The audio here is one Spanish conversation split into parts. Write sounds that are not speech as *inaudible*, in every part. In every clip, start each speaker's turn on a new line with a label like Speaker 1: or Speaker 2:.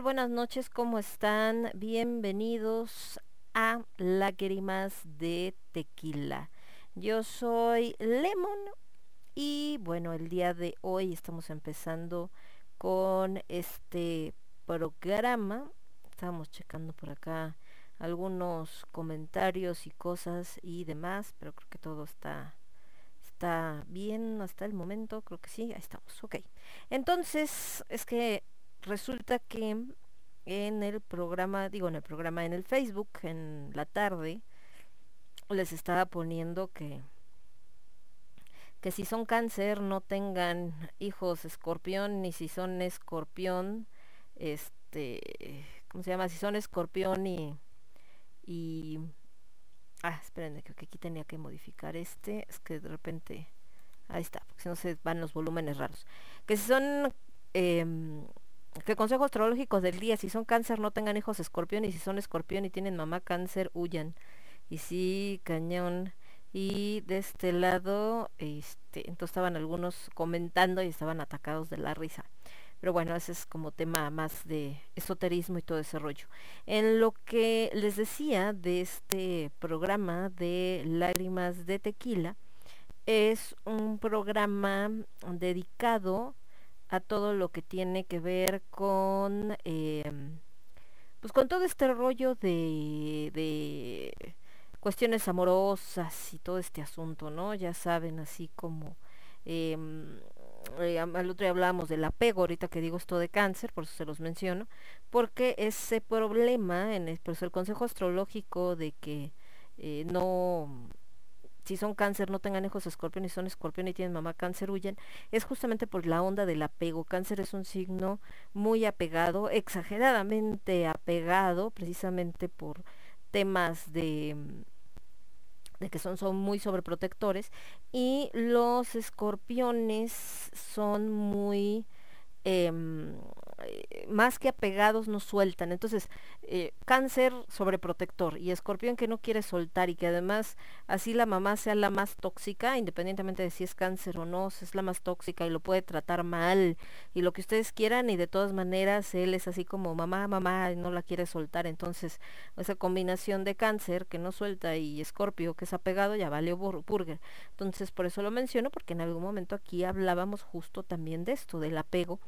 Speaker 1: Buenas noches, ¿cómo están? Bienvenidos a Lágrimas de Tequila. Yo soy Lemon y bueno, el día de hoy estamos empezando con este programa. Estamos checando por acá algunos comentarios y cosas y demás, pero creo que todo está está bien hasta el momento, creo que sí, ahí estamos, ok. Entonces, es que resulta que en el programa, digo en el programa, en el Facebook, en la tarde, les estaba poniendo que que si son cáncer no tengan hijos escorpión, ni si son escorpión, este, ¿cómo se llama? Si son escorpión y, y, ah, esperen, creo que aquí tenía que modificar este, es que de repente, ahí está, porque si no se van los volúmenes raros. Que si son, eh, que consejos astrológicos del día, si son cáncer no tengan hijos escorpión, y si son escorpión y tienen mamá cáncer, huyan. Y sí, cañón. Y de este lado este entonces estaban algunos comentando y estaban atacados de la risa. Pero bueno ese es como tema más de esoterismo y todo ese rollo. En lo que les decía de este programa de lágrimas de tequila es un programa dedicado a todo lo que tiene que ver con em, pues con todo este rollo de, de cuestiones amorosas y todo este asunto, ¿no? Ya saben, así como eh, al otro día hablábamos del apego, ahorita que digo esto de cáncer, por eso se los menciono, porque ese problema, en el, el consejo astrológico de que eh, no, si son cáncer no tengan hijos escorpión y son escorpión y tienen mamá cáncer huyen, es justamente por la onda del apego. Cáncer es un signo muy apegado, exageradamente apegado, precisamente por temas de de que son, son muy sobreprotectores y los escorpiones son muy em, eh, más que apegados no sueltan. Entonces, eh, cáncer sobreprotector y escorpión que no quiere soltar y que además así la mamá sea la más tóxica, independientemente de si es cáncer o no, es la más tóxica y lo puede tratar mal y lo que ustedes quieran y de todas maneras él es así como mamá, mamá y no la quiere soltar. Entonces, esa combinación de cáncer que no suelta y escorpio que es apegado ya vale burger. Entonces, por eso lo menciono porque en algún momento aquí hablábamos justo también de esto, del apego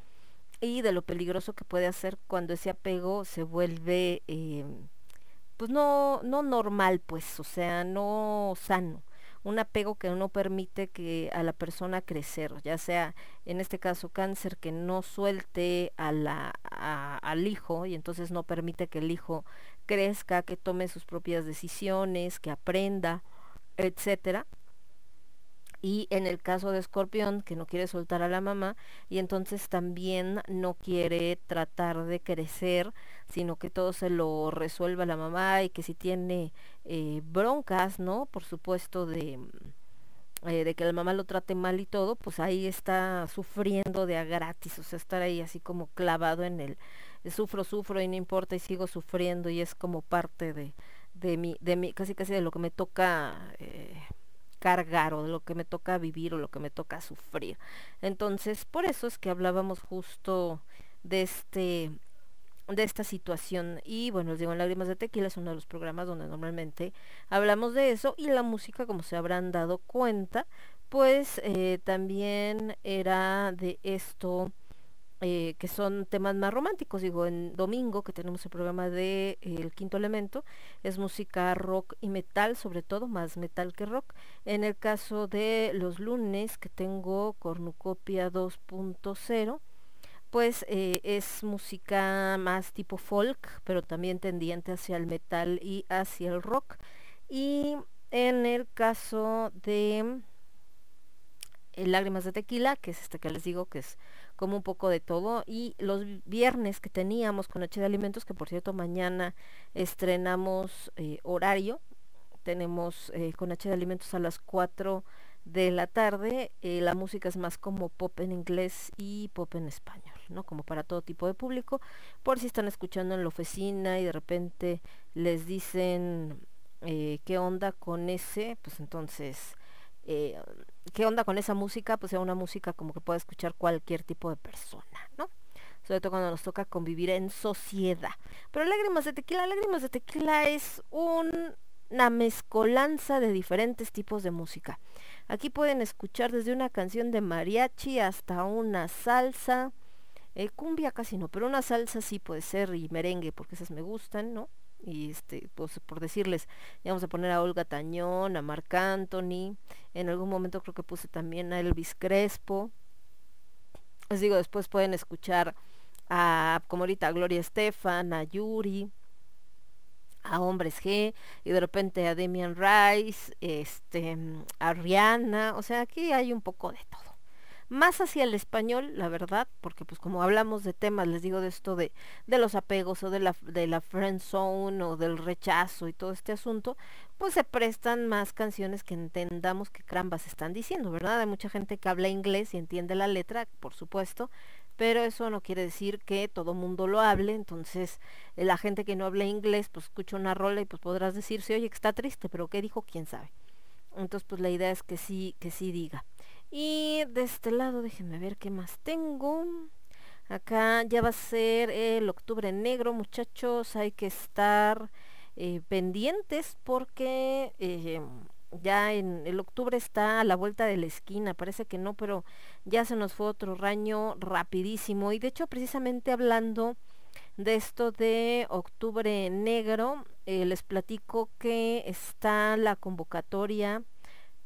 Speaker 1: y de lo peligroso que puede hacer cuando ese apego se vuelve eh, pues no no normal pues o sea no sano. Un apego que no permite que a la persona crecer ya sea en este caso cáncer que no suelte a la, al hijo y entonces no permite que el hijo crezca que tome sus propias decisiones que aprenda etcétera y en el caso de Escorpión, que no quiere soltar a la mamá, y entonces también no quiere tratar de crecer, sino que todo se lo resuelva la mamá y que si tiene eh, broncas, ¿no? Por supuesto, de, eh, de que la mamá lo trate mal y todo, pues ahí está sufriendo de a gratis, o sea, estar ahí así como clavado en el sufro, sufro y no importa y sigo sufriendo y es como parte de, de mi, de mi, casi casi de lo que me toca. Eh, cargar o de lo que me toca vivir o lo que me toca sufrir. Entonces, por eso es que hablábamos justo de este de esta situación y bueno les digo en lágrimas de tequila es uno de los programas donde normalmente hablamos de eso y la música como se habrán dado cuenta pues eh, también era de esto eh, que son temas más románticos. Digo, en domingo que tenemos el programa de eh, El Quinto Elemento, es música rock y metal, sobre todo, más metal que rock. En el caso de los lunes que tengo Cornucopia 2.0, pues eh, es música más tipo folk, pero también tendiente hacia el metal y hacia el rock. Y en el caso de Lágrimas de Tequila, que es este que les digo que es como un poco de todo. Y los viernes que teníamos con H de Alimentos, que por cierto mañana estrenamos eh, horario, tenemos eh, con H de Alimentos a las 4 de la tarde, eh, la música es más como pop en inglés y pop en español, ¿no? Como para todo tipo de público, por si están escuchando en la oficina y de repente les dicen qué onda con ese, pues entonces qué onda con esa música, pues sea una música como que pueda escuchar cualquier tipo de persona, ¿no? Sobre todo cuando nos toca convivir en sociedad. Pero Lágrimas de Tequila, Lágrimas de Tequila es una mezcolanza de diferentes tipos de música. Aquí pueden escuchar desde una canción de mariachi hasta una salsa, eh, cumbia casi no, pero una salsa sí puede ser y merengue porque esas me gustan, ¿no? Y este, pues por decirles, vamos a poner a Olga Tañón, a Marc Anthony, en algún momento creo que puse también a Elvis Crespo. Les digo, después pueden escuchar a, como ahorita, a Gloria Estefan, a Yuri, a Hombres G, y de repente a Demian Rice, este, a Rihanna, o sea, aquí hay un poco de todo más hacia el español, la verdad, porque pues como hablamos de temas, les digo de esto de, de los apegos o de la, de la friend zone o del rechazo y todo este asunto, pues se prestan más canciones que entendamos que crambas están diciendo, ¿verdad? Hay mucha gente que habla inglés y entiende la letra, por supuesto, pero eso no quiere decir que todo mundo lo hable, entonces eh, la gente que no habla inglés, pues escucha una rola y pues podrás decirse, oye, que está triste, pero ¿qué dijo? ¿Quién sabe? Entonces, pues la idea es que sí, que sí diga. Y de este lado, déjenme ver qué más tengo. Acá ya va a ser el octubre negro, muchachos. Hay que estar eh, pendientes porque eh, ya en el octubre está a la vuelta de la esquina. Parece que no, pero ya se nos fue otro raño rapidísimo. Y de hecho, precisamente hablando de esto de octubre negro, eh, les platico que está la convocatoria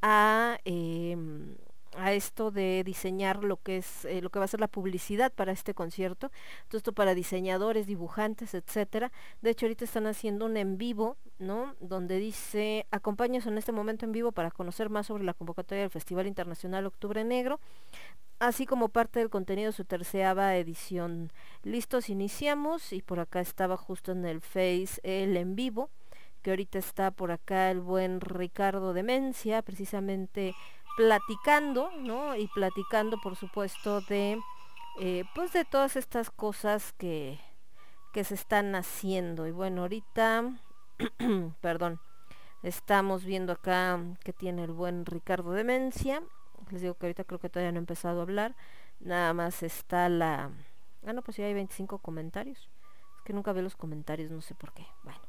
Speaker 1: a em, a esto de diseñar lo que es eh, lo que va a ser la publicidad para este concierto todo esto para diseñadores dibujantes etcétera. De hecho ahorita están haciendo un en vivo no donde dice acompáñanos en este momento en vivo para conocer más sobre la convocatoria del Festival Internacional Octubre Negro así como parte del contenido de su tercera edición. Listos iniciamos y por acá estaba justo en el face el en vivo que ahorita está por acá el buen Ricardo Demencia precisamente platicando, ¿no? Y platicando, por supuesto, de, eh, pues de todas estas cosas que, que se están haciendo. Y bueno, ahorita, *clears throat* perdón, estamos viendo acá que tiene el buen Ricardo Demencia. Les digo que ahorita creo que todavía no he empezado a hablar. Nada más está la... Ah, no, pues ya hay 25 comentarios. Es que nunca veo los comentarios, no sé por qué. Bueno,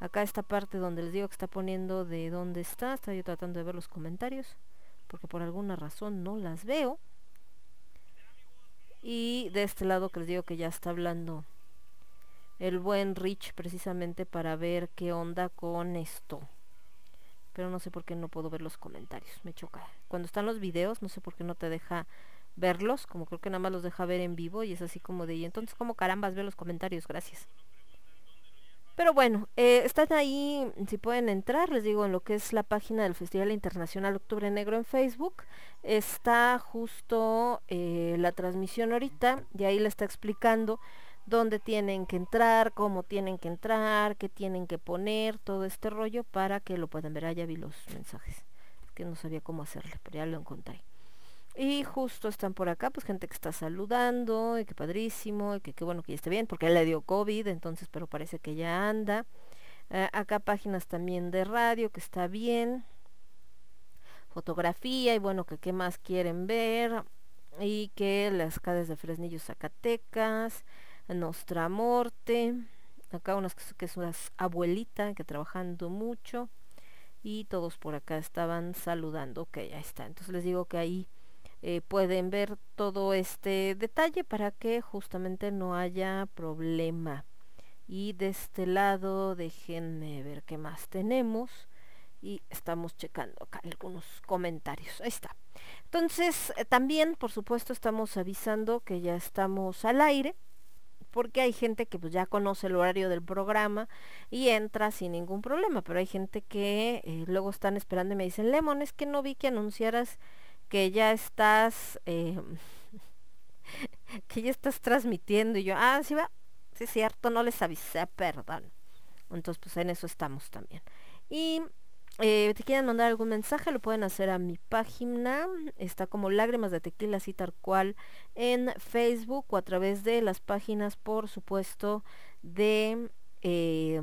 Speaker 1: acá esta parte donde les digo que está poniendo de dónde está. Estoy yo tratando de ver los comentarios porque por alguna razón no las veo. Y de este lado que les digo que ya está hablando el buen Rich precisamente para ver qué onda con esto. Pero no sé por qué no puedo ver los comentarios, me choca. Cuando están los videos, no sé por qué no te deja verlos, como creo que nada más los deja ver en vivo y es así como de, y entonces como carambas ve los comentarios, gracias. Pero bueno, eh, están ahí, si pueden entrar, les digo, en lo que es la página del Festival Internacional Octubre Negro en Facebook. Está justo eh, la transmisión ahorita y ahí le está explicando dónde tienen que entrar, cómo tienen que entrar, qué tienen que poner, todo este rollo para que lo puedan ver. Ah, ya vi los mensajes, que no sabía cómo hacerle, pero ya lo encontré. Y justo están por acá, pues gente que está saludando, y que padrísimo, y que qué bueno que ya esté bien, porque él le dio COVID, entonces, pero parece que ya anda. Eh, acá páginas también de radio, que está bien. Fotografía, y bueno, que qué más quieren ver. Y que las calles de Fresnillo, Zacatecas, Nostra Morte. Acá unas que son las abuelita, que trabajando mucho. Y todos por acá estaban saludando. Ok, ya está. Entonces les digo que ahí eh, pueden ver todo este detalle para que justamente no haya problema. Y de este lado, déjenme ver qué más tenemos. Y estamos checando acá algunos comentarios. Ahí está. Entonces, eh, también, por supuesto, estamos avisando que ya estamos al aire porque hay gente que pues ya conoce el horario del programa y entra sin ningún problema, pero hay gente que eh, luego están esperando y me dicen, Lemon, es que no vi que anunciaras que ya estás, eh, *laughs* que ya estás transmitiendo. Y yo, ah, sí va, sí es cierto, no les avisé, perdón. Entonces, pues en eso estamos también. Y eh, te quieren mandar algún mensaje, lo pueden hacer a mi página. Está como Lágrimas de Tequila, así tal cual, en Facebook o a través de las páginas, por supuesto, de eh,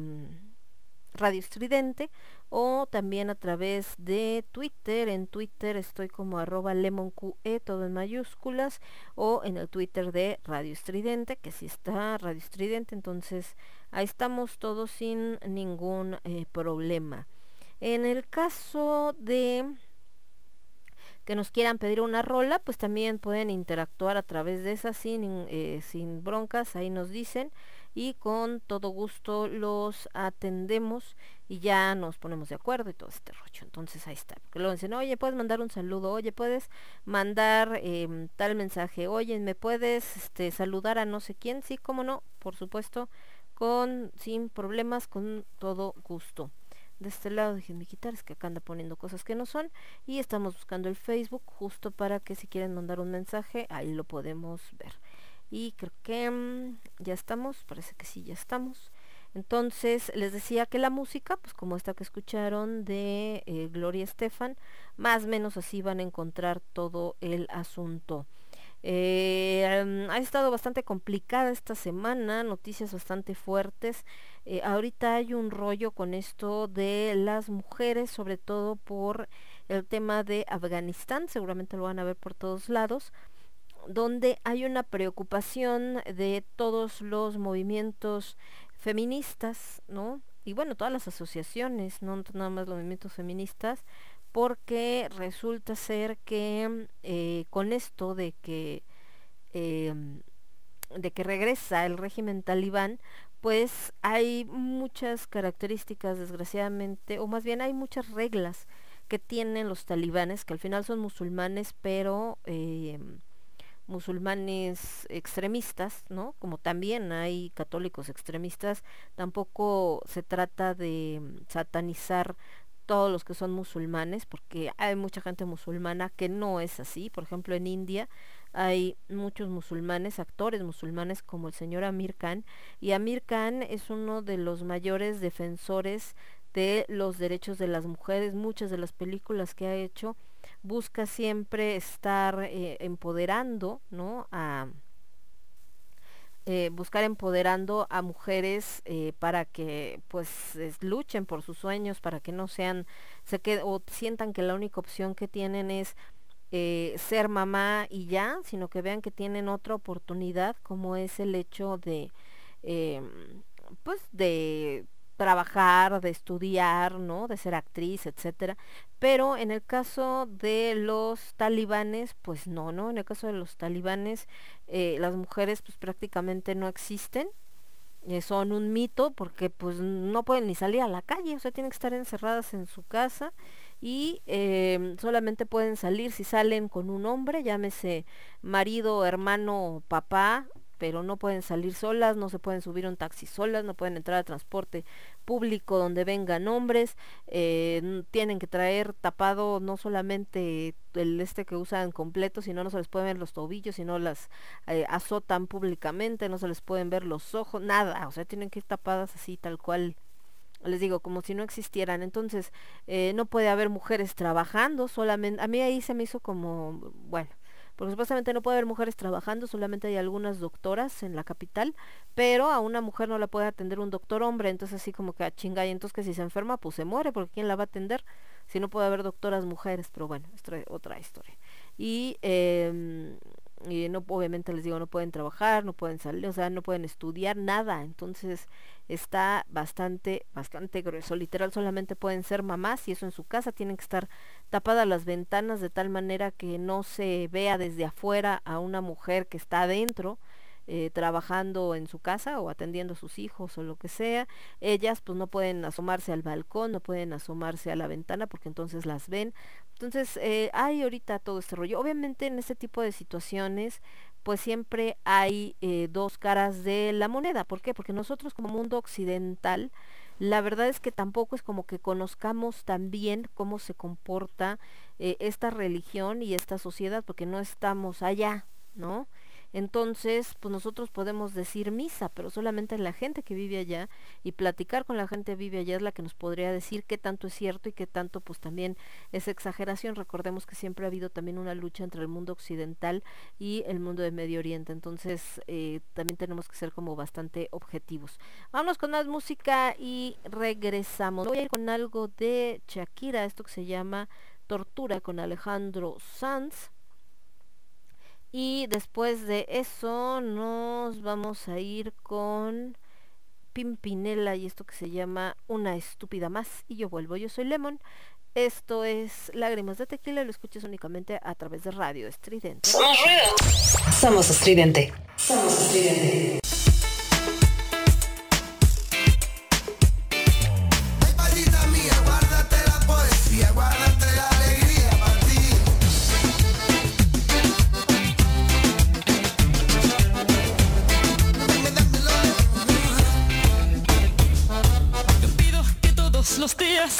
Speaker 1: Radio Estridente o también a través de Twitter. En Twitter estoy como arroba lemonqe, todo en mayúsculas, o en el Twitter de Radio Estridente, que sí está Radio Estridente, entonces ahí estamos todos sin ningún eh, problema. En el caso de que nos quieran pedir una rola, pues también pueden interactuar a través de esa sin, eh, sin broncas, ahí nos dicen y con todo gusto los atendemos y ya nos ponemos de acuerdo y todo este rollo. Entonces ahí está. Porque luego dicen, oye, puedes mandar un saludo, oye, puedes mandar em, tal mensaje, oye, me puedes este, saludar a no sé quién, sí, cómo no, por supuesto, con, sin problemas, con todo gusto. De este lado déjenme quitar es que acá anda poniendo cosas que no son y estamos buscando el Facebook justo para que si quieren mandar un mensaje ahí lo podemos ver y creo que mm, ya estamos parece que sí ya estamos. Entonces les decía que la música pues como esta que escucharon de eh, Gloria Estefan más o menos así van a encontrar todo el asunto. Eh, ha estado bastante complicada esta semana, noticias bastante fuertes. Eh, ahorita hay un rollo con esto de las mujeres, sobre todo por el tema de Afganistán, seguramente lo van a ver por todos lados, donde hay una preocupación de todos los movimientos feministas, ¿no? Y bueno, todas las asociaciones, no nada más los movimientos feministas, porque resulta ser que eh, con esto de que em, de que regresa el régimen talibán pues hay muchas características desgraciadamente o más bien hay muchas reglas que tienen los talibanes que al final son musulmanes pero em, musulmanes extremistas, ¿no? Como también hay católicos extremistas, tampoco se trata de satanizar todos los que son musulmanes, porque hay mucha gente musulmana que no es así. Por ejemplo, en India hay muchos musulmanes, actores musulmanes como el señor Amir Khan, y Amir Khan es uno de los mayores defensores de los derechos de las mujeres. Muchas de las películas que ha hecho busca siempre estar eh, empoderando, ¿no? A, eh, buscar empoderando a mujeres eh, para que pues luchen por sus sueños, para que no sean, se que, o sientan que la única opción que tienen es ser mamá y ya, sino que vean que tienen otra oportunidad, como es el hecho de, em, pues de trabajar, de estudiar, ¿no? De ser actriz, etcétera. Pero en el caso de los talibanes, pues no, ¿no? En el caso de los talibanes, eh, las mujeres pues prácticamente no existen. Eh, son un mito porque pues no pueden ni salir a la calle, o sea, tienen que estar encerradas en su casa y em, solamente pueden salir si salen con un hombre, llámese marido, hermano, papá pero no pueden salir solas, no se pueden subir un taxi solas, no pueden entrar a transporte público donde vengan hombres, eh, tienen que traer tapado no solamente el este que usan completo, sino no se les pueden ver los tobillos, sino las eh, azotan públicamente, no se les pueden ver los ojos, nada, o sea, tienen que ir tapadas así tal cual les digo, como si no existieran. Entonces, eh, no puede haber mujeres trabajando, solamente, a mí ahí se me hizo como, bueno, porque supuestamente no puede haber mujeres trabajando, solamente hay algunas doctoras en la capital, pero a una mujer no la puede atender un doctor hombre, entonces así como que a ah, chinga, y entonces que si se enferma, pues se muere, porque ¿quién la va a atender? Si no puede haber doctoras mujeres, pero bueno, esto es otra historia. Y eh, y no obviamente les digo no pueden trabajar no pueden salir o sea no pueden estudiar nada entonces está bastante bastante grueso literal solamente pueden ser mamás y eso en su casa tienen que estar tapadas las ventanas de tal manera que no se vea desde afuera a una mujer que está adentro eh, trabajando en su casa o atendiendo a sus hijos o lo que sea, ellas pues no pueden asomarse al balcón, no pueden asomarse a la ventana porque entonces las ven. Entonces eh, hay ahorita todo este rollo. Obviamente en este tipo de situaciones pues siempre hay eh, dos caras de la moneda. ¿Por qué? Porque nosotros como mundo occidental, la verdad es que tampoco es como que conozcamos tan bien cómo se comporta esta religión y esta sociedad, porque no estamos allá, ¿no? Entonces, pues nosotros podemos decir misa, pero solamente la gente que vive allá y platicar con la gente que vive allá es la que nos podría decir qué tanto es cierto y qué tanto pues también es exageración. Recordemos que siempre ha habido también una lucha entre el mundo occidental y el mundo de Medio Oriente, entonces eh, también tenemos que ser como bastante objetivos. Vámonos con más música y regresamos. Voy a ir con algo de Shakira, esto que se llama Tortura con Alejandro Sanz. Y después de eso nos vamos a ir con Pimpinela y esto que se llama Una estúpida más. Y yo vuelvo, yo soy Lemon. Esto es Lágrimas de Tequila, lo escuchas únicamente a través de Radio Estridente.
Speaker 2: Somos Somos estridente. Somos estridente.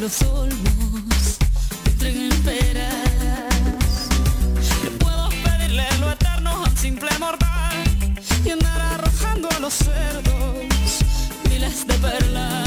Speaker 3: los
Speaker 4: olmos te esperas. Puedo pedirle lo eterno a un simple mortal y andar arrojando a los cerdos miles de perlas.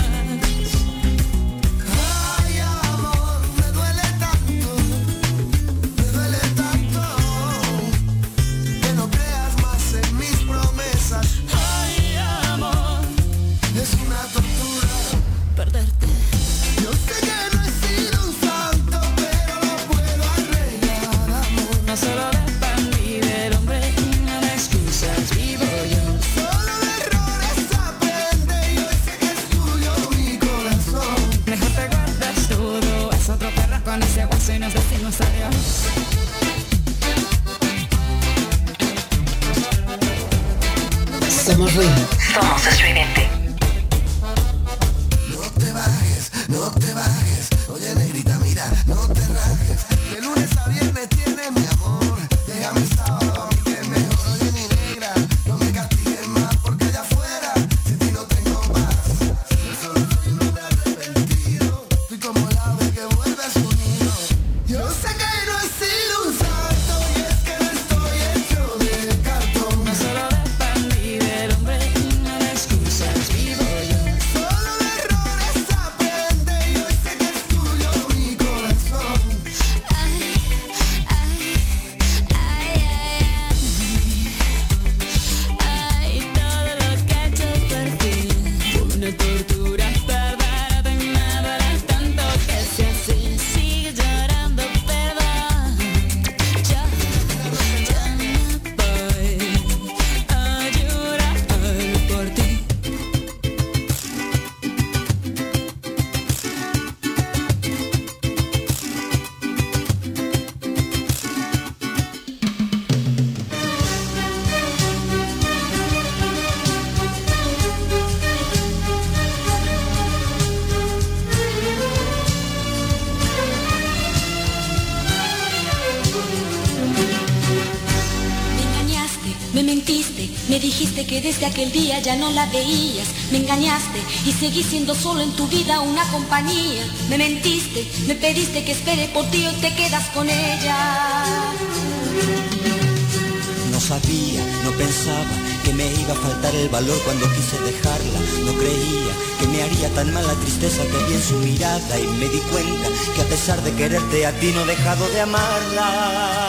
Speaker 5: Somos ruido.
Speaker 6: Somos estudiante.
Speaker 3: Desde aquel día ya no la veías, me engañaste y seguí siendo solo en tu vida una compañía. Me mentiste, me pediste que espere por ti y te quedas con ella.
Speaker 7: No sabía, no pensaba que me iba a faltar el valor cuando quise dejarla. No creía que me haría tan mal la tristeza que vi en su mirada y me di cuenta que a pesar de quererte a ti no he dejado de amarla.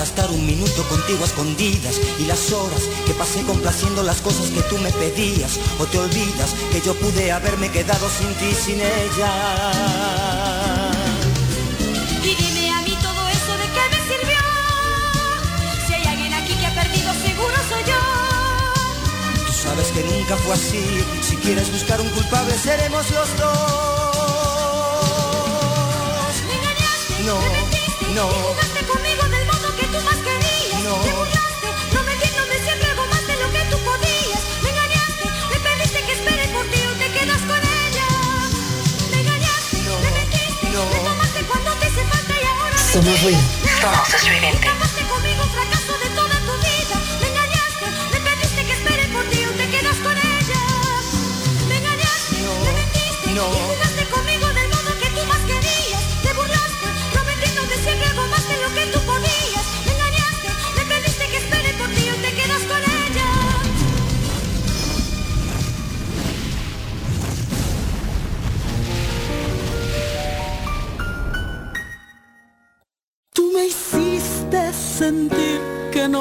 Speaker 7: gastar un minuto contigo a escondidas y las horas que pasé complaciendo las cosas que tú me pedías o te olvidas que yo pude haberme quedado sin ti sin ella.
Speaker 3: Y dime a mí todo eso de qué me sirvió. Si hay alguien aquí que ha perdido seguro soy yo.
Speaker 7: Tú sabes que nunca fue así. Si quieres buscar un culpable seremos los dos.
Speaker 8: Me engañaste,
Speaker 7: no, no.
Speaker 9: Somos ruido. Somos.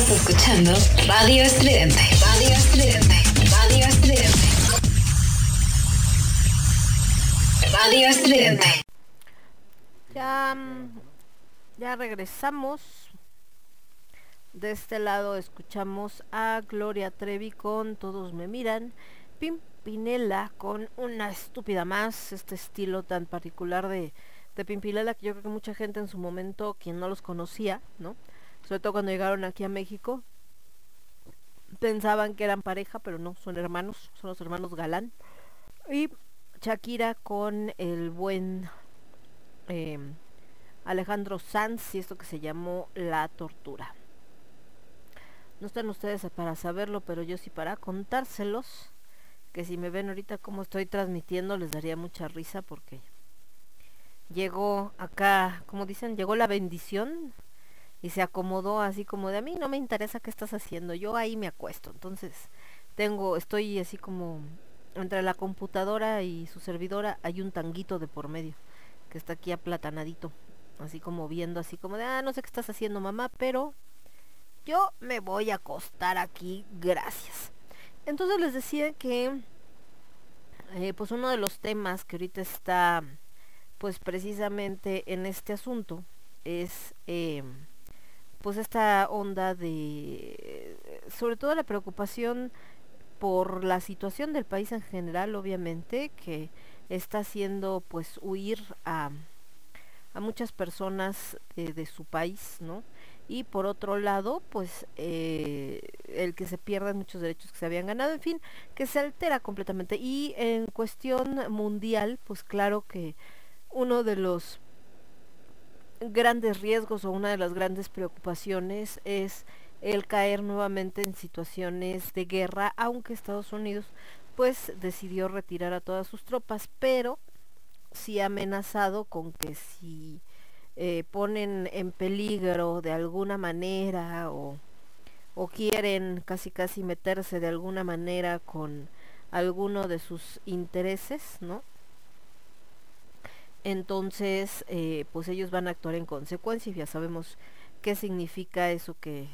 Speaker 9: Estás escuchando Radio Estridente. Radio Estridente. Radio Estridente. Radio Estridente.
Speaker 1: Ya, mm, ya regresamos. De este lado escuchamos a Gloria Trevi con Todos me miran. Pimpinela con una estúpida más. Este estilo tan particular de, de Pimpinela que yo creo que mucha gente en su momento, quien no los conocía, ¿no? sobre todo cuando llegaron aquí a México, pensaban que eran pareja, pero no, son hermanos, son los hermanos Galán. Y Shakira con el buen em, Alejandro Sanz y esto que se llamó La Tortura. No están ustedes para saberlo, pero yo sí para contárselos. Que si me ven ahorita cómo estoy transmitiendo, les daría mucha risa porque llegó acá, como dicen, llegó la bendición y se acomodó así como de a mí no me interesa qué estás haciendo, yo ahí me acuesto. Entonces, tengo estoy así como entre la computadora y su servidora hay un tanguito de por medio que está aquí aplatanadito, así como viendo así como de, ah, no sé qué estás haciendo, mamá, pero yo me voy a acostar aquí, gracias. Entonces les decía que eh, pues uno de los temas que ahorita está pues precisamente en este asunto es eh, pues esta onda de sobre todo la preocupación por la situación del país en general obviamente que está haciendo pues huir a, a muchas personas eh, de su país no y por otro lado pues eh, el que se pierdan muchos derechos que se habían ganado en fin que se altera completamente. Y en cuestión mundial pues claro que uno de los grandes riesgos o una de las grandes preocupaciones es el caer nuevamente en situaciones de guerra aunque Estados Unidos pues decidió retirar a todas sus tropas pero sí amenazado con que si eh, ponen en peligro de alguna manera o, o quieren casi casi meterse de alguna manera con alguno de sus intereses, ¿no? Entonces, eh, pues ellos van a actuar en consecuencia y ya sabemos qué significa eso que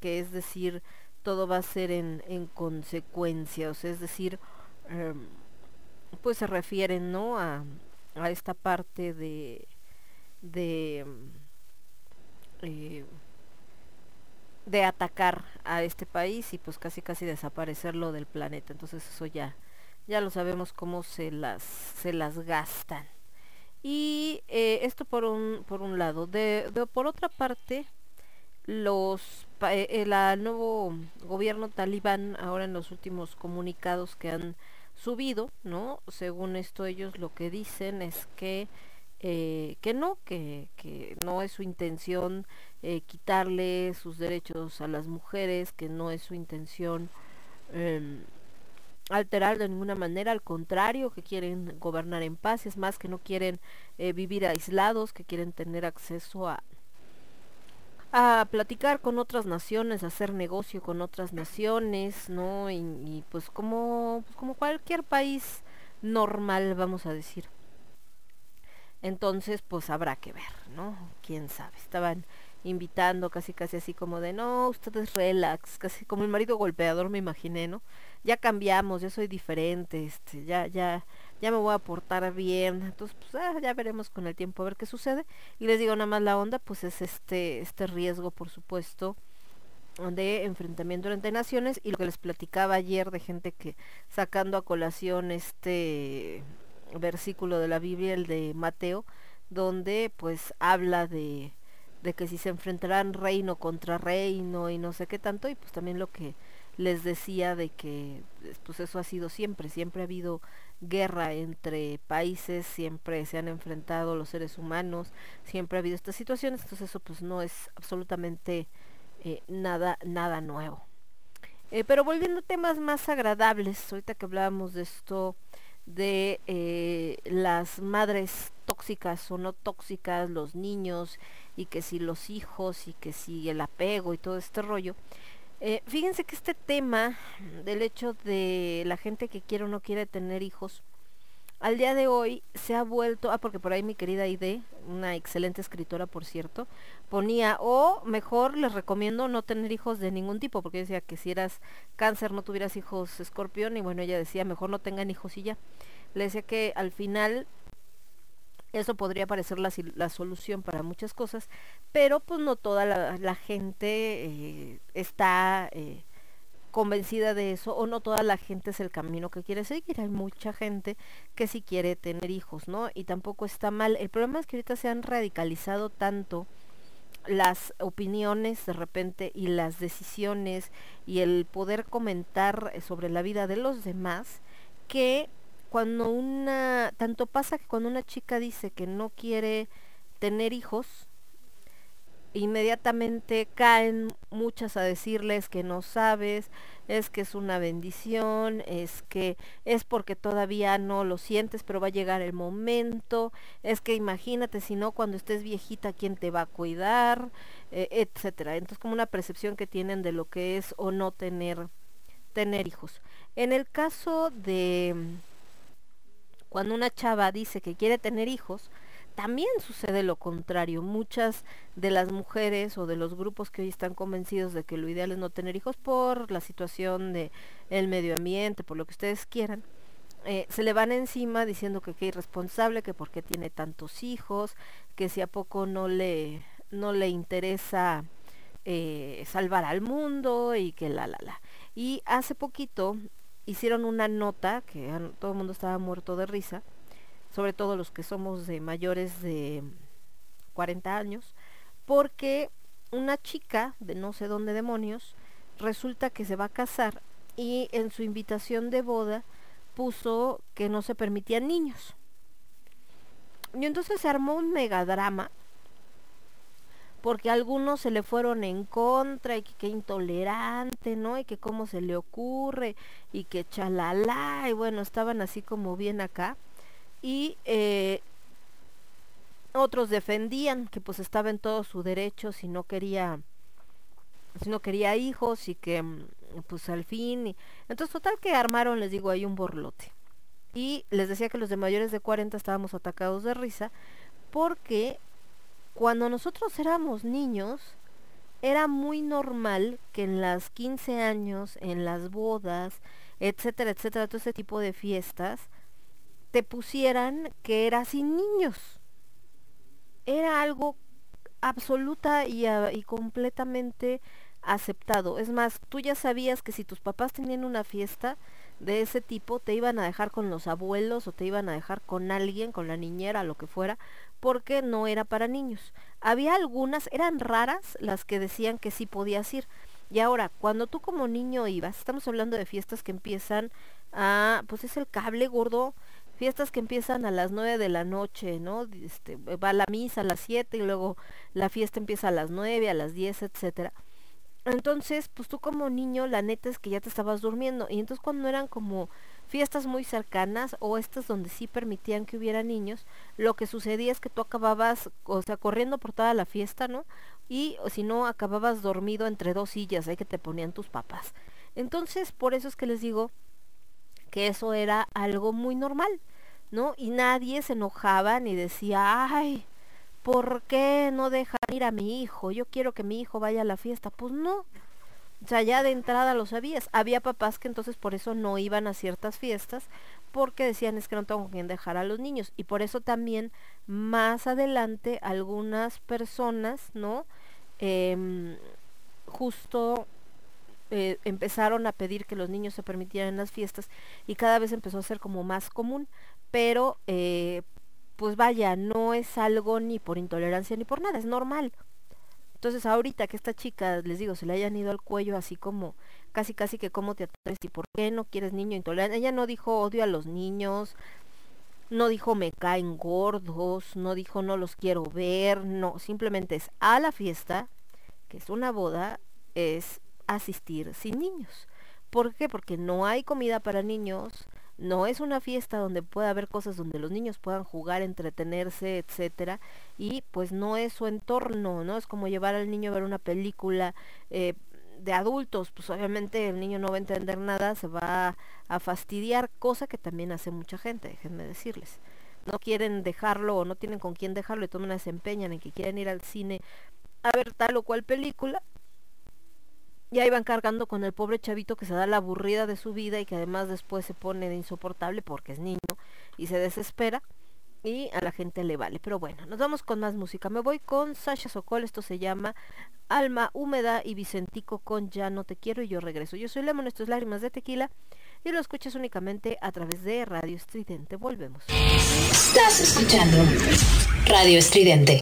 Speaker 1: es, decir, todo va a ser en, en consecuencia, o sea, es decir, eh, pues se refieren, ¿no? A, a esta parte de, de, eh, de atacar a este país y pues casi casi desaparecerlo del planeta. Entonces eso ya, ya lo sabemos cómo se las, se las gastan. Y eh, esto por un, por un lado. De, por otra parte, los eh, el nuevo gobierno talibán ahora en los últimos comunicados que han subido, ¿no? Según esto ellos lo que dicen es que eh, que no, que, que, no es su intención eh, quitarle sus derechos a las mujeres, que no es su intención eh, alterar de ninguna manera, al contrario, que quieren gobernar en paz, es más que no quieren eh, vivir aislados, que quieren tener acceso a, a platicar con otras naciones, hacer negocio con otras naciones, ¿no? Y, pues como, pues como cualquier país normal, vamos a decir. Entonces, pues habrá que ver, ¿no? Quién sabe. Estaban invitando casi casi así como de, no, ustedes relax, casi como el marido golpeador me imaginé, ¿no? Ya cambiamos, ya soy diferente, este, ya, ya, ya me voy a portar bien. Entonces, pues ah, ya veremos con el tiempo a ver qué sucede. Y les digo nada más la onda, pues es este, este riesgo, por supuesto, de enfrentamiento entre naciones y lo que les platicaba ayer de gente que sacando a colación este versículo de la Biblia, el de Mateo, donde pues habla de, de que si se enfrentarán reino contra reino y no sé qué tanto, y pues también lo que les decía de que pues eso ha sido siempre, siempre ha habido guerra entre países, siempre se han enfrentado los seres humanos, siempre ha habido estas situaciones, entonces eso pues no es absolutamente eh, nada, nada nuevo. Eh, pero volviendo a temas más agradables, ahorita que hablábamos de esto de eh, las madres tóxicas o no tóxicas, los niños y que si los hijos y que si el apego y todo este rollo. Eh, fíjense que este tema del hecho de la gente que quiere o no quiere tener hijos, al día de hoy se ha vuelto, ah, porque por ahí mi querida Ide, una excelente escritora por cierto, ponía, o mejor les recomiendo no tener hijos de ningún tipo, porque decía que si eras cáncer no tuvieras hijos escorpión, y bueno, ella decía, mejor no tengan hijos y ya. Le decía que al final eso podría parecer la, la solución para muchas cosas, pero pues no toda la, gente eh, está... Eh, convencida de eso o no toda la gente es el camino que quiere seguir. Hay mucha gente que sí quiere tener hijos, ¿no? Y tampoco está mal. El problema es que ahorita se han radicalizado tanto las opiniones de repente y las decisiones y el poder comentar sobre la vida de los demás que cuando una tanto pasa que cuando una chica dice que no quiere tener hijos inmediatamente caen muchas a decirles que no sabes, es que es una bendición, es que es porque todavía no lo sientes, pero va a llegar el momento, es que imagínate si no cuando estés viejita quién te va a cuidar, eh, etcétera. Entonces como una percepción que tienen de lo que es o no tener tener hijos. En el caso de cuando una chava dice que quiere tener hijos, también sucede lo contrario. Muchas de las mujeres o de los grupos que hoy están convencidos de que lo ideal es no tener hijos por la situación de el medio ambiente, por lo que ustedes quieran, eh, se le van encima diciendo que qué irresponsable, que por qué tiene tantos hijos, que si a poco no le, no le interesa eh, salvar al mundo y que la la la. Y hace poquito hicieron una nota que todo el mundo estaba muerto de risa sobre todo los que somos de mayores de 40 años, porque una chica de no sé dónde demonios resulta que se va a casar y en su invitación de boda puso que no se permitían niños. Y entonces se armó un megadrama porque algunos se le fueron en contra y que intolerante, ¿no? Y que cómo se le ocurre y que chalala y bueno, estaban así como bien acá y eh, otros defendían que pues estaba en todo su derecho si no quería si no quería hijos y que mm, pues al fin entonces total que armaron les digo ahí un borlote y les decía que los de mayores de 40 estábamos atacados de risa porque cuando nosotros éramos niños era muy normal que en las 15 años, en las bodas, etcétera, etcétera, todo ese tipo de fiestas, te pusieran que era sin niños. Era algo absoluta y, y, completamente aceptado. Es más, tú ya sabías que si tus papás tenían una fiesta de ese tipo, te iban a dejar con los abuelos o te iban a dejar con alguien, con la niñera, lo que fuera, porque no era para niños. Había algunas, eran raras las que decían que sí podías ir. Y ahora, cuando tú como niño ibas, estamos hablando de fiestas que empiezan a, pues es el cable gordo, fiestas que empiezan a las 9 de la noche, ¿no? Este, va la misa a las 7 y luego la fiesta empieza a las 9, a las 10, etcétera. Entonces, pues tú como niño, la neta es que ya te estabas durmiendo. Y entonces cuando eran como fiestas muy cercanas o estas donde sí permitían que hubiera niños, lo que sucedía es que tú acababas, o sea, corriendo por toda la fiesta, ¿no? Y si no, acababas dormido entre dos sillas, ahí que te ponían tus papás. Entonces, por eso es que les digo que eso era algo muy normal, ¿no? Y nadie se enojaba ni decía, ay, ¿por qué no dejan ir a mi hijo? Yo quiero que mi hijo vaya a la fiesta. Pues no. O sea, ya de entrada lo sabías. Había papás que entonces por eso no iban a ciertas fiestas porque decían es que no tengo quien dejar a los niños. Y por eso también más adelante algunas personas, ¿no? Eh, justo eh, empezaron a pedir que los niños se permitieran en las fiestas y cada vez empezó a ser como más común, pero eh, pues vaya, no es algo ni por intolerancia ni por nada, es normal. Entonces ahorita que esta chica, les digo, se le hayan ido al cuello así como, casi casi que cómo te atreves y por qué no quieres niño intolerante. Ella no dijo odio a los niños, no dijo me caen gordos, no dijo no los quiero ver, no, simplemente es a la fiesta, que es una boda, es asistir sin niños. ¿Por qué? Porque no hay comida para niños, no es una fiesta donde pueda haber cosas donde los niños puedan jugar, entretenerse, etcétera, y pues no es su entorno, ¿no? Es como llevar al niño a ver una película eh, de adultos, pues obviamente el niño no va a entender nada, se va a fastidiar, cosa que también hace mucha gente, déjenme decirles. No quieren dejarlo o no tienen con quién dejarlo y toman se empeñan en que quieren ir al cine a ver tal o cual película y ahí van cargando con el pobre chavito que se da la aburrida de su vida y que además después se pone de insoportable porque es niño y se desespera y a la gente le vale. Pero bueno, nos vamos con más música. Me voy con Sasha Sokol, esto se llama Alma Húmeda y Vicentico con Ya no te quiero y yo regreso. Yo soy Lemon, esto es Lágrimas de Tequila y lo escuchas únicamente a través de Radio Estridente. Volvemos.
Speaker 2: Estás escuchando Radio Estridente.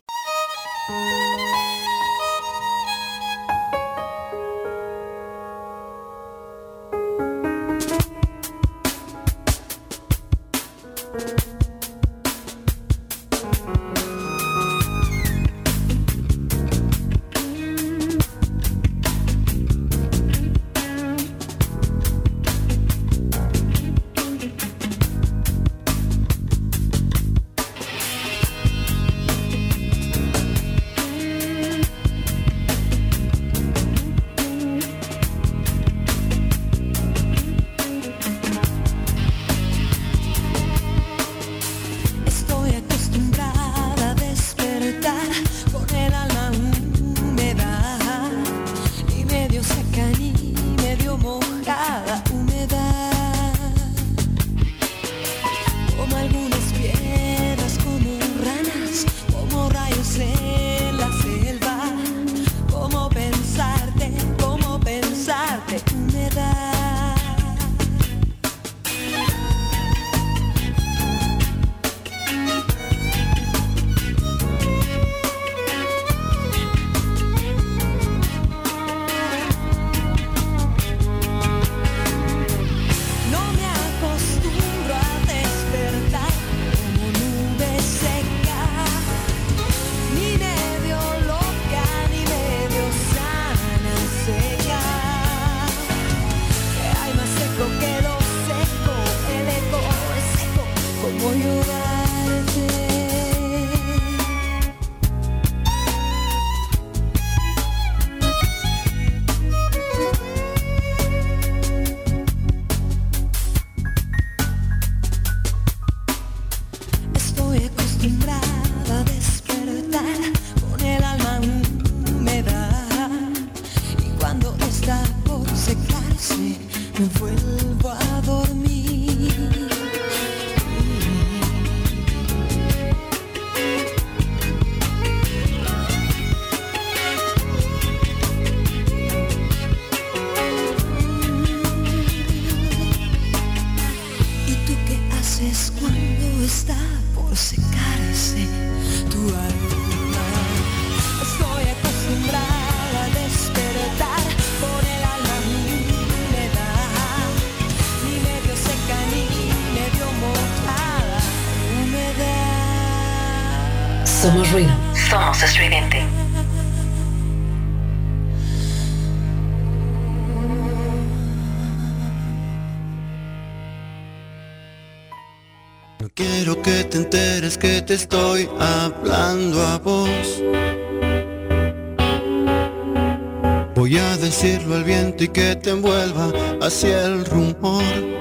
Speaker 10: Enteres que te estoy hablando a vos. Voy a decirlo al viento y que te envuelva hacia el rumor.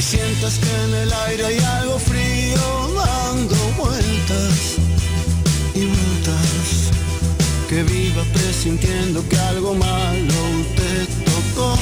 Speaker 10: Y sientas que en el aire hay algo frío dando vueltas y vueltas. Que viva presintiendo que algo malo te tocó.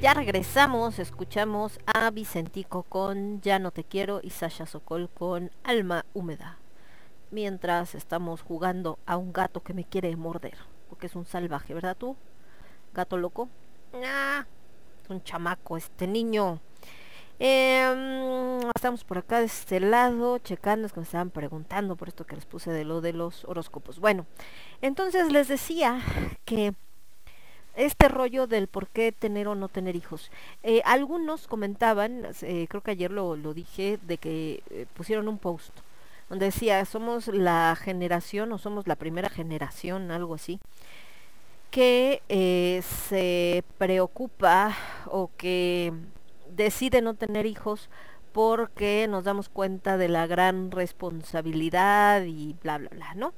Speaker 10: Ya
Speaker 1: regresamos, escuchamos a Vicentico con Ya no te quiero y Sasha Sokol con Alma húmeda. Mientras estamos jugando a un gato que me quiere morder, porque es un salvaje, ¿verdad tú? Gato loco. Nah, es un chamaco este niño. Em, estamos por acá de este lado, checando, es que me estaban preguntando por esto que les puse de lo de los horóscopos. Bueno, entonces les decía que este rollo del por qué tener o no tener hijos. Eh, algunos comentaban, eh, creo que ayer lo, lo dije, de que eh, pusieron un post donde decía, somos la generación o somos la primera generación, algo así, que se preocupa o que decide no tener hijos porque nos damos cuenta de la gran responsabilidad y bla, bla, bla, ¿no?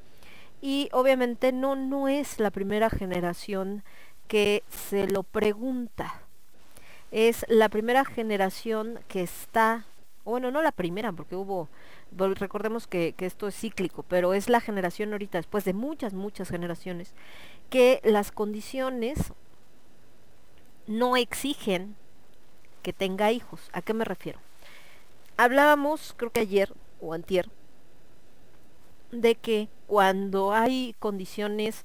Speaker 1: y obviamente no, no es la primera generación que se lo pregunta. Es la primera generación que está, bueno, no la primera, porque hubo, recordemos que, que esto es cíclico, pero es la generación ahorita, después de muchas, muchas generaciones, que las condiciones no exigen que tenga hijos. ¿A qué me refiero? Hablábamos, creo que ayer o antier, de que cuando hay condiciones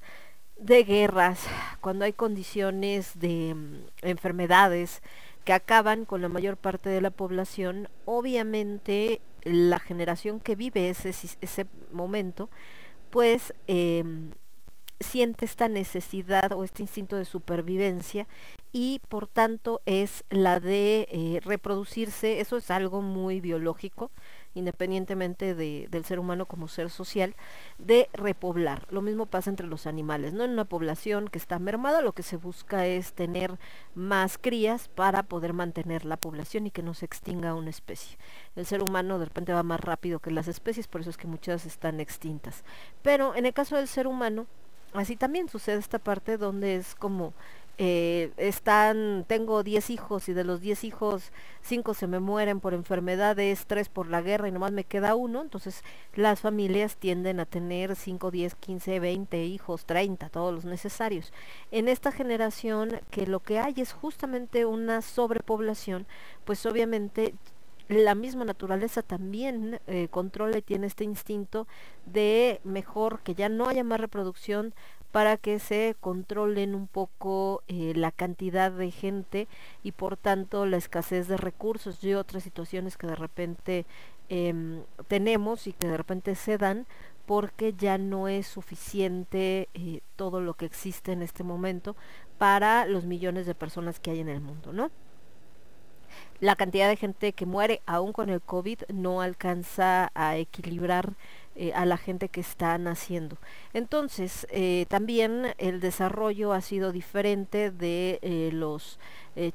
Speaker 1: de guerras, cuando hay condiciones de mm, enfermedades que acaban con la mayor parte de la población, obviamente la generación que vive ese, ese momento, pues em, siente esta necesidad o este instinto de supervivencia y por tanto es la de eh, reproducirse, eso es algo muy biológico, independientemente de, del ser humano como ser social, de repoblar. Lo mismo pasa entre los animales, ¿no? En una población que está mermada lo que se busca es tener más crías para poder mantener la población y que no se extinga una especie. El ser humano de repente va más rápido que las especies, por eso es que muchas están extintas. Pero en el caso del ser humano, así también sucede esta parte donde es como eh, están, tengo 10 hijos y de los 10 hijos, 5 se me mueren por enfermedades, 3 por la guerra y nomás me queda uno, entonces las familias tienden a tener 5, 10, 15, 20 hijos, 30, todos los necesarios. En esta generación que lo que hay es justamente una sobrepoblación, pues obviamente la misma naturaleza también eh, controla y tiene este instinto de mejor que ya no haya más reproducción para que se controlen un poco eh, la cantidad de gente y por tanto la escasez de recursos y otras situaciones que de repente em, tenemos y que de repente se dan porque ya no es suficiente eh, todo lo que existe en este momento para los millones de personas que hay en el mundo, ¿no? La cantidad de gente que muere aún con el COVID no alcanza a equilibrar eh, a la gente que está naciendo. Entonces, eh, también el desarrollo ha sido diferente de eh, los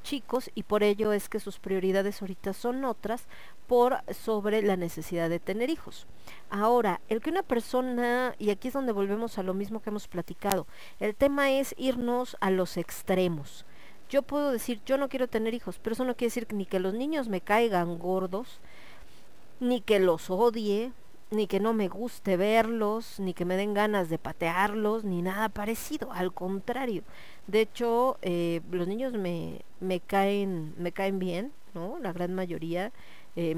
Speaker 1: chicos y por ello es que sus prioridades ahorita son otras por sobre la necesidad de tener hijos. Ahora, el que una persona, y aquí es donde volvemos a lo mismo que hemos platicado, el tema es irnos a los extremos. Yo puedo decir, yo no quiero tener hijos, pero eso no quiere decir ni que los niños me caigan gordos, ni que los odie, ni que no me guste verlos, ni que me den ganas de patearlos, ni nada parecido. Al contrario, de hecho, eh, los niños me, me caen, me caen bien, ¿no? La gran mayoría. Eh,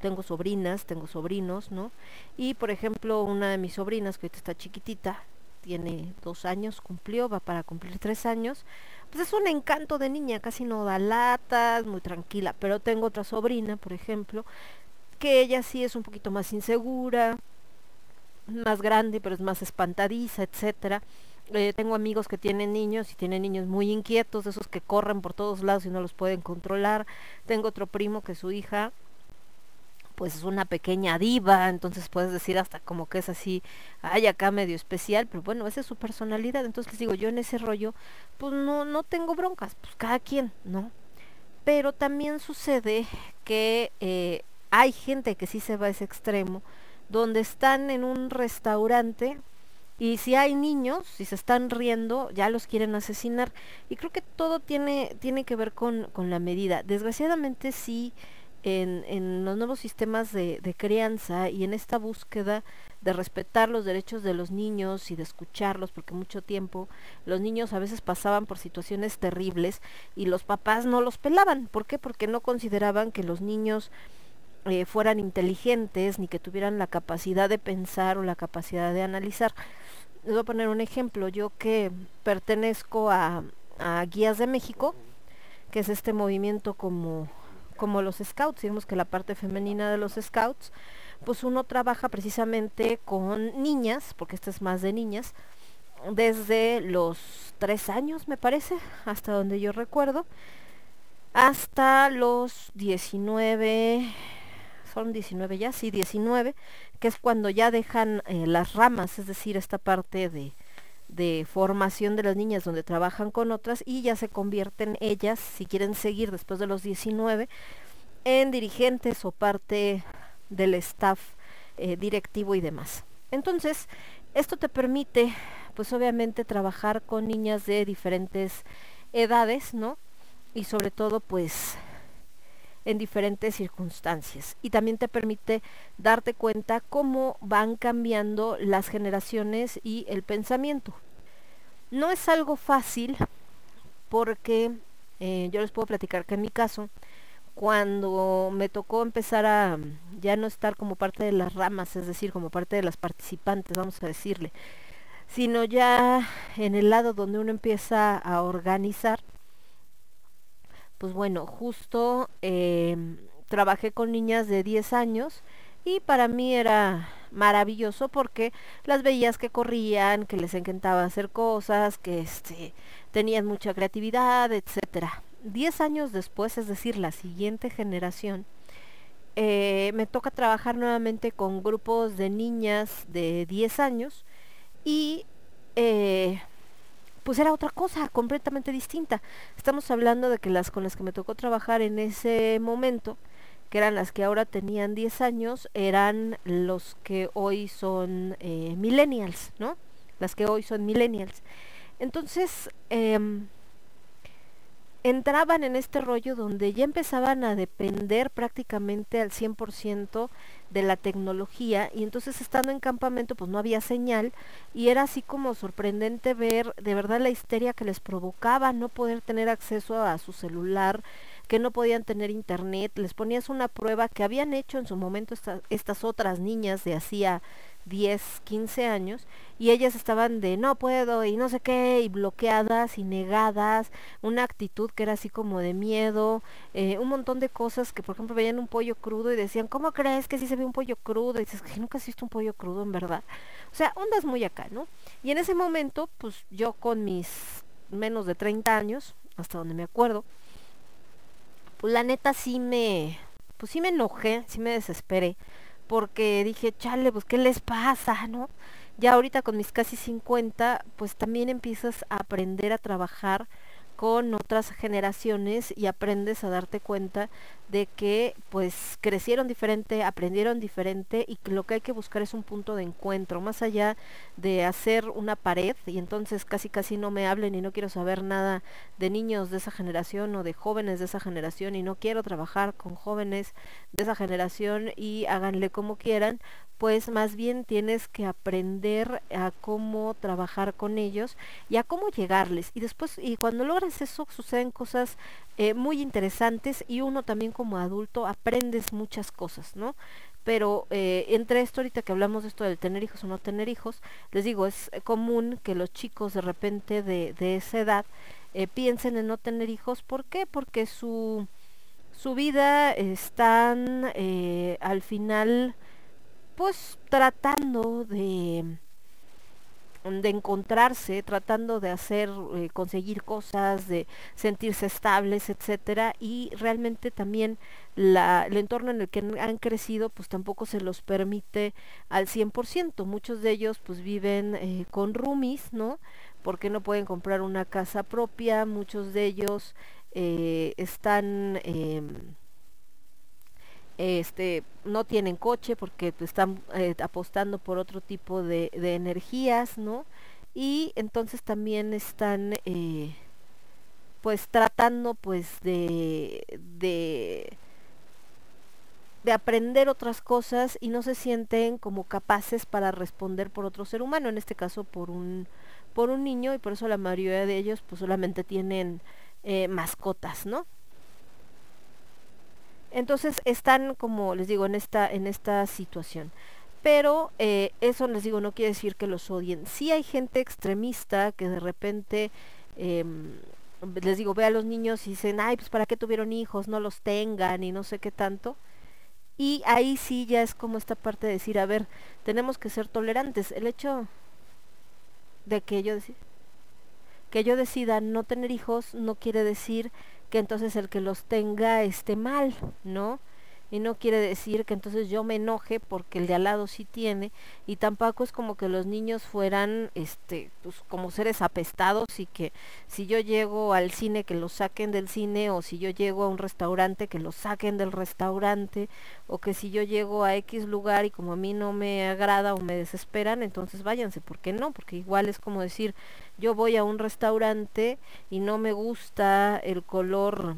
Speaker 1: tengo sobrinas, tengo sobrinos, ¿no? Y por ejemplo, una de mis sobrinas, que ahorita está chiquitita, tiene dos años, cumplió, va para cumplir tres años pues es un encanto de niña, casi no da latas, muy tranquila, pero tengo otra sobrina, por ejemplo, que ella sí es un poquito más insegura, más grande, pero es más espantadiza, etcétera. Eh, tengo amigos que tienen niños y tienen niños muy inquietos, esos que corren por todos lados y no los pueden controlar. Tengo otro primo que su hija pues es una pequeña diva, entonces puedes decir hasta como que es así, ay, acá medio especial, pero bueno, esa es su personalidad, entonces les digo, yo en ese rollo, pues no, no tengo broncas, pues cada quien, ¿no? Pero también sucede que eh, hay gente que sí se va a ese extremo, donde están en un restaurante y si hay niños, si se están riendo, ya los quieren asesinar. Y creo que todo tiene, tiene que ver con, con la medida. Desgraciadamente sí en, los nuevos sistemas de, crianza y en esta búsqueda de respetar los derechos de los niños y de escucharlos, porque mucho tiempo los niños a veces pasaban por situaciones terribles y los papás no los pelaban. ¿Por qué? Porque no consideraban que los niños eh, fueran inteligentes ni que tuvieran la capacidad de pensar o la capacidad de analizar. Les voy a poner un ejemplo. Yo que pertenezco a, a Guías de México, que es este movimiento como como los scouts, digamos que la parte femenina de los scouts, pues uno trabaja precisamente con niñas, porque este es más de niñas, desde los tres años me parece, hasta donde yo recuerdo, hasta los 19, son 19 ya, sí, 19, que es cuando ya dejan eh, las ramas, es decir, esta parte de, de formación de las niñas donde trabajan con otras y ya se convierten ellas, si quieren seguir después de los 19, en dirigentes o parte del staff eh, directivo y demás. Entonces, Esto te permite, pues obviamente, trabajar con niñas de diferentes edades, ¿no? Y sobre todo, pues, en diferentes circunstancias. Y también te permite darte cuenta cómo van cambiando las generaciones y el pensamiento. No es algo fácil porque eh, yo les puedo platicar que en mi caso, cuando me tocó empezar a ya no estar como parte de las ramas, es decir, como parte de las participantes, vamos a decirle, sino ya en el lado donde uno empieza a organizar, pues bueno, justo eh, trabajé con niñas de 10 años y para mí era maravilloso porque las veías que corrían, que les encantaba hacer cosas, que este, tenían mucha creatividad, etcétera. Diez años después, es decir, la siguiente generación, eh, me toca trabajar nuevamente con grupos de niñas de 10 años y eh, pues era otra cosa completamente distinta. Estamos hablando de que las con las que me tocó trabajar en ese momento, que eran las que ahora tenían 10 años, eran los que hoy son eh, millennials, ¿no? Las que hoy son millennials. Entonces, em, entraban en este rollo donde ya empezaban a depender prácticamente al 100% de la tecnología y entonces estando en campamento pues no había señal y era así como sorprendente ver de verdad la histeria que les provocaba no poder tener acceso a su celular, que no podían tener internet, les ponías una prueba que habían hecho en su momento estas otras niñas de hacía 10, 15 años y ellas estaban de no puedo y no sé qué y bloqueadas y negadas, una actitud que era así como de miedo, eh, un montón de cosas que por ejemplo veían un pollo crudo y decían, ¿cómo crees que si se ve un pollo crudo? Y dices, que nunca has visto un pollo crudo en verdad. O sea, ondas muy acá, ¿no? Y en ese momento, pues yo con mis menos de 30 años, hasta donde me acuerdo, pues la neta sí me, pues sí me enojé, sí me desesperé porque dije, chale, pues ¿qué les pasa, no? Ya ahorita con mis casi 50, pues también empiezas a aprender a trabajar con otras generaciones y aprendes a darte cuenta de que pues crecieron diferente, aprendieron diferente y lo que hay que buscar es un punto de encuentro, más allá de hacer una pared y entonces casi casi no me hablen y no quiero saber nada de niños de esa generación o de jóvenes de esa generación y no quiero trabajar con jóvenes de esa generación y háganle como quieran, pues más bien tienes que aprender a cómo trabajar con ellos y a cómo llegarles. Y después, y cuando logras eso, suceden cosas eh, muy interesantes y uno también como adulto aprendes muchas cosas, ¿no? Pero eh, entre esto, ahorita que hablamos de esto del tener hijos o no tener hijos, les digo, es común que los chicos de repente de, de esa edad eh, piensen en no tener hijos. ¿Por qué? Porque su, su vida están al final pues tratando de de encontrarse, tratando de hacer, eh, conseguir cosas, de sentirse estables, etcétera, y realmente también la, el entorno en el que han crecido, pues tampoco se los permite al 100%. Muchos de ellos pues viven eh, con roomies, ¿no? Porque no pueden comprar una casa propia, muchos de ellos eh, están em, este no tienen coche porque están eh, apostando por otro tipo de, de, energías no y entonces también están eh, pues tratando pues de, de de aprender otras cosas y no se sienten como capaces para responder por otro ser humano en este caso por un por un niño y por eso la mayoría de ellos pues solamente tienen eh, mascotas no entonces están, como les digo, en esta, en esta situación. Pero eh, eso les digo, no quiere decir que los odien. Sí hay gente extremista que de repente, em, les digo, ve a los niños y dicen, ay, pues para qué tuvieron hijos, no los tengan y no sé qué tanto. Y ahí sí ya es como esta parte de decir, a ver, tenemos que ser tolerantes. El hecho de que yo, que yo decida no tener hijos no quiere decir que entonces el que los tenga esté mal, ¿no? Y no quiere decir que entonces yo me enoje porque el de al lado sí tiene y tampoco es como que los niños fueran este pues como seres apestados y que si yo llego al cine que los saquen del cine o si yo llego a un restaurante que los saquen del restaurante o que si yo llego a X lugar y como a mí no me agrada o me desesperan entonces váyanse, ¿por qué no? Porque igual es como decir yo voy a un restaurante y no me gusta el color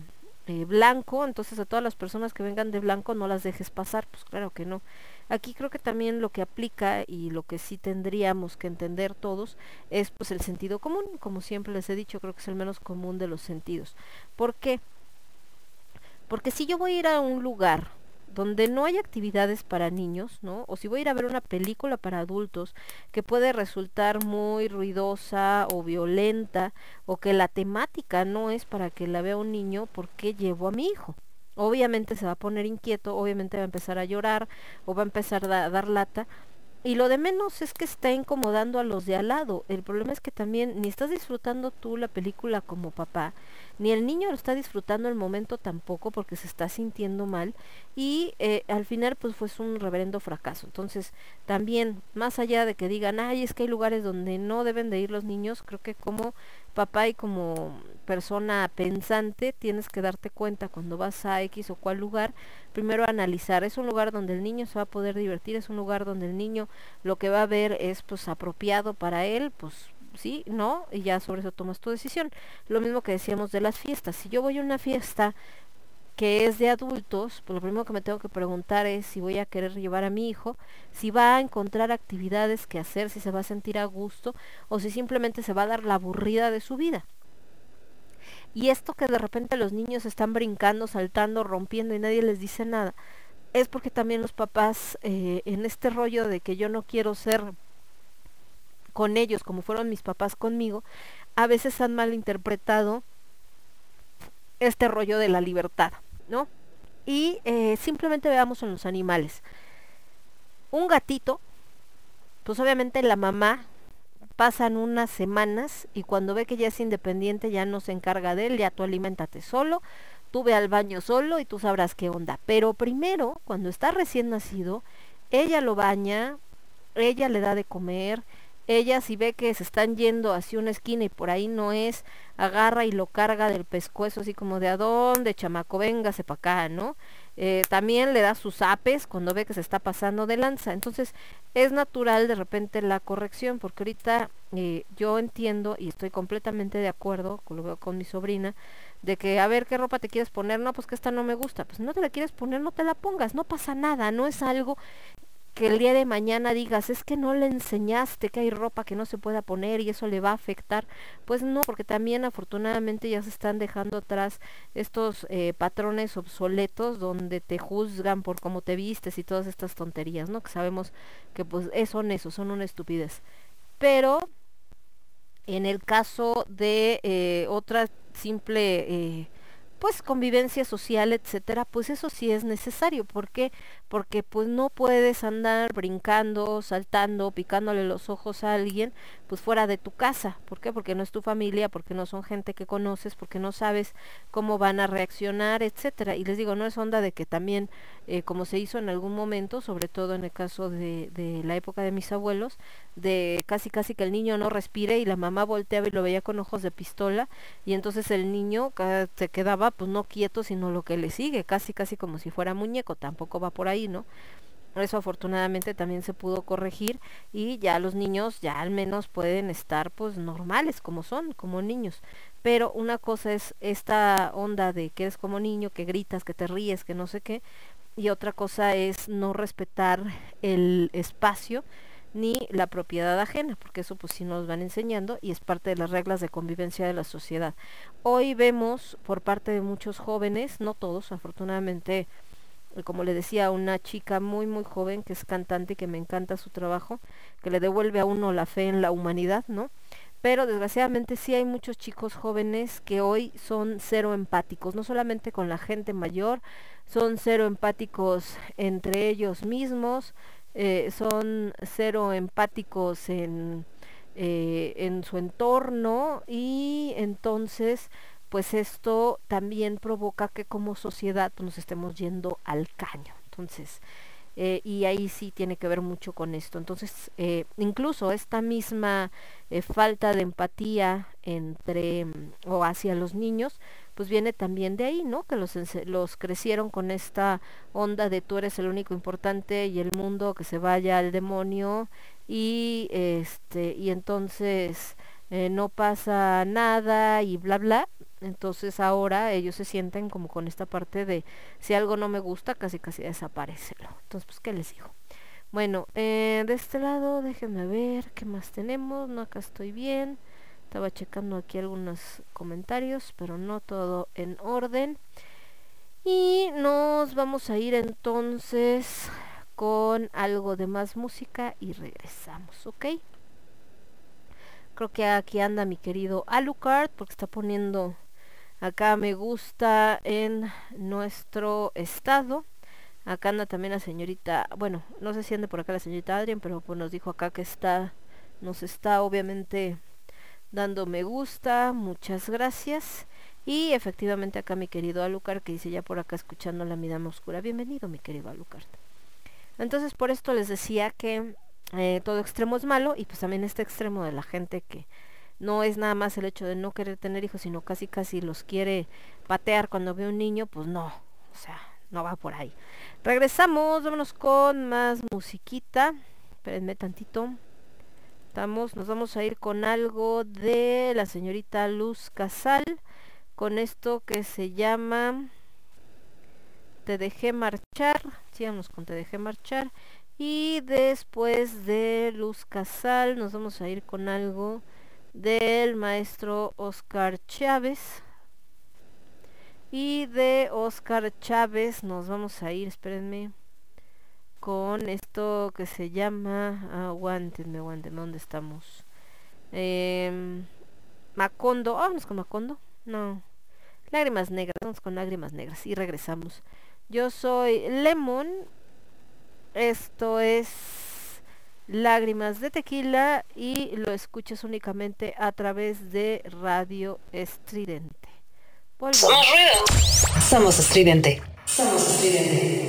Speaker 1: eh, blanco, entonces a todas las personas que vengan de blanco no las dejes pasar, pues claro que no. Aquí creo que también lo que aplica y lo que sí tendríamos que entender todos es pues el sentido común, como siempre les he dicho, creo que es el menos común de los sentidos. ¿Por qué? Porque si yo voy a ir a un lugar donde no hay actividades para niños, ¿no? O si voy a ir a ver una película para adultos que puede resultar muy ruidosa o violenta o que la temática no es para que la vea un niño, ¿por qué llevo a mi hijo? Obviamente se va a poner inquieto, obviamente va a empezar a llorar o va a empezar a dar lata. Y lo de menos es que está incomodando a los de al lado. El problema es que también ni estás disfrutando tú la película como papá, ni el niño lo está disfrutando el momento tampoco porque se está sintiendo mal y eh, al final pues fue un reverendo fracaso. Entonces también, más allá de que digan, ay, es que hay lugares donde no deben de ir los niños, creo que como papá y como persona pensante tienes que darte cuenta cuando vas a X o cual lugar, primero analizar, es un lugar donde el niño se va a poder divertir, es un lugar donde el niño lo que va a ver es pues apropiado para él, pues sí, no, y ya sobre eso tomas tu decisión. Lo mismo que decíamos de las fiestas. Si yo voy a una fiesta que es de adultos, pues lo primero que me tengo que preguntar es si voy a querer llevar a mi hijo, si va a encontrar actividades que hacer, si se va a sentir a gusto o si simplemente se va a dar la aburrida de su vida. Y esto que de repente los niños están brincando, saltando, rompiendo y nadie les dice nada, es porque también los papás eh, en este rollo de que yo no quiero ser con ellos, como fueron mis papás conmigo, a veces han malinterpretado este rollo de la libertad, ¿no? Y eh, simplemente veamos en los animales. Un gatito, pues obviamente la mamá pasan unas semanas y cuando ve que ya es independiente ya no se encarga de él, ya tú alimentate solo, tú ve al baño solo y tú sabrás qué onda. Pero primero, cuando está recién nacido, ella lo baña, ella le da de comer, ella si ve que se están yendo hacia una esquina y por ahí no es, agarra y lo carga del pescuezo así como de a dónde, chamaco, véngase para acá, ¿no? Eh, también le da sus apes cuando ve que se está pasando de lanza. Entonces es natural de repente la corrección, porque ahorita eh, yo entiendo y estoy completamente de acuerdo, lo con mi sobrina, de que a ver qué ropa te quieres poner, no, pues que esta no me gusta, pues no te la quieres poner, no te la pongas, no pasa nada, no es algo que el día de mañana digas, es que no le enseñaste que hay ropa que no se pueda poner y eso le va a afectar. Pues no, porque también afortunadamente ya se están dejando atrás estos eh, patrones obsoletos donde te juzgan por cómo te vistes y todas estas tonterías, ¿no? Que sabemos que pues son eso, son una estupidez. Pero en el caso de eh, otra simple... Eh, pues convivencia social, etcétera, pues eso sí es necesario. ¿Por qué? Porque pues no puedes andar brincando, saltando, picándole los ojos a alguien, pues fuera de tu casa. ¿Por qué? Porque no es tu familia, porque no son gente que conoces, porque no sabes cómo van a reaccionar, etcétera. Y les digo, no es onda de que también, eh, como se hizo en algún momento, sobre todo en el caso de, de la época de mis abuelos, de casi casi que el niño no respire y la mamá volteaba y lo veía con ojos de pistola y entonces el niño se quedaba pues no quieto, sino lo que le sigue, casi casi como si fuera muñeco, tampoco va por ahí, ¿no? Eso afortunadamente también se pudo corregir y ya los niños ya al menos pueden estar pues normales como son, como niños. Pero una cosa es esta onda de que eres como niño, que gritas, que te ríes, que no sé qué, y otra cosa es no respetar el espacio ni la propiedad ajena, porque eso pues sí nos van enseñando y es parte de las reglas de convivencia de la sociedad. Hoy vemos por parte de muchos jóvenes, no todos, afortunadamente, como le decía, una chica muy muy joven que es cantante y que me encanta su trabajo, que le devuelve a uno la fe en la humanidad, ¿no? Pero desgraciadamente sí hay muchos chicos jóvenes que hoy son cero empáticos, no solamente con la gente mayor, son cero empáticos entre ellos mismos, eh, son cero empáticos en, eh, en su entorno y entonces pues esto también provoca que como sociedad nos estemos yendo al caño. Entonces, eh, y ahí sí tiene que ver mucho con esto. Entonces, eh, incluso esta misma eh, falta de empatía entre mm, o hacia los niños, pues viene también de ahí, ¿no? Que los, los crecieron con esta onda de tú eres el único importante y el mundo que se vaya al demonio y este y entonces no pasa nada y bla bla entonces ahora ellos se sienten como con esta parte de si algo no me gusta, casi casi desaparecelo. Entonces, pues, ¿qué les digo? Bueno, eh, de este lado, déjenme ver qué más tenemos. No, acá estoy bien. Estaba checando aquí algunos comentarios, pero no todo en orden. Y nos vamos a ir entonces con algo de más música y regresamos, ¿ok? Creo que aquí anda mi querido Alucard porque está poniendo Acá me gusta en nuestro estado. Acá anda también la señorita, bueno, no sé si anda por acá la señorita Adrián, pero pues nos dijo acá que está, nos está obviamente dando me gusta, muchas gracias. Y efectivamente acá mi querido Alucard que dice ya por acá escuchando la mirada oscura. Bienvenido mi querido Alucard. Entonces por esto les decía que eh, todo extremo es malo y pues también este extremo de la gente que no es nada más el hecho de no querer tener hijos, sino casi casi los quiere patear cuando ve un niño, pues no, o sea, no va por ahí. Regresamos, vámonos con más musiquita. Espérenme tantito. Estamos, nos vamos a ir con algo de la señorita Luz Casal, con esto que se llama Te dejé marchar. Sigamos con Te dejé marchar. Y después de Luz Casal nos vamos a ir con algo del maestro Oscar Chávez. Y de Oscar Chávez nos vamos a ir, espérenme, con esto que se llama... Aguántenme, aguántenme, ¿dónde estamos? Eh, Macondo, vamos con Macondo. No. Lágrimas negras, vamos con lágrimas negras y regresamos. Yo soy Lemon. Esto es Lágrimas de Tequila y lo escuchas únicamente a través de Radio Estridente.
Speaker 11: Somos Somos estridente. Somos estridente.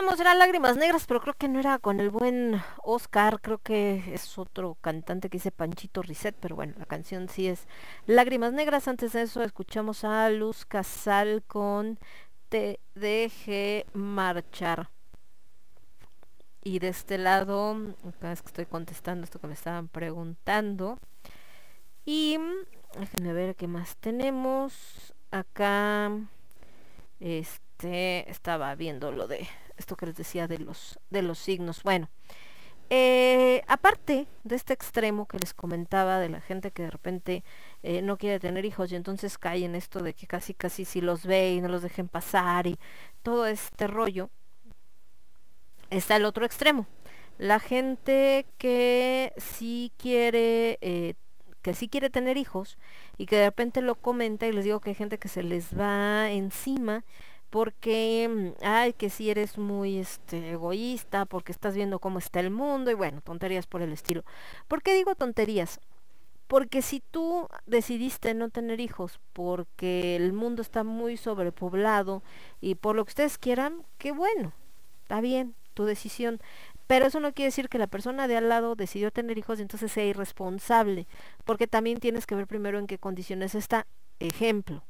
Speaker 1: Ya regresamos, era Lágrimas Negras, pero creo que no era con el buen Oscar, creo que es otro cantante que dice Panchito Risset, pero bueno, la canción sí es Lágrimas Negras. Antes de eso escuchamos a Luz Casal con Te deje marchar. Y de este lado, acá es que estoy contestando esto que me estaban preguntando. Y déjenme ver qué más tenemos. Acá, este, estaba viendo lo de esto que les decía de los, de los signos. Bueno, eh, aparte de este extremo que les comentaba de la gente que de repente eh, no quiere tener hijos y entonces cae en esto de que casi casi si los ve y no los dejen pasar y todo este rollo, está el otro extremo. La gente que sí quiere, eh, que sí quiere tener hijos y que de repente lo comenta y les digo que hay gente que se les va encima porque, mm, ay, que si eres muy este, egoísta, porque estás viendo cómo está el mundo y bueno, tonterías por el estilo. ¿Por qué digo tonterías? Porque si tú decidiste no tener hijos porque el mundo está muy sobrepoblado y por lo que ustedes quieran, qué bueno, está bien, tu decisión. Pero eso no quiere decir que la persona de al lado decidió tener hijos y entonces sea irresponsable, porque también tienes que ver primero en qué condiciones está. Ejemplo,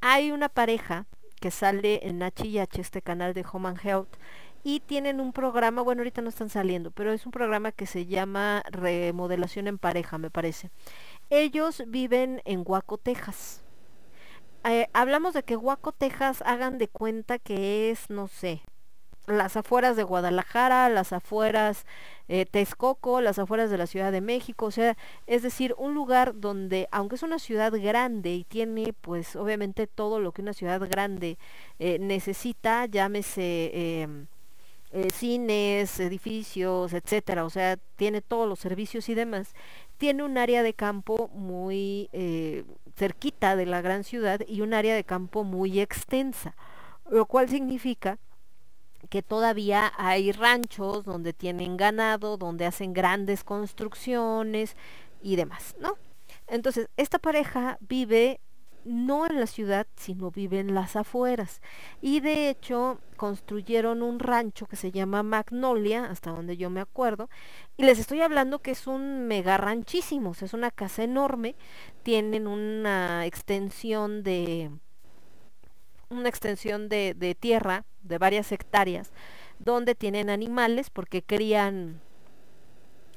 Speaker 1: hay una pareja que sale en HH, este canal de Home Health, y tienen un programa, bueno, ahorita no están saliendo, pero es un programa que se llama Remodelación en Pareja, me parece. Ellos viven en Guaco, Texas. Eh, hablamos de que Guaco, Texas, hagan de cuenta que es, no sé, las afueras de Guadalajara, las afueras eh, Texcoco, las afueras de la Ciudad de México, o sea, es decir, un lugar donde, aunque es una ciudad grande y tiene pues obviamente todo lo que una ciudad grande eh, necesita, llámese em, eh, cines, edificios, etcétera, o sea, tiene todos los servicios y demás, tiene un área de campo muy eh, cerquita de la gran ciudad y un área de campo muy extensa, lo cual significa que todavía hay ranchos donde tienen ganado, donde hacen grandes construcciones y demás, ¿no? Entonces, esta pareja vive no en la ciudad, sino vive en las afueras. Y de hecho, construyeron un rancho que se llama Magnolia, hasta donde yo me acuerdo. Y les estoy hablando que es un mega ranchísimo, es una casa enorme. Tienen una extensión de una extensión de, de tierra de varias hectáreas donde tienen animales porque crían,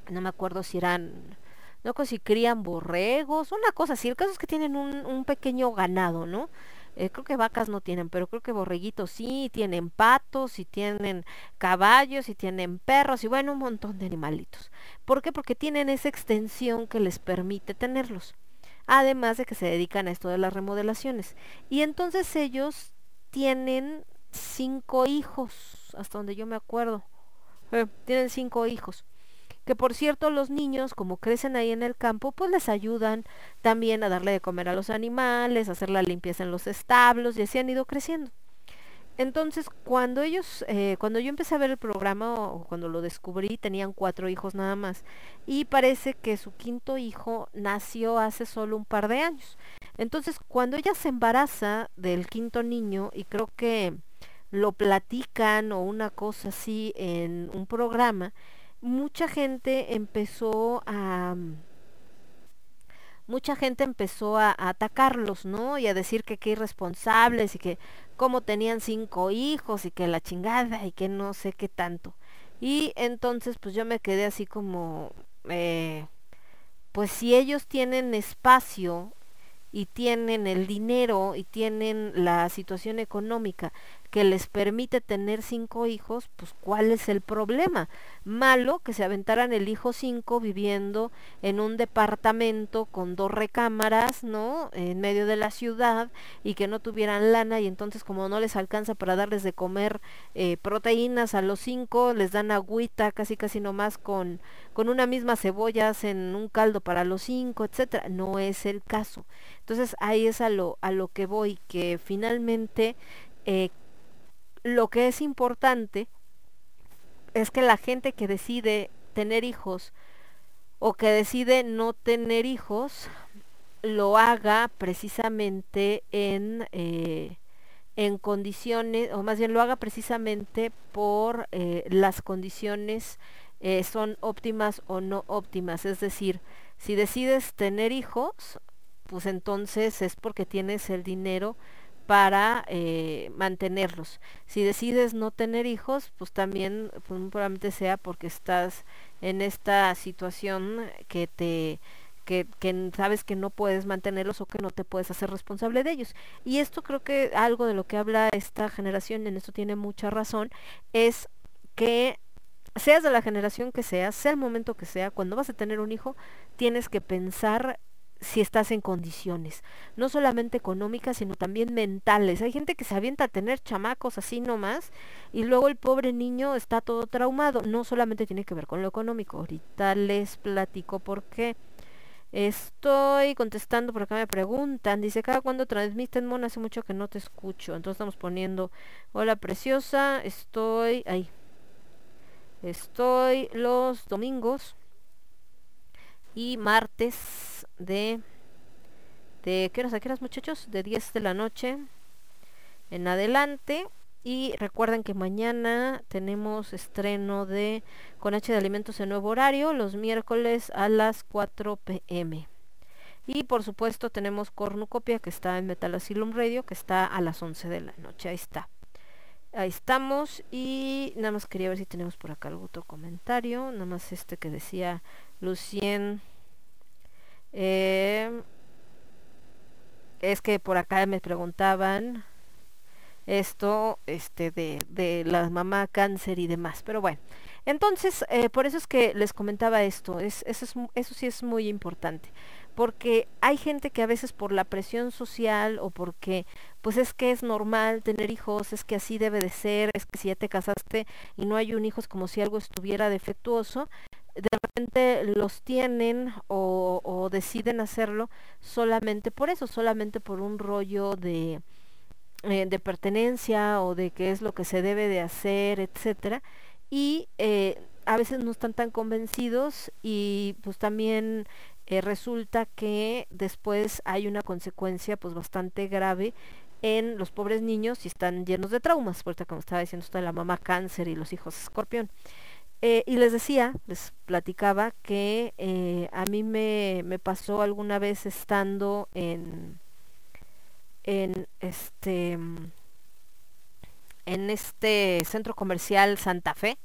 Speaker 1: no me acuerdo si eran, no si crían borregos, una cosa así, el caso es que tienen un, un pequeño ganado, ¿no? Eh, creo que vacas no tienen, pero creo que borreguitos sí, tienen patos, y tienen caballos, y tienen perros, y bueno, un montón de animalitos. ¿Por qué? Porque tienen esa extensión que les permite tenerlos además de que se dedican a esto de las remodelaciones. Y entonces ellos tienen cinco hijos, hasta donde yo me acuerdo. Eh, tienen cinco hijos. Que por cierto los niños, como crecen ahí en el campo, pues les ayudan también a darle de comer a los animales, a hacer la limpieza en los establos y así han ido creciendo. Entonces, cuando ellos, eh, cuando yo empecé a ver el programa o cuando lo descubrí, tenían cuatro hijos nada más. Y parece que su quinto hijo nació hace solo un par de años. Entonces, cuando ella se embaraza del quinto niño, y creo que lo platican o una cosa así en un programa, mucha gente empezó a mucha gente empezó a, atacarlos, ¿no? Y a decir que qué irresponsables y que cómo tenían cinco hijos y que la chingada y que no sé qué tanto. Y entonces pues yo me quedé así como, eh, pues si ellos tienen espacio y tienen el dinero y tienen la situación económica que les permite tener cinco hijos, pues ¿cuál es el problema? Malo que se aventaran el hijo cinco viviendo en un departamento con dos recámaras, ¿no? En medio de la ciudad y que no tuvieran lana y entonces como no les alcanza para darles de comer eh, proteínas a los cinco, les dan agüita casi casi nomás con, con una misma cebolla hacen un caldo para los cinco, etcétera. No es el caso. Entonces ahí es a lo, a lo que voy, que finalmente eh, lo que es importante es que la gente que decide tener hijos o que decide no tener hijos lo haga precisamente en, eh, en condiciones, o más bien lo haga precisamente por eh, las condiciones eh, son óptimas o no óptimas. Es decir, si decides tener hijos, pues entonces es porque tienes el dinero para eh, mantenerlos. Si decides no tener hijos, pues también pues, probablemente sea porque estás en esta situación que te que, que, sabes que no puedes mantenerlos o que no te puedes hacer responsable de ellos. Y esto creo que algo de lo que habla esta generación, en esto tiene mucha razón, es que seas de la generación que seas, sea el momento que sea, cuando vas a tener un hijo, tienes que pensar si estás en condiciones, no solamente económicas, sino también mentales. Hay gente que se avienta a tener chamacos así nomás y luego el pobre niño está todo traumado. No solamente tiene que ver con lo económico. Ahorita les platico por qué. Estoy contestando por acá me preguntan, dice, cada cuando transmiten Mon hace mucho que no te escucho. Entonces estamos poniendo, hola preciosa, estoy ahí. Estoy los domingos y martes de de qué horas a qué horas muchachos de 10 de la noche en adelante y recuerden que mañana tenemos estreno de Con H de Alimentos en nuevo horario, los miércoles a las 4 pm. Y por supuesto tenemos Cornucopia que está en Metal Asylum Radio, que está a las 11 de la noche. Ahí está. Ahí estamos. Y nada más quería ver si tenemos por acá algún otro comentario. Nada más este que decía Lucien. Eh, es que por acá me preguntaban esto este de, de la mamá cáncer y demás pero bueno entonces eh, por eso es que les comentaba esto es, eso, es, eso sí es muy importante porque hay gente que a veces por la presión social o porque pues es que es normal tener hijos, es que así debe de ser, es que si ya te casaste y no hay un hijo es como si algo estuviera defectuoso, de repente los tienen o, deciden hacerlo solamente por eso, solamente por un rollo de, eh, de pertenencia o de qué es lo que se debe de hacer, etcétera, y eh, a veces no están tan convencidos y pues también eh, resulta que después hay una consecuencia pues bastante grave en los pobres niños y están llenos de traumas, ahorita como estaba diciendo usted la mamá cáncer y los hijos escorpión. Y les decía, les platicaba que a mí me, me pasó alguna vez estando en, en este en este centro comercial Santa Fe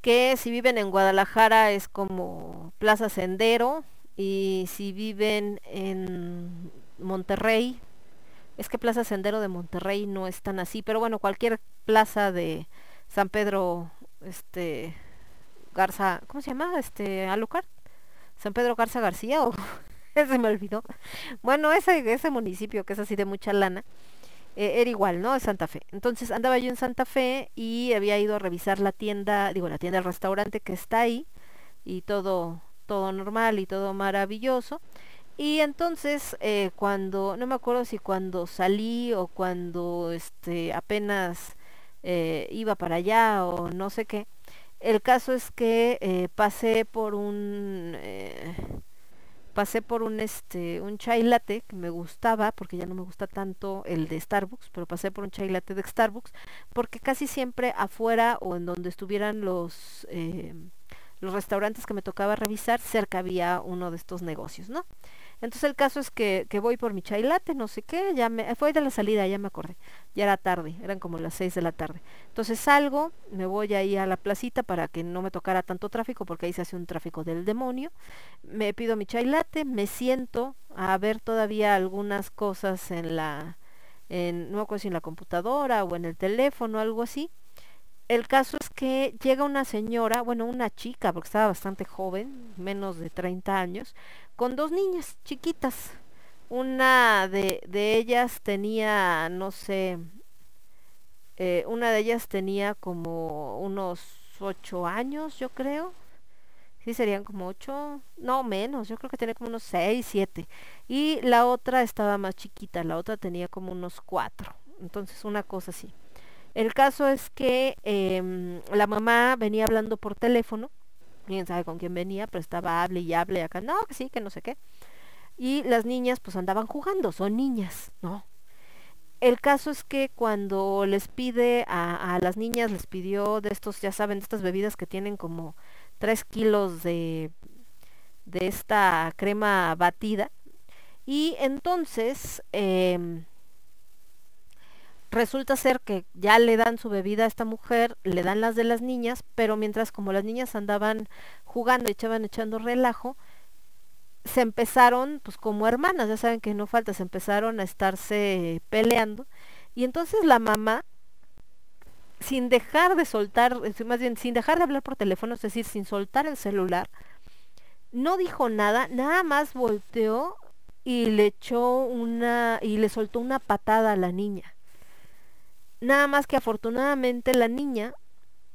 Speaker 1: que si viven en Guadalajara es como Plaza Sendero y si viven en Monterrey es que Plaza Sendero de Monterrey no es tan así pero bueno cualquier plaza de San Pedro este Garza ¿cómo se llama? este Alucard San Pedro Garza García o *laughs* se me olvidó. Bueno, ese, ese municipio que es así de mucha lana, eh, era igual, ¿no? Santa Fe. Entonces andaba yo en Santa Fe y había ido a revisar la tienda, digo, la tienda del restaurante que está ahí y todo, todo normal y todo maravilloso. Y entonces eh, cuando, no me acuerdo si cuando salí o cuando este apenas eh, iba para allá o no sé qué, el caso es que pasé por un pasé por un este un chai latte que me gustaba porque ya no me gusta tanto el de Starbucks pero pasé por un chai latte de Starbucks porque casi siempre afuera o en donde estuvieran los eh, los restaurantes que me tocaba revisar cerca había uno de estos negocios no entonces el caso es que, que voy por mi chai latte, no sé qué, ya me, fue de la salida, ya me acordé, ya era tarde, eran como las seis de la tarde. Entonces salgo, me voy ahí a la placita para que no me tocara tanto tráfico, porque ahí se hace un tráfico del demonio. Me pido mi chai latte, me siento a ver todavía algunas cosas en la, en, no me acuerdo si en la computadora o en el teléfono, algo así el caso es que llega una señora, bueno, una chica, porque estaba bastante joven, menos de 30 años, con dos niñas chiquitas. Una de, de ellas tenía, no sé, eh, una de ellas tenía como unos ocho años, yo creo. Sí, serían como ocho, no menos, yo creo que tenía como unos seis, siete. Y la otra estaba más chiquita, la otra tenía como unos cuatro. Entonces, una cosa así. El caso es que em, la mamá venía hablando por teléfono, quién sabe con quién venía, pero estaba hable y hable acá, no, que sí, que no sé qué. Y las niñas pues andaban jugando, son niñas, ¿no? el caso es que cuando les pide a, a, las niñas, les pidió de estos, ya saben, de estas bebidas que tienen como 3 kilos de, de esta crema batida. Y entonces eh, resulta ser que ya le dan su bebida a esta mujer, le dan las de las niñas, pero mientras como las niñas andaban jugando y echaban echando relajo, se empezaron, pues como hermanas, ya saben que no falta, se empezaron a estarse peleando. Y entonces la mamá, sin dejar de soltar, más bien sin dejar de hablar por teléfono, es decir, sin soltar el celular, no dijo nada, nada más volteó y le echó una, y le soltó una patada a la niña. Nada más que afortunadamente la niña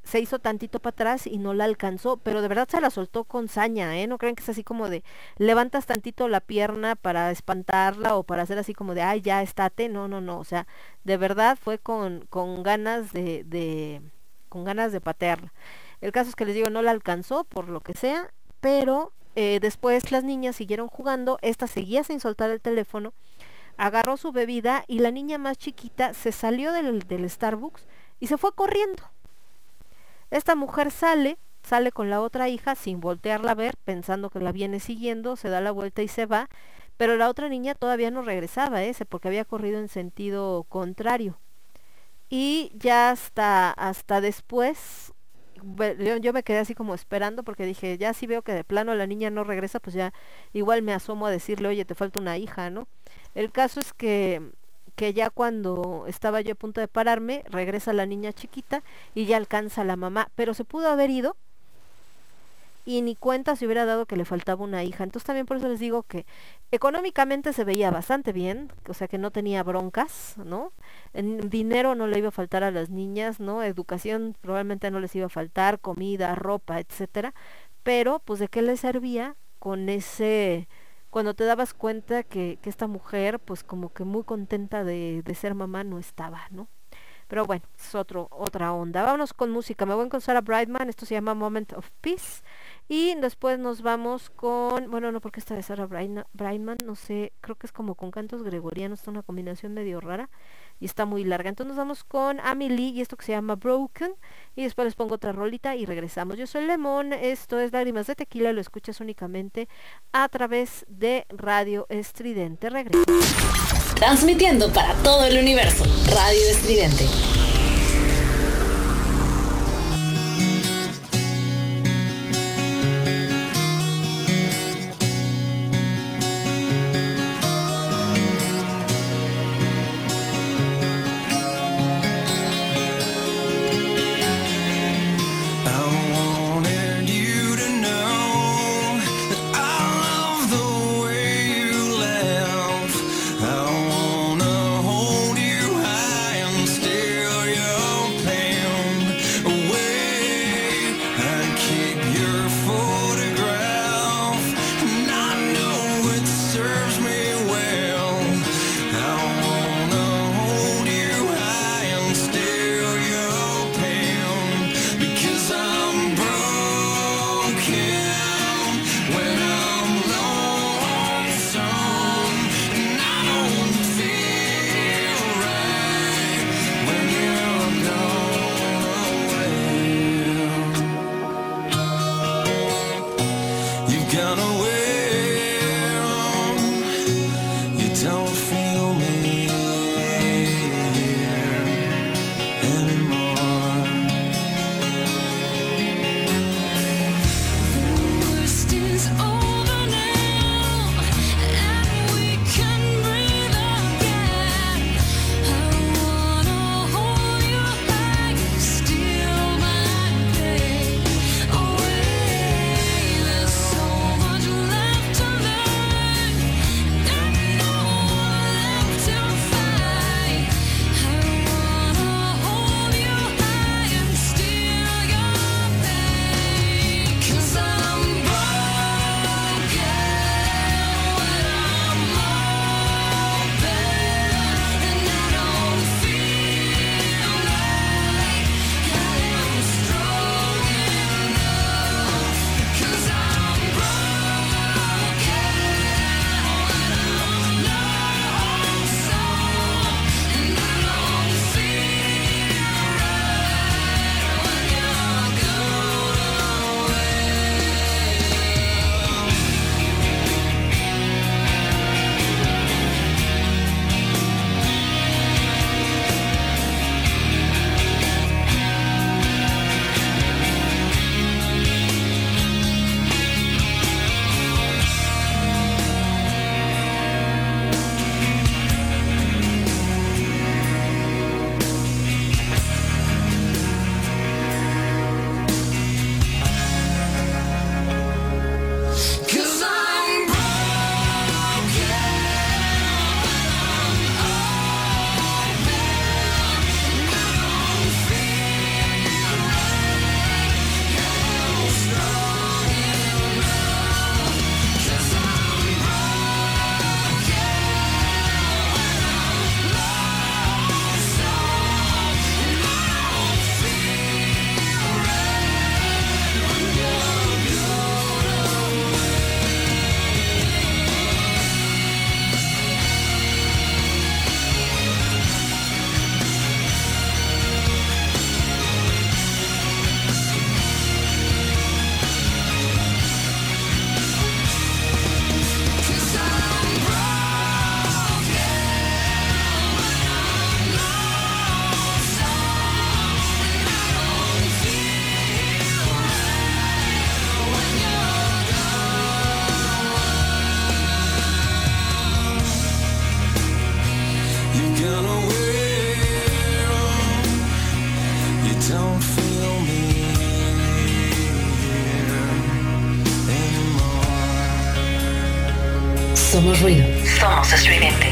Speaker 1: se hizo tantito para atrás y no la alcanzó, pero de verdad se la soltó con saña, ¿eh? No creen que es así como de levantas tantito la pierna para espantarla o para hacer así como de, ay, ya estate, no, no, no, o sea, de verdad fue con, con ganas de, de, con ganas de patearla. El caso es que les digo, no la alcanzó por lo que sea, pero eh, después las niñas siguieron jugando, esta seguía sin soltar el teléfono, agarró su bebida y la niña más chiquita se salió del, del Starbucks y se fue corriendo esta mujer sale, sale con la otra hija sin voltearla a ver, pensando que la viene siguiendo, se da la vuelta y se va, pero la otra niña todavía no regresaba ese porque había corrido en sentido contrario. Y ya hasta hasta después yo, yo, me quedé así como esperando porque dije, ya si veo que de plano la niña no regresa, pues ya igual me asomo a decirle, oye, te falta una hija, ¿no? El caso es que que ya cuando estaba yo a punto de pararme, regresa la niña chiquita y ya alcanza la mamá, pero se pudo haber ido y ni cuenta se hubiera dado que le faltaba una hija. Entonces también por eso les digo que económicamente se veía bastante bien, o sea que no tenía broncas, ¿no? En dinero no le iba a faltar a las niñas, ¿no? Educación probablemente no les iba a faltar, comida, ropa, etcétera, pero pues de qué le servía con ese cuando te dabas cuenta que, que esta mujer, pues como que muy contenta de, de, ser mamá, no estaba, ¿no? Pero bueno, es otro, otra onda. Vámonos con música. Me voy encontrar a Brightman, esto se llama Moment of Peace. Y después nos vamos con, bueno, no porque esta de Sarah Brightman, no sé, creo que es como con cantos gregorianos, es una combinación medio rara y está muy larga. Entonces nos vamos con Amelie y esto que se llama Broken y después les pongo otra rolita y regresamos. Yo soy Lemón, esto es Lágrimas de Tequila, lo escuchas únicamente a través de Radio Estridente. Regresamos.
Speaker 2: Transmitiendo para todo el universo, Radio Estridente.
Speaker 12: Ruido. Somos estridente.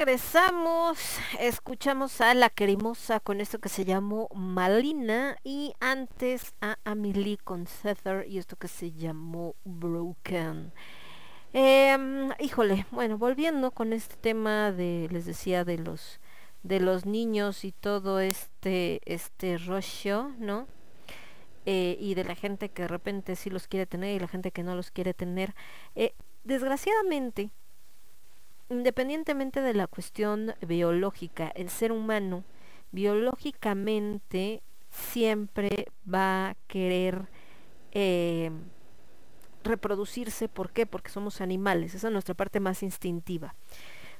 Speaker 1: Regresamos. Escuchamos a la cremosa con esto que se llamó Malina y antes a Amelie con Sether y esto que se llamó Broken. Em, híjole, bueno, volviendo con este tema de, les decía, de los de los niños y todo este este rollo, ¿no? Eh, y de la gente que de repente sí los quiere tener y la gente que no los quiere tener. Eh, desgraciadamente, independientemente de la cuestión biológica, el ser humano biológicamente siempre va a querer eh, reproducirse. ¿Por qué? Porque somos animales. Esa es nuestra parte más instintiva.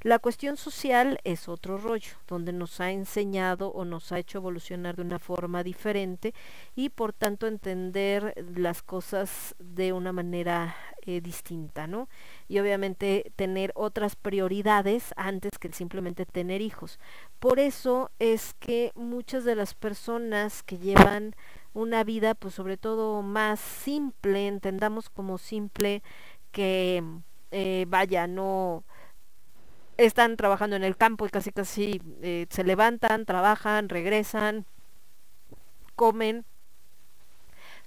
Speaker 1: La cuestión social es otro rollo, donde nos ha enseñado o nos ha hecho evolucionar de una forma diferente y por tanto entender las cosas de una manera eh, distinta, ¿no? Y obviamente tener otras prioridades antes que simplemente tener hijos. Por eso es que muchas de las personas que llevan una vida, pues sobre todo más simple, entendamos como simple, que eh, vaya, no están trabajando en el campo y casi casi eh, se levantan, trabajan, regresan, comen,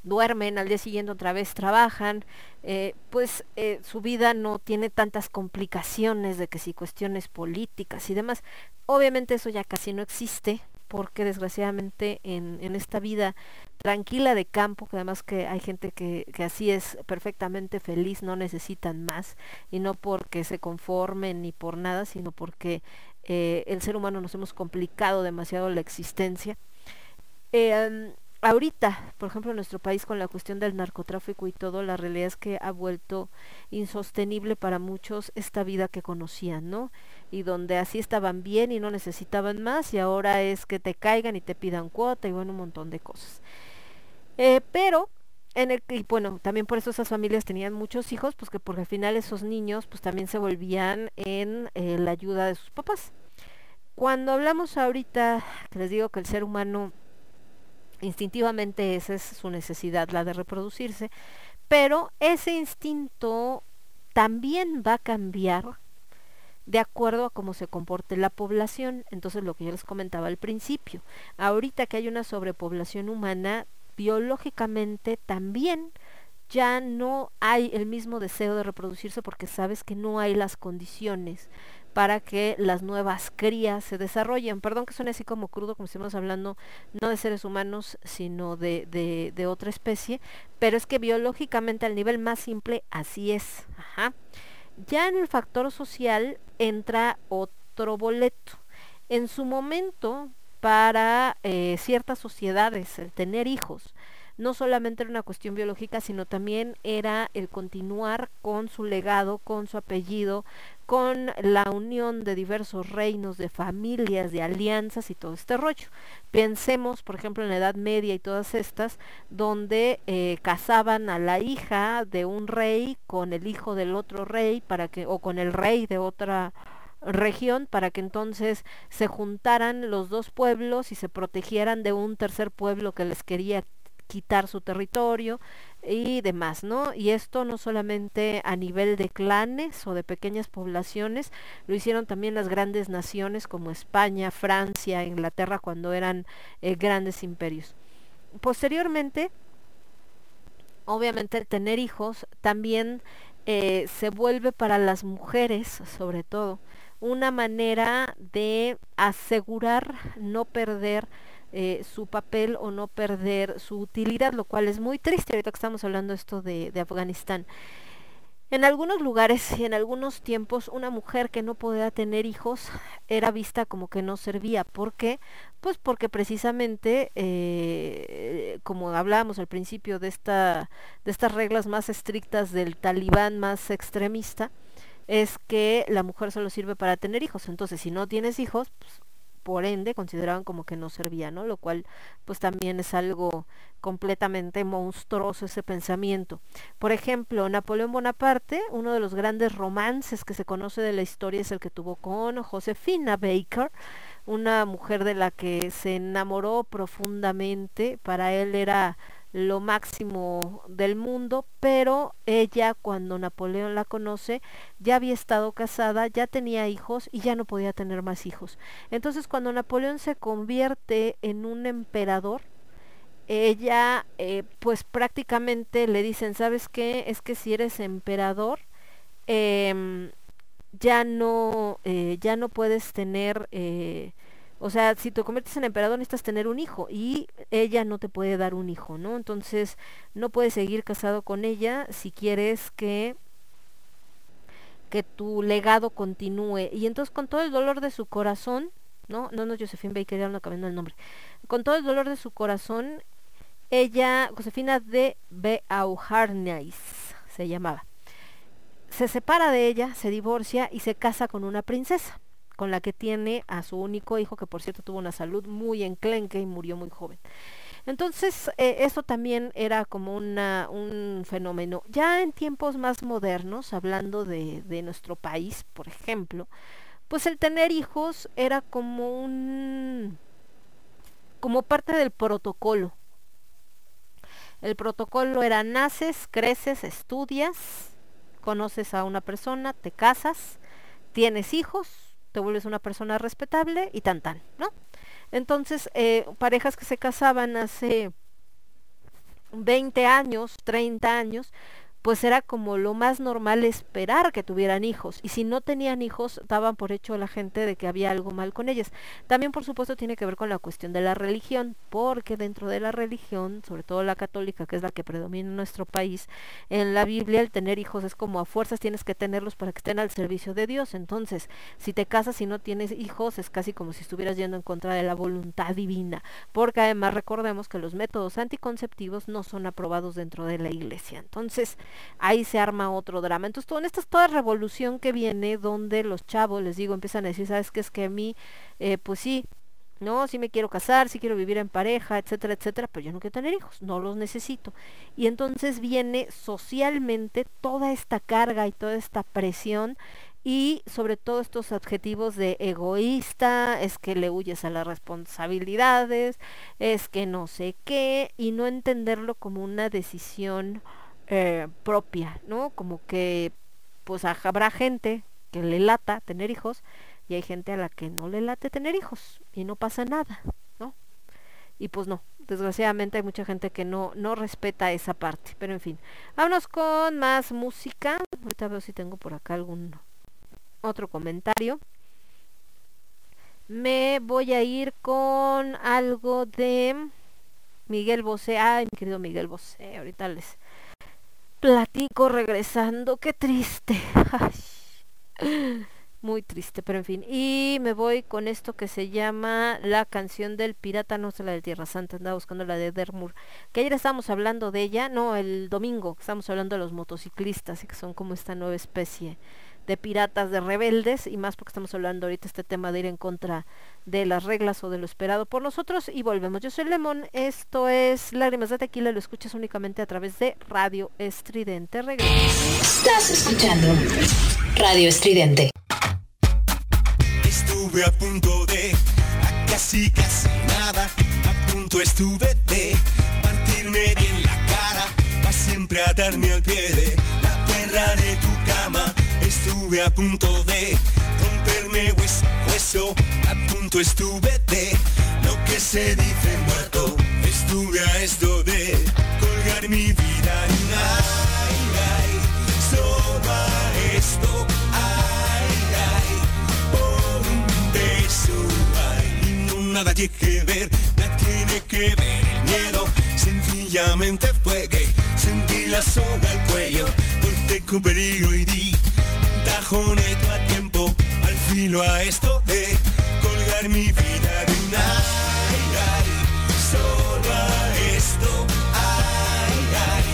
Speaker 1: duermen, al día siguiente otra vez trabajan, eh, pues eh, su vida no tiene tantas complicaciones de que si cuestiones políticas y demás. Obviamente eso ya casi no existe, porque desgraciadamente en, en, esta vida tranquila de campo, que además que hay gente que, que, así es perfectamente feliz, no necesitan más, y no porque se conformen ni por nada, sino porque eh, el ser humano nos hemos complicado demasiado la existencia. Eh, ahorita, por ejemplo, en nuestro país con la cuestión del narcotráfico y todo, la realidad es que ha vuelto insostenible para muchos esta vida que conocían, ¿no? Y donde así estaban bien y no necesitaban más y ahora es que te caigan y te pidan cuota y bueno, un montón de cosas. Eh, pero en el y bueno, también por eso esas familias tenían muchos hijos, pues que porque al final esos niños pues también se volvían en eh, la ayuda de sus papás. Cuando hablamos ahorita, que les digo que el ser humano instintivamente esa es su necesidad, la de reproducirse, pero ese instinto también va a cambiar de acuerdo a cómo se comporte la población. Entonces lo que yo les comentaba al principio, ahorita que hay una sobrepoblación humana, biológicamente también ya no hay el mismo deseo de reproducirse porque sabes que no hay las condiciones para que las nuevas crías se desarrollen. Perdón que suene así como crudo, como estamos hablando no de seres humanos, sino de, de, de, otra especie, pero es que biológicamente al nivel más simple así es. Ajá. Ya en el factor social entra otro boleto. En su momento, para eh, ciertas sociedades, el tener hijos, no solamente era una cuestión biológica, sino también era el continuar con su legado, con su apellido, con la unión de diversos reinos, de familias, de alianzas y todo este rollo. Pensemos, por ejemplo, en la Edad Media y todas estas, donde eh, casaban a la hija de un rey con el hijo del otro rey para que, o con el rey de otra región para que entonces se juntaran los dos pueblos y se protegieran de un tercer pueblo que les quería quitar su territorio y demás, ¿no? Y esto no solamente a nivel de clanes o de pequeñas poblaciones, lo hicieron también las grandes naciones como España, Francia, Inglaterra cuando eran eh, grandes imperios. Posteriormente, obviamente tener hijos también eh, se vuelve para las mujeres, sobre todo, una manera de asegurar no perder eh, su papel o no perder su utilidad, lo cual es muy triste ahorita que estamos hablando esto de, de Afganistán. En algunos lugares y en algunos tiempos una mujer que no podía tener hijos era vista como que no servía. ¿Por qué? Pues porque precisamente, eh, como hablábamos al principio de, esta, de estas reglas más estrictas del talibán más extremista, es que la mujer solo sirve para tener hijos. Entonces, si no tienes hijos, pues, por ende consideraban como que no servía, ¿no? Lo cual pues también es algo completamente monstruoso ese pensamiento. Por ejemplo, Napoleón Bonaparte, uno de los grandes romances que se conoce de la historia es el que tuvo con Josefina Baker, una mujer de la que se enamoró profundamente, para él era lo máximo del mundo, pero ella cuando Napoleón la conoce ya había estado casada, ya tenía hijos y ya no podía tener más hijos. Entonces cuando Napoleón se convierte en un emperador, ella eh, pues prácticamente le dicen, ¿sabes qué? Es que si eres emperador, em, ya no, eh, ya no puedes tener, eh, o sea, si te conviertes en emperador necesitas tener un hijo y ella no te puede dar un hijo, ¿no? Entonces no puedes seguir casado con ella si quieres que que tu legado continúe. Y entonces con todo el dolor de su corazón, ¿no? No, no, Josephine Baker, ya no cambiando el nombre. Con todo el dolor de su corazón, ella, Josefina de Beauharnais, se llamaba. Se separa de ella, se divorcia y se casa con una princesa, con la que tiene a su único hijo, que por cierto tuvo una salud muy enclenque y murió muy joven. Entonces, eh, eso también era como una, un fenómeno. Ya en tiempos más modernos, hablando de, de nuestro país, por ejemplo, pues el tener hijos era como un como parte del protocolo el protocolo era naces, creces, estudias, conoces a una persona, te casas, tienes hijos, te vuelves una persona respetable y tan tan, ¿no? Entonces, eh, parejas que se casaban hace 20 años, 30 años, pues era como lo más normal esperar que tuvieran hijos. Y si no tenían hijos, daban por hecho a la gente de que había algo mal con ellas. También, por supuesto, tiene que ver con la cuestión de la religión, porque dentro de la religión, sobre todo la católica, que es la que predomina en nuestro país, en la Biblia el tener hijos es como a fuerzas tienes que tenerlos para que estén al servicio de Dios. Entonces, si te casas y no tienes hijos, es casi como si estuvieras yendo en contra de la voluntad divina. Porque además recordemos que los métodos anticonceptivos no son aprobados dentro de la iglesia. Entonces, ahí se arma otro drama. Entonces, todo, esta es toda revolución que viene donde los chavos, les digo, empiezan a decir, ¿sabes qué? Es que a mí, eh, pues sí, no, sí me quiero casar, sí quiero vivir en pareja, etcétera, etcétera, pero yo no quiero tener hijos, no los necesito. Y entonces viene socialmente toda esta carga y toda esta presión y sobre todo estos adjetivos de egoísta, es que le huyes a las responsabilidades, es que no sé qué, y no entenderlo como una decisión eh, propia, ¿no? Como que pues habrá gente que le lata tener hijos y hay gente a la que no le late tener hijos y no pasa nada, ¿no? Y pues no, desgraciadamente hay mucha gente que no, no respeta esa parte, pero en fin. Vámonos con más música. Ahorita veo si tengo por acá algún otro comentario. Me voy a ir con algo de Miguel Bosé. Ay, mi querido Miguel Bosé, ahorita les platico regresando. Qué triste. Muy triste, pero en fin. Y me voy con esto que se llama La canción del pirata, no sé la de Tierra Santa, andaba buscando la de Dermur. Que ayer estábamos hablando de ella, no, el domingo, estamos hablando de los motociclistas, que son como esta nueva especie de piratas, de rebeldes, y más porque estamos hablando ahorita este tema de ir en contra de las reglas o de lo esperado por nosotros. Y volvemos. Yo soy Lemón, esto es Lágrimas de Tequila, lo escuchas únicamente a través de Radio Estridente. Regreso.
Speaker 2: Estás escuchando Radio Estridente.
Speaker 13: Estuve a punto de, a casi casi nada, a punto estuve de partirme bien la cara, para siempre atarme al pie de la perra de tu cama. Estuve a punto de romperme hueso, a punto estuve de lo que se dice muerto. Estuve a esto de colgar mi vida en ay, ay, solo a esto, ay, ay, por un beso, ay, no nada tiene que ver, nada tiene que ver el miedo, sencillamente fue que sentí la soga al cuello, corté con peligro y di un tajoneto a tiempo, al filo a esto de colgar mi vida de un ay, solo a esto, ay, ay,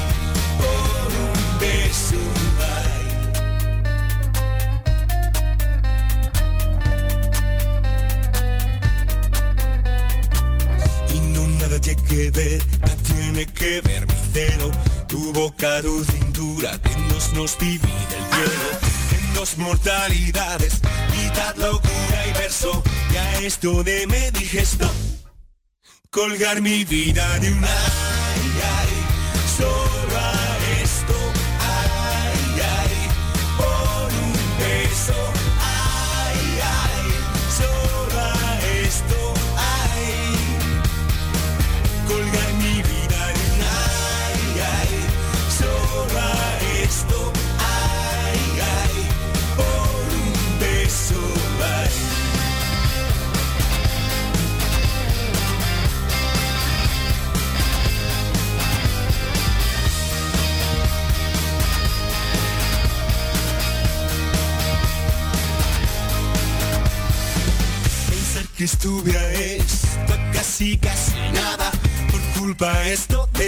Speaker 13: por un beso, ay. Y no nada tiene que ver, nada tiene que ver mi dedo, tu boca, tu cintura, que nos nos divide el cielo. Dos mortalidades, mitad locura y verso, y a esto de me dije stop, colgar mi vida de un que estuviera esto casi casi nada. Por culpa esto de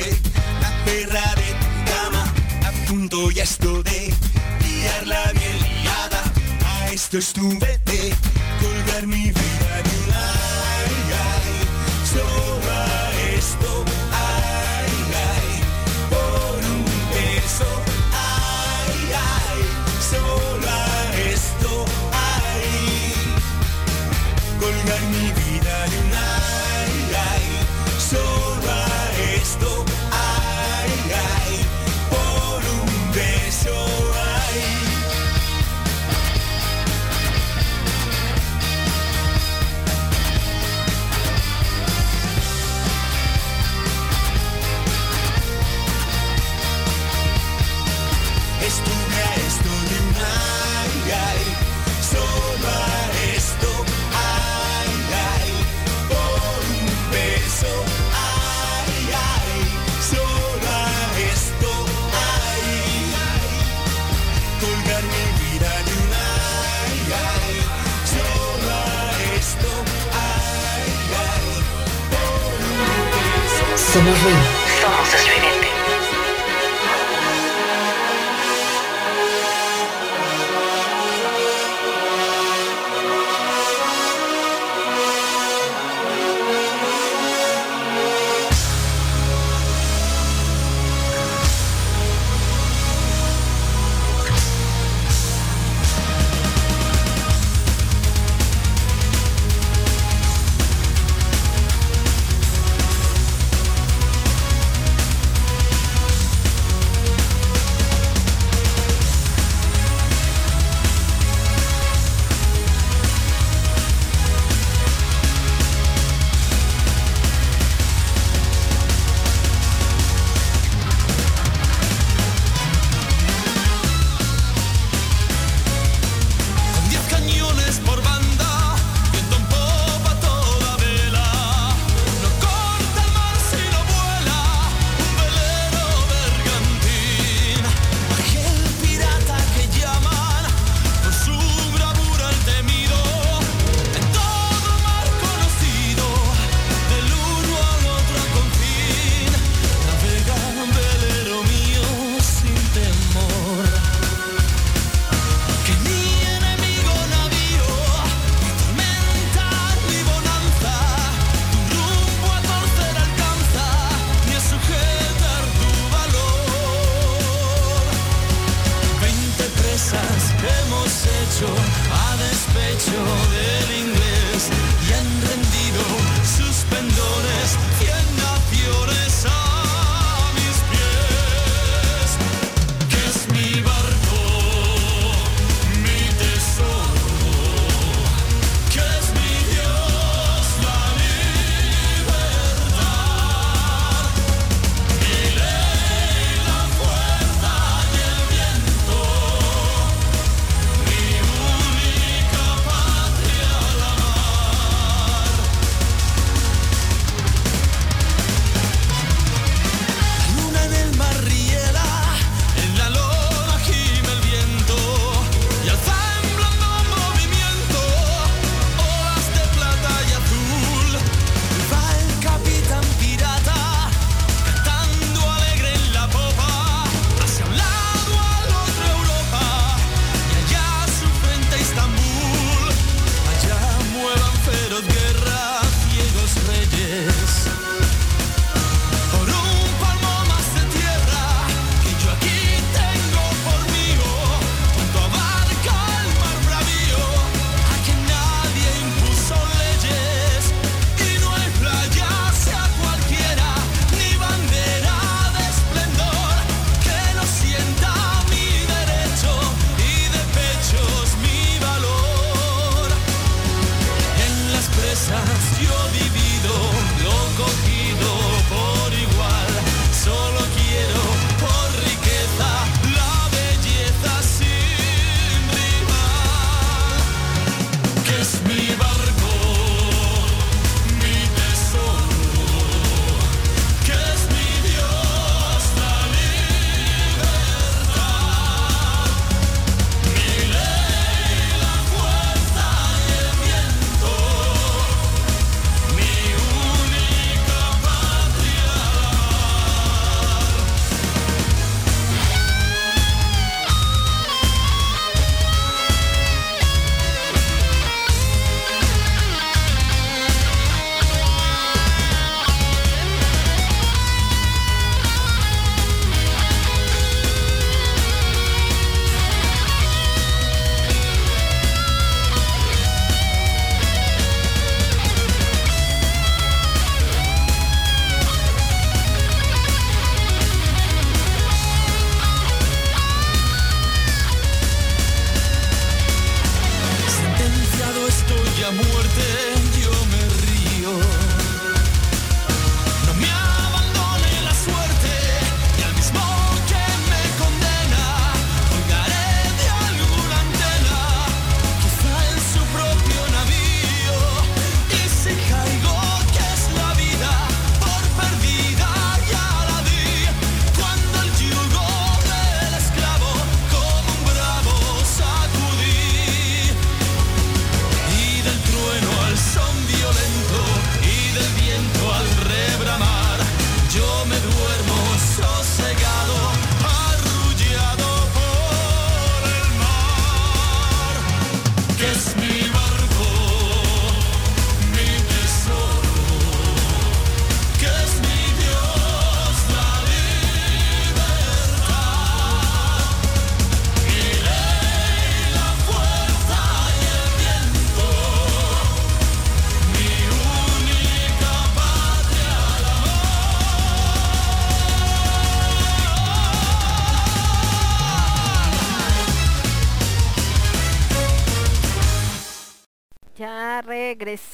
Speaker 13: la perra de tu cama a punto ya esto de liarla bien liada. A esto estuve de colgar mi vida
Speaker 2: Somos
Speaker 1: Ruiz.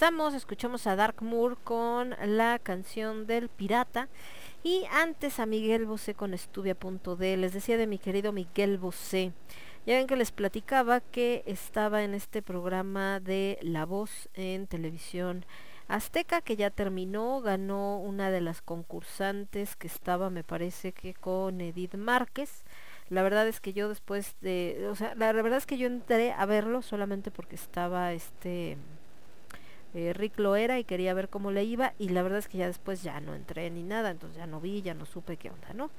Speaker 1: Escuchamos a Dark Moor con la canción del pirata. Y antes a Miguel Bosé con Estuvia.d. Les decía de mi querido Miguel Bosé. Ya ven que les platicaba que estaba en este programa de La Voz en televisión azteca, que ya terminó, ganó una de las concursantes que estaba, me parece que con Edith Márquez. La verdad es que yo después de, o sea, la verdad es que yo entré a verlo solamente porque estaba este eh, Rick lo era y quería ver cómo le iba y la verdad es que ya después ya no entré ni nada, entonces ya no vi, ya no supe qué onda, ¿no?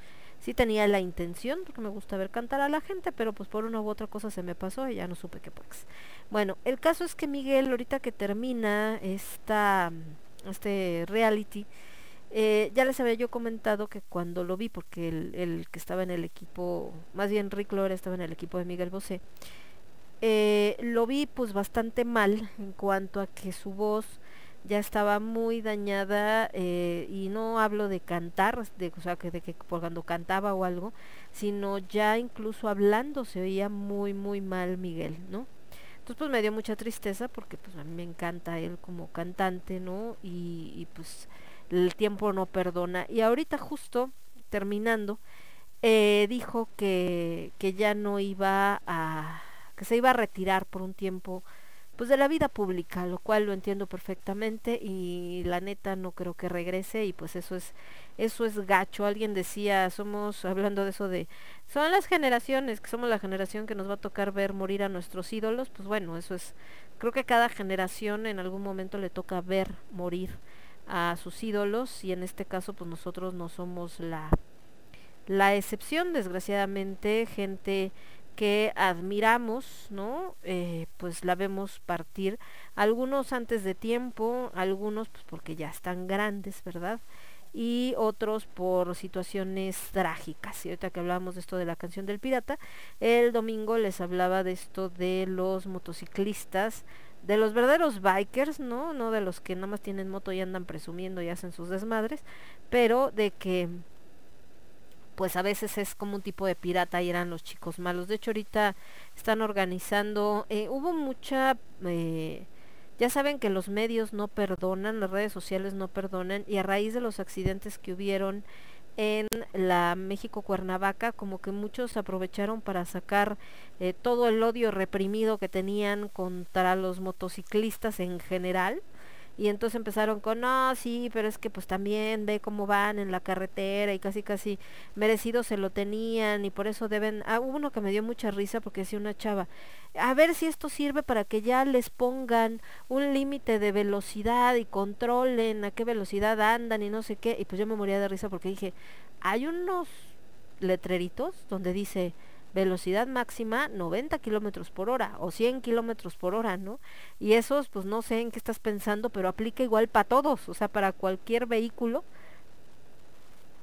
Speaker 1: Sí tenía la intención, porque me gusta ver cantar a la gente, pero pues por una u otra cosa se me pasó y ya no supe qué pues. Bueno, el caso es que Miguel, ahorita que termina esta, este reality, eh, ya les había yo comentado que cuando lo vi, porque el, que estaba en el equipo, más bien Rick Lora estaba en el equipo de Miguel Bosé, eh, lo vi pues bastante mal en cuanto a que su voz ya estaba muy dañada eh, y no hablo de cantar, de, o sea, que de que por cuando cantaba o algo, sino ya incluso hablando se oía muy muy mal Miguel, ¿no? Entonces pues me dio mucha tristeza porque pues a mí me encanta él como cantante, ¿no? Y, y pues el tiempo no perdona. Y ahorita justo terminando, eh, dijo que, que ya no iba a, que se iba a retirar por un tiempo pues de la vida pública, lo cual lo entiendo perfectamente y la neta no creo que regrese y pues eso es eso es gacho. Alguien decía, somos hablando de eso de son las generaciones, que somos la generación que nos va a tocar ver morir a nuestros ídolos, pues bueno, eso es creo que cada generación en algún momento le toca ver morir a sus ídolos y en este caso pues nosotros no somos la la excepción, desgraciadamente, gente que admiramos, ¿no? Eh, pues la vemos partir, algunos antes de tiempo, algunos pues porque ya están grandes, ¿verdad? Y otros por situaciones trágicas. Y ahorita que hablábamos de esto de la canción del pirata, el domingo les hablaba de esto de los motociclistas, de los verdaderos bikers, ¿no? No de los que nada más tienen moto y andan presumiendo y hacen sus desmadres, pero de que pues a veces es como un tipo de pirata y eran los chicos malos. De hecho ahorita están organizando, eh, hubo mucha, eh, ya saben que los medios no perdonan, las redes sociales no perdonan y a raíz de los accidentes que hubieron en la México Cuernavaca, como que muchos aprovecharon para sacar eh, todo el odio reprimido que tenían contra los motociclistas en general. Y entonces empezaron con, no, sí, pero es que pues también ve cómo van en la carretera y casi casi merecido se lo tenían y por eso deben... Ah, hubo uno que me dio mucha risa porque decía una chava, a ver si esto sirve para que ya les pongan un límite de velocidad y controlen a qué velocidad andan y no sé qué. Y pues yo me moría de risa porque dije, hay unos letreritos donde dice velocidad máxima 90 kilómetros por hora o 100 kilómetros por hora, ¿no? Y esos, pues no sé en qué estás pensando, pero aplica igual para todos, o sea, para cualquier vehículo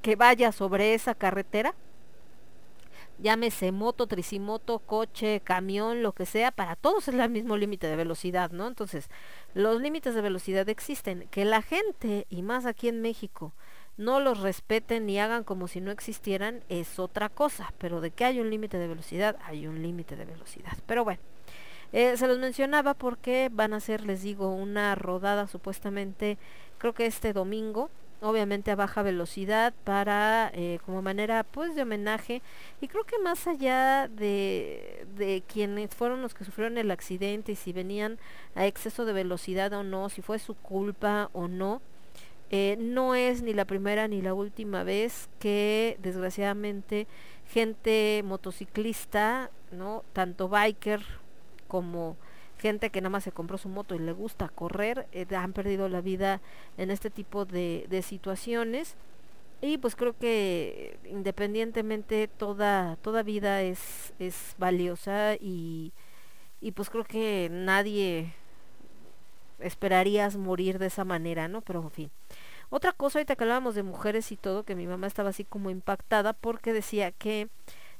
Speaker 1: que vaya sobre esa carretera, llámese moto, tricimoto, coche, camión, lo que sea, para todos es el mismo límite de velocidad, ¿no? Entonces, los límites de velocidad existen. Que la gente, y más aquí en México, no los respeten ni hagan como si no existieran es otra cosa, pero de que hay un límite de velocidad, hay un límite de velocidad. Pero bueno, eh, se los mencionaba porque van a ser, les digo, una rodada supuestamente, creo que este domingo, obviamente a baja velocidad para eh, como manera pues de homenaje y creo que más allá de, de quienes fueron los que sufrieron el accidente y si venían a exceso de velocidad o no, si fue su culpa o no, eh, no es ni la primera ni la última vez que desgraciadamente gente motociclista, ¿no? Tanto biker como gente que nada más se compró su moto y le gusta correr, eh, han perdido la vida en este tipo de, de situaciones. Y pues creo que independientemente toda, toda vida es, es valiosa y, y pues creo que nadie esperarías morir de esa manera, ¿no? Pero en fin. Otra cosa, ahorita que hablábamos de mujeres y todo, que mi mamá estaba así como impactada porque decía que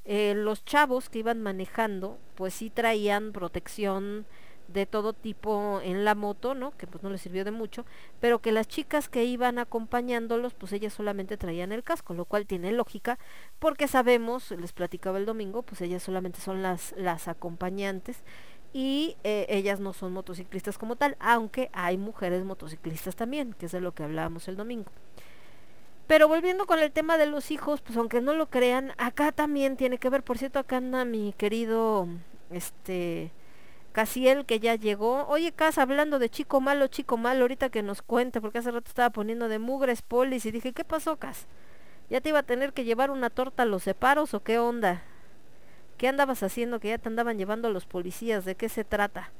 Speaker 1: eh, los chavos que iban manejando, pues sí traían protección de todo tipo en la moto, ¿no? Que pues no les sirvió de mucho, pero que las chicas que iban acompañándolos, pues ellas solamente traían el casco, lo cual tiene lógica, porque sabemos, les platicaba el domingo, pues ellas solamente son las, las acompañantes y eh, ellas no son motociclistas como tal, aunque hay mujeres motociclistas también, que es de lo que hablábamos el domingo. Pero volviendo con el tema de los hijos, pues aunque no lo crean, acá también tiene que ver, por cierto, acá anda mi querido, este, Casiel, que ya llegó. Oye, Cas, hablando de chico malo, chico malo, ahorita que nos cuente, porque hace rato estaba poniendo de mugres polis y dije, ¿qué pasó, Cas? ¿Ya te iba a tener que llevar una torta a los separos o qué onda? ¿Qué andabas haciendo que ya te andaban llevando a los policías? ¿De qué se trata?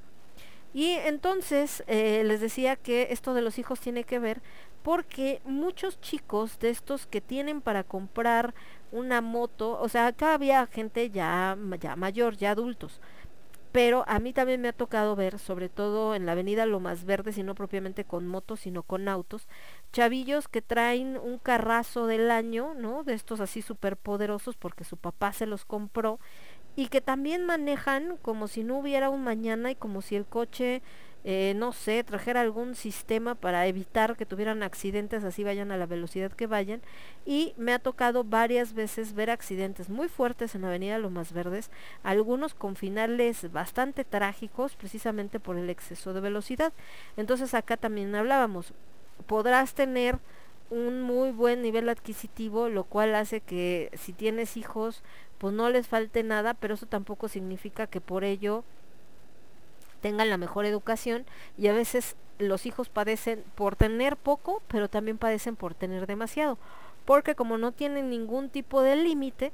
Speaker 1: Y entonces eh, les decía que esto de los hijos tiene que ver porque muchos chicos de estos que tienen para comprar una moto, o sea, acá había gente ya, ya mayor, ya adultos, pero a mí también me ha tocado ver, sobre todo en la avenida Lomas Verdes, y no propiamente con motos, sino con autos, chavillos que traen un carrazo del año, ¿no? De estos así súper poderosos porque su papá se los compró y que también manejan como si no hubiera un mañana y como si el coche eh, no sé, trajera algún sistema para evitar que tuvieran accidentes, así vayan a la velocidad que vayan. Y me ha tocado varias veces ver accidentes muy fuertes en la avenida Lomas Verdes, algunos con finales bastante trágicos, precisamente por el exceso de velocidad. Entonces acá también hablábamos, podrás tener un muy buen nivel adquisitivo, lo cual hace que si tienes hijos, pues no les falte nada, pero eso tampoco significa que por ello tengan la mejor educación y a veces los hijos padecen por tener poco, pero también padecen por tener demasiado, porque como no tienen ningún tipo de límite,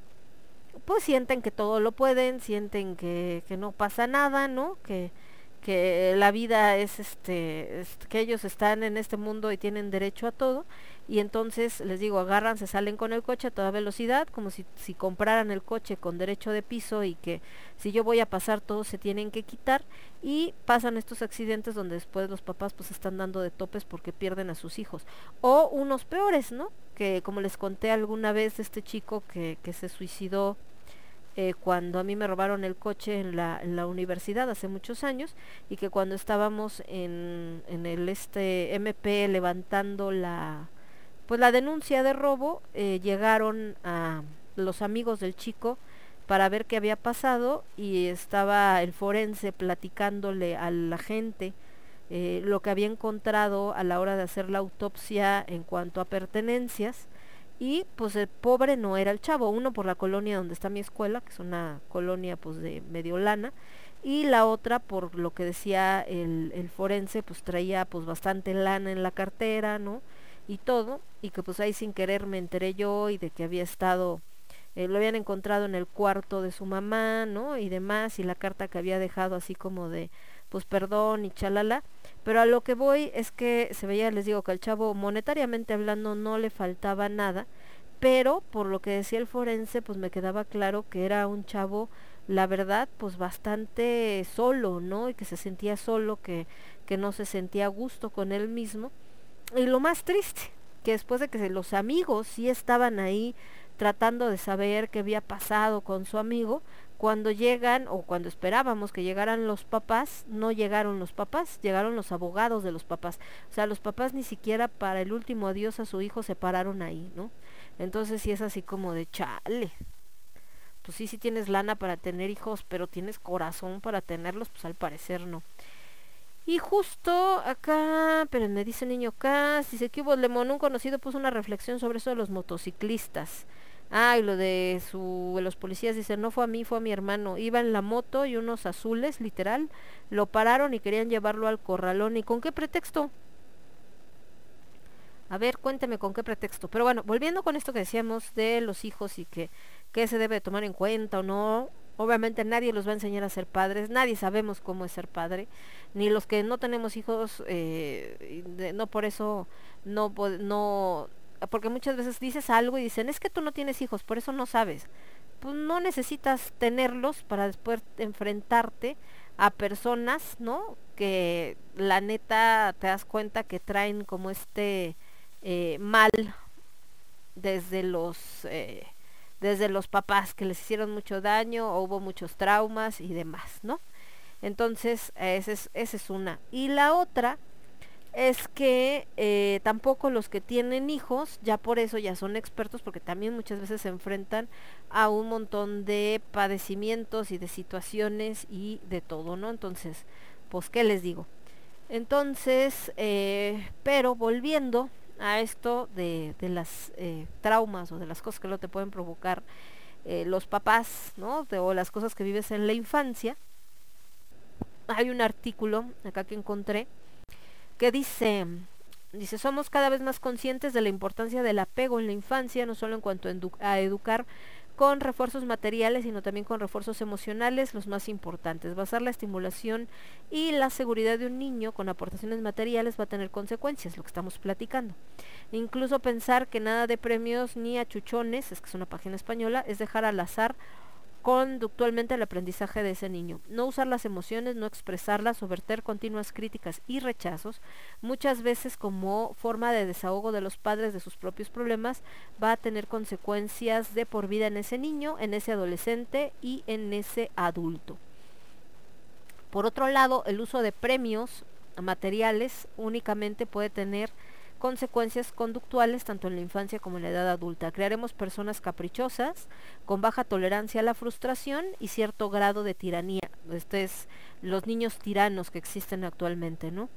Speaker 1: pues sienten que todo lo pueden, sienten que, que no pasa nada, ¿no? Que, que la vida es este, que ellos están en este mundo y tienen derecho a todo y entonces les digo agarran se salen con el coche a toda velocidad como si, si compraran el coche con derecho de piso y que si yo voy a pasar todos se tienen que quitar y pasan estos accidentes donde después los papás pues están dando de topes porque pierden a sus hijos. O unos peores no que como les conté alguna vez este chico que, que se suicidó eh, cuando a mí me robaron el coche en la, en la, universidad hace muchos años y que cuando estábamos en, en el este MP levantando la pues la denuncia de robo eh, llegaron a los amigos del chico para ver qué había pasado y estaba el forense platicándole a la gente eh, lo que había encontrado a la hora de hacer la autopsia en cuanto a pertenencias y pues el pobre no era el chavo, uno por la colonia donde está mi escuela, que es una colonia pues de medio lana, y la otra por lo que decía el, el forense, pues traía pues bastante lana en la cartera, ¿no? Y todo, y que pues ahí sin querer me enteré yo y de que había estado, eh, lo habían encontrado en el cuarto de su mamá, ¿no? Y demás, y la carta que había dejado así como de, pues perdón y chalala. Pero a lo que voy es que se veía, les digo, que al chavo monetariamente hablando no le faltaba nada, pero por lo que decía el forense, pues me quedaba claro que era un chavo, la verdad, pues bastante solo, ¿no? Y que se sentía solo, que, que no se sentía a gusto con él mismo. Y lo más triste, que después de que los amigos sí estaban ahí tratando de saber qué había pasado con su amigo, cuando llegan o cuando esperábamos que llegaran los papás, no llegaron los papás, llegaron los abogados de los papás. O sea, los papás ni siquiera para el último adiós a su hijo se pararon ahí, ¿no? Entonces sí es así como de chale. Pues sí, sí tienes lana para tener hijos, pero tienes corazón para tenerlos, pues al parecer no. Y justo acá, pero me dice niño acá, dice que hubo Lemón, un conocido puso una reflexión sobre eso de los motociclistas. Ah, y lo de su, los policías dicen, no fue a mí, fue a mi hermano. Iba en la moto y unos azules, literal, lo pararon y querían llevarlo al corralón. ¿Y con qué pretexto? A ver, cuénteme con qué pretexto. Pero bueno, volviendo con esto que decíamos de los hijos y que, qué se debe tomar en cuenta o no. Obviamente nadie los va a enseñar a ser padres, nadie sabemos cómo es ser padre, ni los que no tenemos hijos, eh, no por eso no, no porque muchas veces dices algo y dicen, es que tú no tienes hijos, por eso no sabes. Pues no necesitas tenerlos para después enfrentarte a personas, ¿no? Que la neta te das cuenta que traen como este eh, mal desde los eh, desde los papás que les hicieron mucho daño o hubo muchos traumas y demás, ¿no? Entonces, esa es, esa es una. Y la otra es que eh, tampoco los que tienen hijos, ya por eso ya son expertos, porque también muchas veces se enfrentan a un montón de padecimientos y de situaciones y de todo, ¿no? Entonces, pues, ¿qué les digo? Entonces, eh, pero volviendo a esto de, de las eh, traumas o de las cosas que lo te pueden provocar los papás, ¿no? o las cosas que vives en la infancia, hay un artículo acá que encontré que dice, dice, somos cada vez más conscientes de la importancia del apego en la infancia, no solo en cuanto a educar con refuerzos materiales, sino también con refuerzos emocionales, los más importantes. Basar la estimulación y la seguridad de un niño con aportaciones materiales va a tener consecuencias, lo que estamos platicando. Incluso pensar que nada de premios ni achuchones, es que es una página española, es dejar al azar conductualmente el aprendizaje de ese niño. No usar las emociones, no expresarlas o verter continuas críticas y rechazos, muchas veces como forma de desahogo de los padres de sus propios problemas, va a tener consecuencias de por vida en ese niño, en ese adolescente y en ese adulto. Por otro lado, el uso de premios materiales únicamente puede tener consecuencias conductuales tanto en la infancia como en la edad adulta. Crearemos personas caprichosas, con baja tolerancia a la frustración y cierto grado de tiranía. Este es los niños tiranos que existen actualmente, ¿no?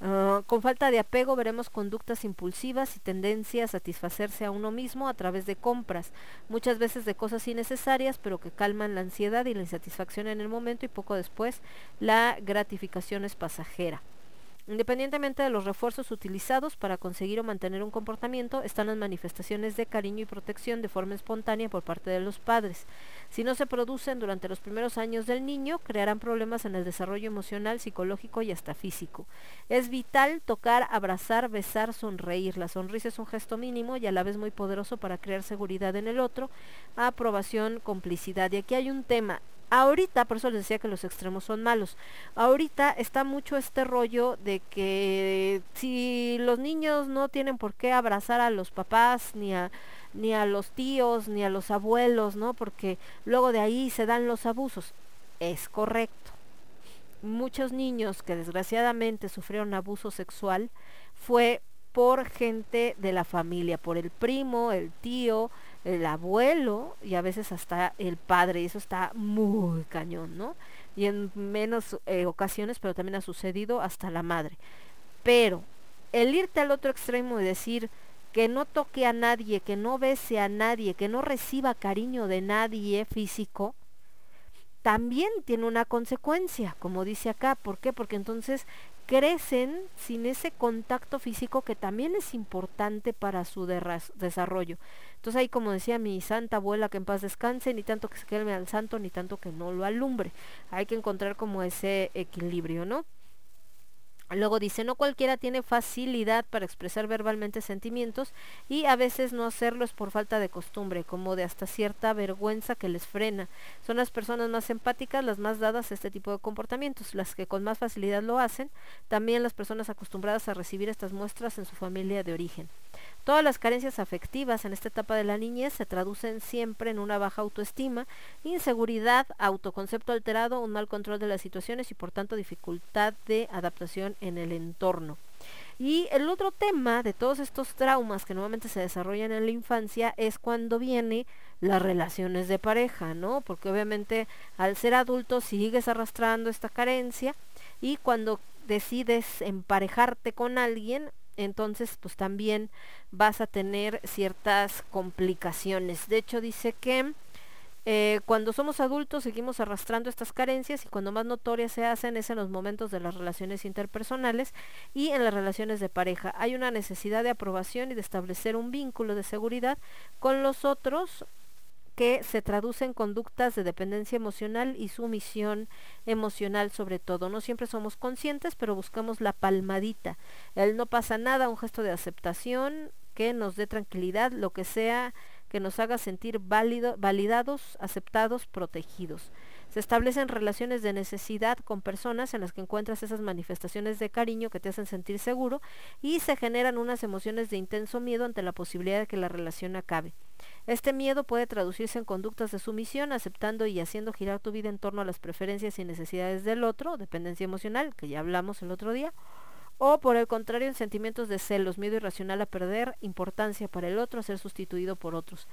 Speaker 1: Ah, con falta de apego veremos conductas impulsivas y tendencia a satisfacerse a uno mismo a través de compras, muchas veces de cosas innecesarias, pero que calman la ansiedad y la insatisfacción en el momento y poco después la gratificación es pasajera. Independientemente de los refuerzos utilizados para conseguir o mantener un comportamiento, están las manifestaciones de cariño y protección de forma espontánea por parte de los padres. Si no se producen durante los primeros años del niño, crearán problemas en el desarrollo emocional, psicológico y hasta físico. Es vital tocar, abrazar, besar, sonreír. La sonrisa es un gesto mínimo y a la vez muy poderoso para crear seguridad en el otro, aprobación, complicidad. Y aquí hay un tema ahorita, por eso les decía que los extremos son malos, ahorita está mucho este rollo de que si los niños no tienen por qué abrazar a los papás ni a ni a los tíos ni a los abuelos, ¿no? Porque luego de ahí se dan los abusos. Es correcto. Muchos niños que desgraciadamente sufrieron abuso sexual fue por gente de la familia, por el primo, el tío, el abuelo y a veces hasta el padre, y eso está muy cañón, ¿no? Y en menos eh, ocasiones, pero también ha sucedido hasta la madre. Pero el irte al otro extremo y decir que no toque a nadie, que no bese a nadie, que no reciba cariño de nadie físico, también tiene una consecuencia, como dice acá. ¿Por qué? Porque entonces crecen sin ese contacto físico que también es importante para su desarrollo. Entonces ahí como decía mi santa abuela que en paz descanse, ni tanto que se queme al santo, ni tanto que no lo alumbre. Hay que encontrar como ese equilibrio, ¿no? Luego dice, no cualquiera tiene facilidad para expresar verbalmente sentimientos y a veces no hacerlo es por falta de costumbre, como de hasta cierta vergüenza que les frena. Son las personas más empáticas las más dadas a este tipo de comportamientos, las que con más facilidad lo hacen, también las personas acostumbradas a recibir estas muestras en su familia de origen. Todas las carencias afectivas en esta etapa de la niñez se traducen siempre en una baja autoestima, inseguridad, autoconcepto alterado, un mal control de las situaciones y por tanto dificultad de adaptación en el entorno. Y el otro tema de todos estos traumas que normalmente se desarrollan en la infancia es cuando viene las relaciones de pareja, ¿no? Porque obviamente al ser adulto sigues arrastrando esta carencia y cuando decides emparejarte con alguien, entonces pues también vas a tener ciertas complicaciones. De hecho dice que eh, cuando somos adultos seguimos arrastrando estas carencias y cuando más notorias se hacen es en los momentos de las relaciones interpersonales y en las relaciones de pareja. Hay una necesidad de aprobación y de establecer un vínculo de seguridad con los otros que se traduce en conductas de dependencia emocional y sumisión emocional sobre todo. No siempre somos conscientes, pero buscamos la palmadita. El no pasa nada, un gesto de aceptación que nos dé tranquilidad, lo que sea que nos haga sentir válido, validados, aceptados, protegidos. Se establecen relaciones de necesidad con personas en las que encuentras esas manifestaciones de cariño que te hacen sentir seguro y se generan unas emociones de intenso miedo ante la posibilidad de que la relación acabe. Este miedo puede traducirse en conductas de sumisión, aceptando y haciendo girar tu vida en torno a las preferencias y necesidades del otro, dependencia emocional, que ya hablamos el otro día, o por el contrario en sentimientos de celos, miedo irracional a perder importancia para el otro, a ser sustituido por otros.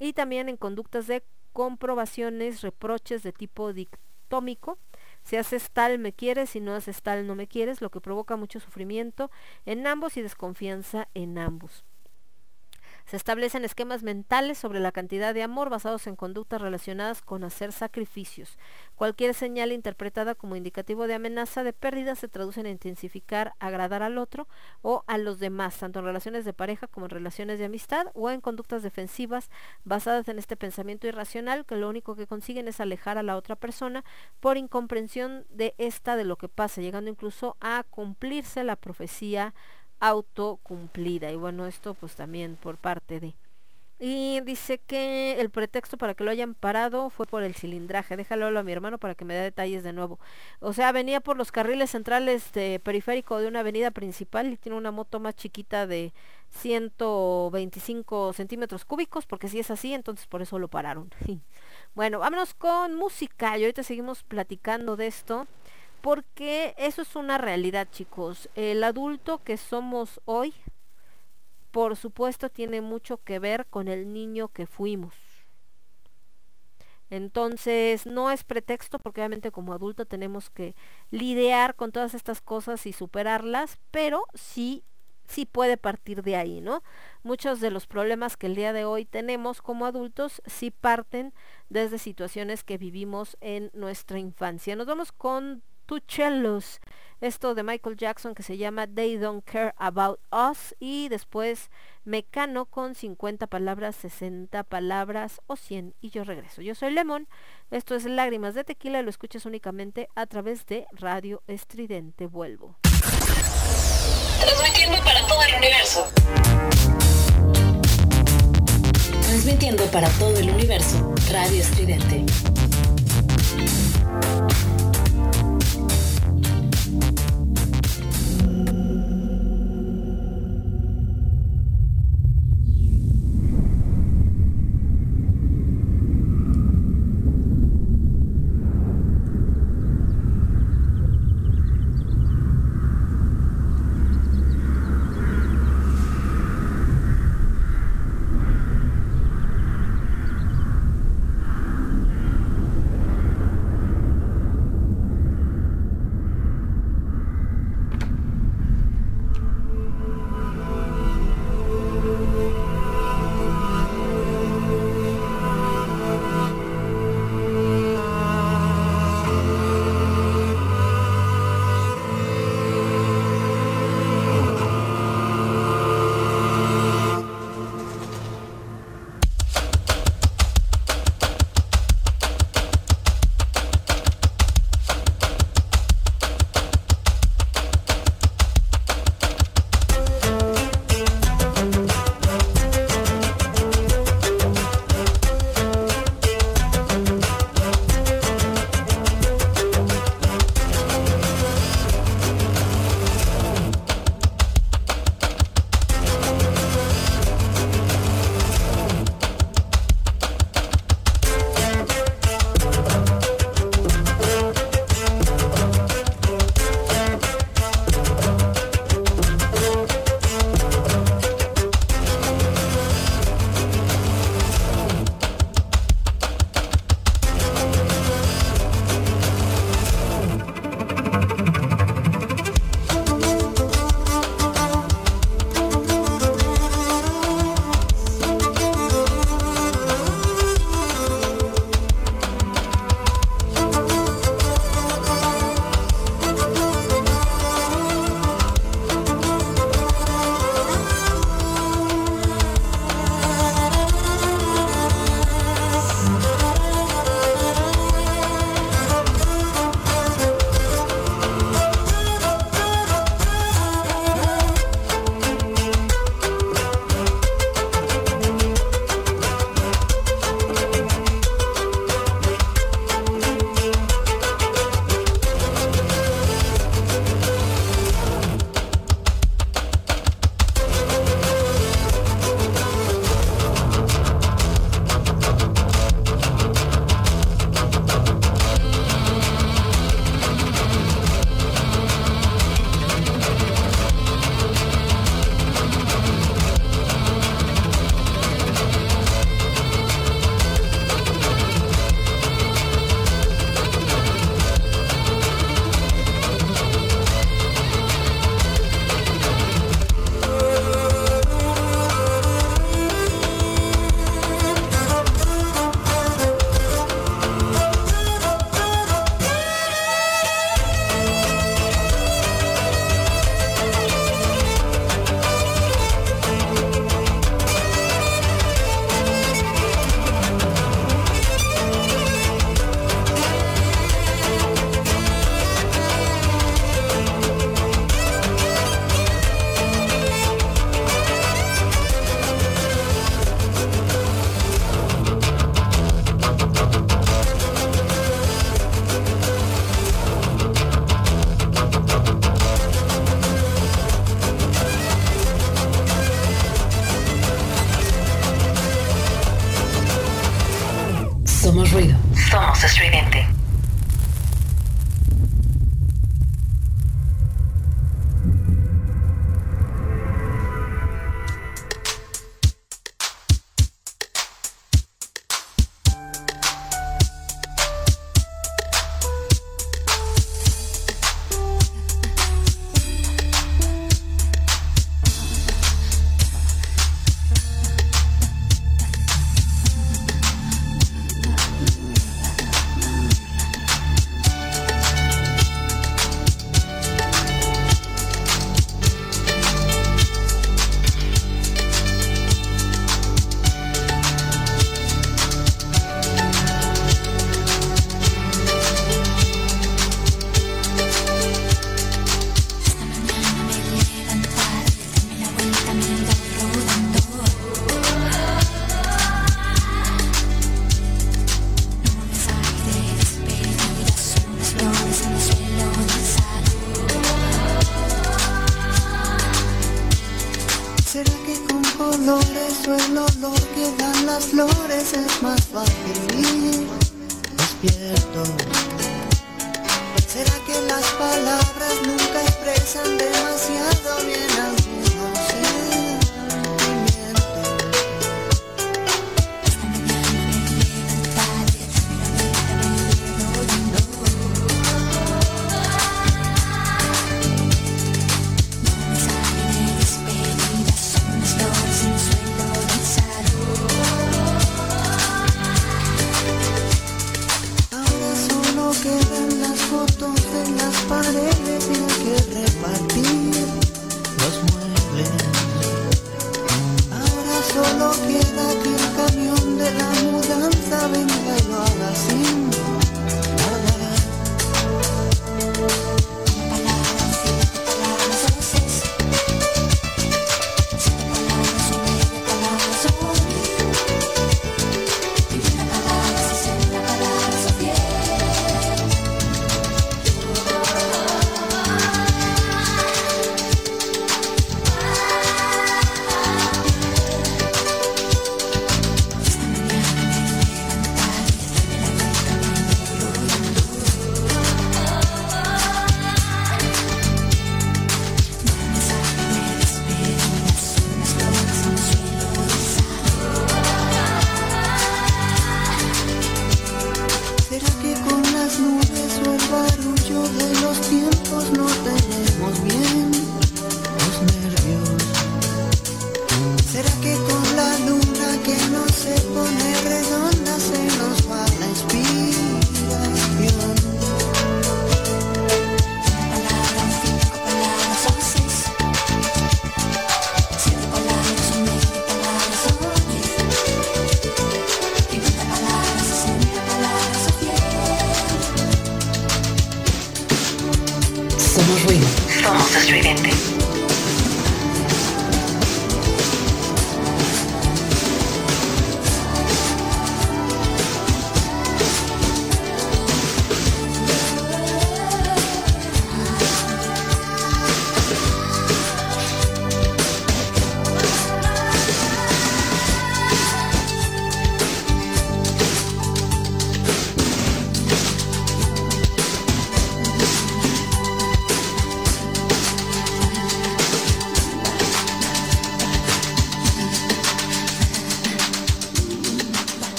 Speaker 1: Y también en conductas de comprobaciones, reproches de tipo dictómico, si haces tal me quieres, si no haces tal no me quieres, lo que provoca mucho sufrimiento en ambos y desconfianza en ambos. Se establecen esquemas mentales sobre la cantidad de amor basados en conductas relacionadas con hacer sacrificios. Cualquier señal interpretada como indicativo de amenaza de pérdida se traduce en intensificar, agradar al otro o a los demás, tanto en relaciones de pareja como en relaciones de amistad o en conductas defensivas basadas en este pensamiento irracional que lo único que consiguen es alejar a la otra persona por incomprensión de esta de lo que pasa, llegando incluso a cumplirse la profecía autocumplida. Y bueno, esto pues también por parte de... Y dice que el pretexto para que lo hayan parado fue por el cilindraje. Déjalo a mi hermano para que me dé detalles de nuevo. O sea, venía por los carriles centrales de periférico de una avenida principal y tiene una moto más chiquita de 125 centímetros cúbicos, porque si es así, entonces por eso lo pararon. *laughs* bueno, vámonos con música y ahorita seguimos platicando de esto porque eso es una realidad, chicos. El adulto que somos hoy, por supuesto, tiene mucho que ver con el niño que fuimos. Entonces, no es pretexto porque obviamente como adulto tenemos que lidiar con todas estas cosas y superarlas, pero sí sí puede partir de ahí, ¿no? Muchos de los problemas que el día de hoy tenemos como adultos sí parten desde situaciones que vivimos en nuestra infancia. Nos vamos con cellos Esto de Michael Jackson que se llama They Don't Care About Us. Y después Mecano con 50 palabras, 60 palabras o 100. Y yo regreso. Yo soy Lemon. Esto es Lágrimas de Tequila. Y lo escuchas únicamente a través de Radio Estridente. Vuelvo.
Speaker 2: Transmitiendo para todo el universo. Transmitiendo para todo el universo. Radio Estridente.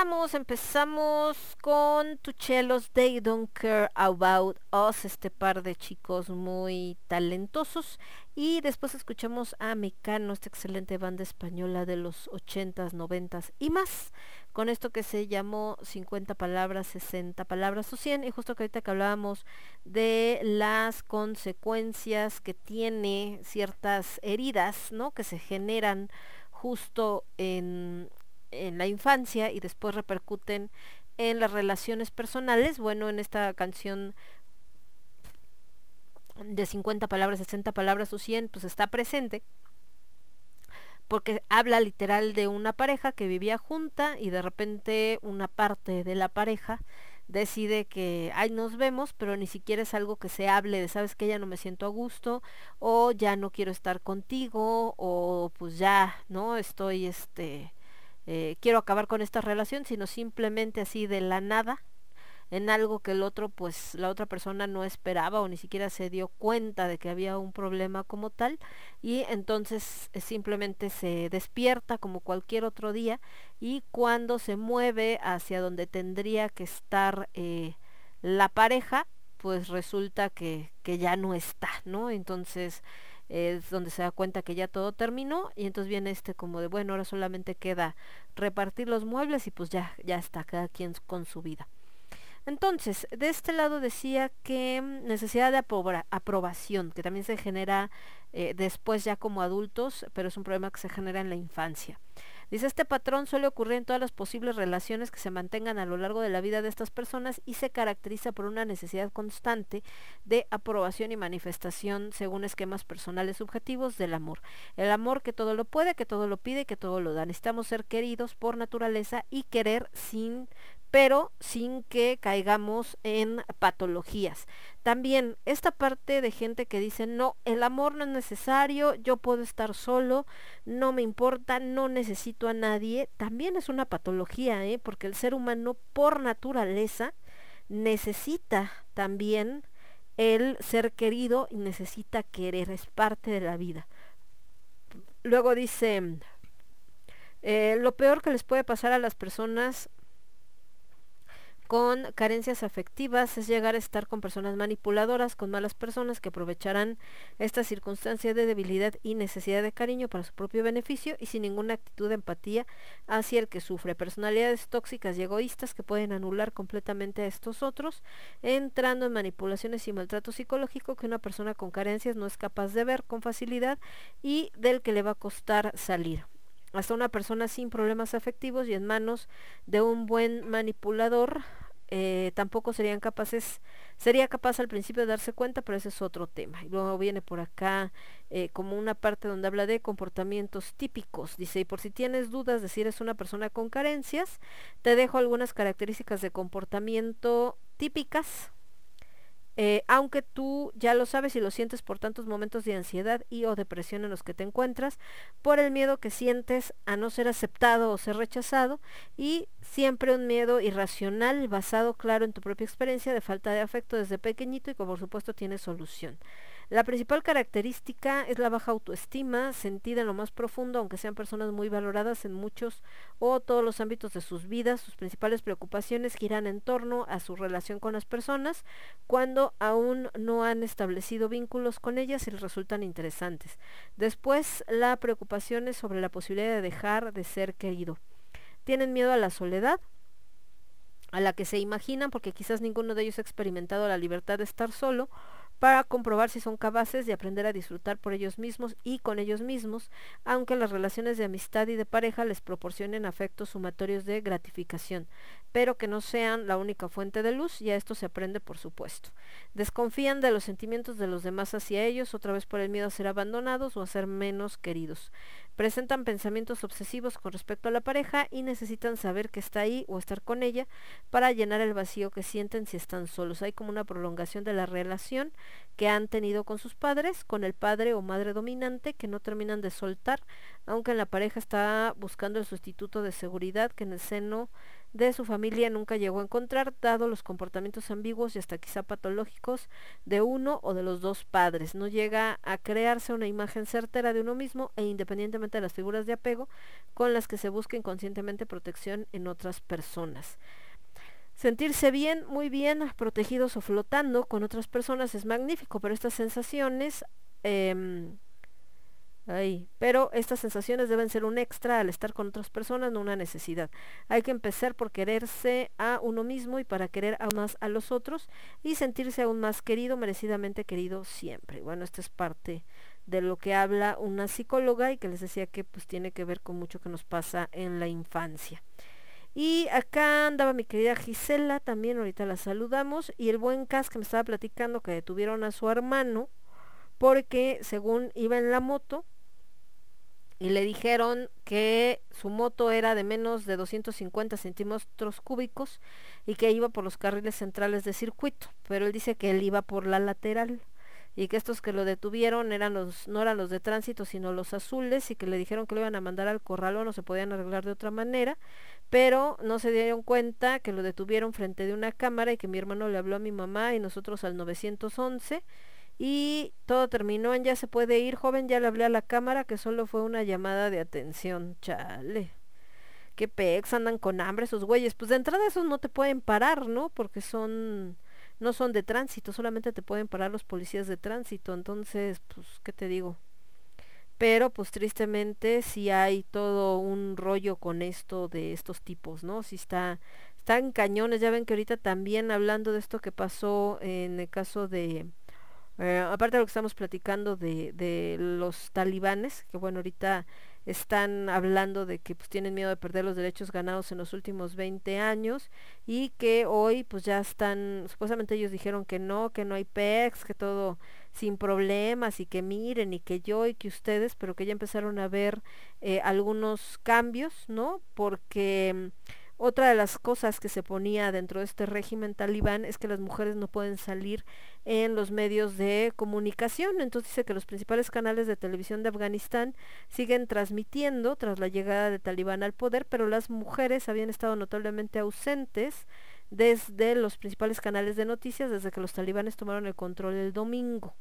Speaker 1: Empezamos con Tuchelos They Don't Care About Us, este par de chicos muy talentosos. Y después escuchamos a Mecano, esta excelente banda española de los 80s, 90s y más, con esto que se llamó 50 palabras, 60 palabras o 100. Y justo que ahorita que hablábamos de las consecuencias que tiene ciertas heridas, ¿no? Que se generan justo en, en la infancia y después repercuten en las relaciones personales. Bueno, en esta canción de 50 palabras, 60 palabras o 100, pues está presente porque habla literal de una pareja que vivía junta y de repente una parte de la pareja decide que, ay, nos vemos, pero ni siquiera es algo que se hable de, sabes que ya no me siento a gusto, o ya no quiero estar contigo, o pues ya, ¿no? Estoy, este, eh, quiero acabar con esta relación, sino simplemente así de la nada, en algo que el otro, pues la otra persona no esperaba o ni siquiera se dio cuenta de que había un problema como tal y entonces eh, simplemente se despierta como cualquier otro día y cuando se mueve hacia donde tendría que estar eh, la pareja, pues resulta que, que ya no está, ¿no? Entonces es donde se da cuenta que ya todo terminó y entonces viene este como de bueno ahora solamente queda repartir los muebles y pues ya ya está cada quien con su vida entonces de este lado decía que necesidad de apro aprobación que también se genera eh, después ya como adultos pero es un problema que se genera en la infancia Dice, este patrón suele ocurrir en todas las posibles relaciones que se mantengan a lo largo de la vida de estas personas y se caracteriza por una necesidad constante de aprobación y manifestación según esquemas personales subjetivos del amor. El amor que todo lo puede, que todo lo pide, que todo lo da. Necesitamos ser queridos por naturaleza y querer sin pero sin que caigamos en patologías. También esta parte de gente que dice, no, el amor no es necesario, yo puedo estar solo, no me importa, no necesito a nadie, también es una patología, ¿eh? porque el ser humano por naturaleza necesita también el ser querido y necesita querer, es parte de la vida. Luego dice, eh, lo peor que les puede pasar a las personas con carencias afectivas es llegar a estar con personas manipuladoras, con malas personas que aprovecharán esta circunstancia de debilidad y necesidad de cariño para su propio beneficio y sin ninguna actitud de empatía hacia el que sufre. Personalidades tóxicas y egoístas que pueden anular completamente a estos otros, entrando en manipulaciones y maltrato psicológico que una persona con carencias no es capaz de ver con facilidad y del que le va a costar salir hasta una persona sin problemas afectivos y en manos de un buen manipulador eh, tampoco serían capaces, sería capaz al principio de darse cuenta, pero ese es otro tema. Y luego viene por acá eh, como una parte donde habla de comportamientos típicos. Dice, y por si tienes dudas de si eres una persona con carencias, te dejo algunas características de comportamiento típicas eh, aunque tú ya lo sabes y lo sientes por tantos momentos de ansiedad y o depresión en los que te encuentras, por el miedo que sientes a no ser aceptado o ser rechazado y siempre un miedo irracional basado, claro, en tu propia experiencia de falta de afecto desde pequeñito y que por supuesto tiene solución. La principal característica es la baja autoestima, sentida en lo más profundo, aunque sean personas muy valoradas en muchos o todos los ámbitos de sus vidas. Sus principales preocupaciones giran en torno a su relación con las personas cuando aún no han establecido vínculos con ellas y les resultan interesantes. Después, la preocupación es sobre la posibilidad de dejar de ser querido. Tienen miedo a la soledad, a la que se imaginan porque quizás ninguno de ellos ha experimentado la libertad de estar solo para comprobar si son capaces de aprender a disfrutar por ellos mismos y con ellos mismos, aunque las relaciones de amistad y de pareja les proporcionen afectos sumatorios de gratificación, pero que no sean la única fuente de luz, y a esto se aprende por supuesto. Desconfían de los sentimientos de los demás hacia ellos, otra vez por el miedo a ser abandonados o a ser menos queridos. Presentan pensamientos obsesivos con respecto a la pareja y necesitan saber que está ahí o estar con ella para llenar el vacío que sienten si están solos. Hay como una prolongación de la relación que han tenido con sus padres, con el padre o madre dominante que no terminan de soltar, aunque en la pareja está buscando el sustituto de seguridad que en el seno de su familia nunca llegó a encontrar, dado los comportamientos ambiguos y hasta quizá patológicos de uno o de los dos padres. No llega a crearse una imagen certera de uno mismo e independientemente de las figuras de apego con las que se busca inconscientemente protección en otras personas. Sentirse bien, muy bien, protegidos o flotando con otras personas es magnífico, pero estas sensaciones eh, pero estas sensaciones deben ser un extra al estar con otras personas, no una necesidad. Hay que empezar por quererse a uno mismo y para querer aún más a los otros y sentirse aún más querido, merecidamente querido siempre. Bueno, esto es parte de lo que habla una psicóloga y que les decía que pues tiene que ver con mucho que nos pasa en la infancia. Y acá andaba mi querida Gisela, también ahorita la saludamos, y el buen Cas que me estaba platicando que detuvieron a su hermano porque según iba en la moto y le dijeron que su moto era de menos de 250 centímetros cúbicos y que iba por los carriles centrales de circuito, pero él dice que él iba por la lateral y que estos que lo detuvieron eran los no eran los de tránsito sino los azules y que le dijeron que lo iban a mandar al corral o no se podían arreglar de otra manera pero no se dieron cuenta que lo detuvieron frente de una cámara y que mi hermano le habló a mi mamá y nosotros al 911 y todo terminó en ya se puede ir, joven, ya le hablé a la cámara que solo fue una llamada de atención. Chale. Qué pex, andan con hambre esos güeyes. Pues de entrada esos no te pueden parar, ¿no? Porque son no son de tránsito, solamente te pueden parar los policías de tránsito. Entonces, pues, ¿qué te digo? Pero pues tristemente sí hay todo un rollo con esto de estos tipos, ¿no? Si está están cañones, ya ven que ahorita también hablando de esto que pasó en el caso de eh, aparte de lo que estamos platicando de, de, los talibanes, que bueno, ahorita están hablando de que pues tienen miedo de perder los derechos ganados en los últimos 20 años y que hoy pues ya están, supuestamente ellos dijeron que no, que no hay PEX, que todo sin problemas y que miren y que yo y que ustedes, pero que ya empezaron a ver eh, algunos cambios, ¿no? Porque Otra de las cosas que se ponía dentro de este régimen talibán es que las mujeres no pueden salir en los medios de comunicación. Entonces dice que los principales canales de televisión de Afganistán siguen transmitiendo tras la llegada de Talibán al poder, pero las mujeres habían estado notablemente ausentes desde los principales canales de noticias desde que los talibanes tomaron el control el domingo.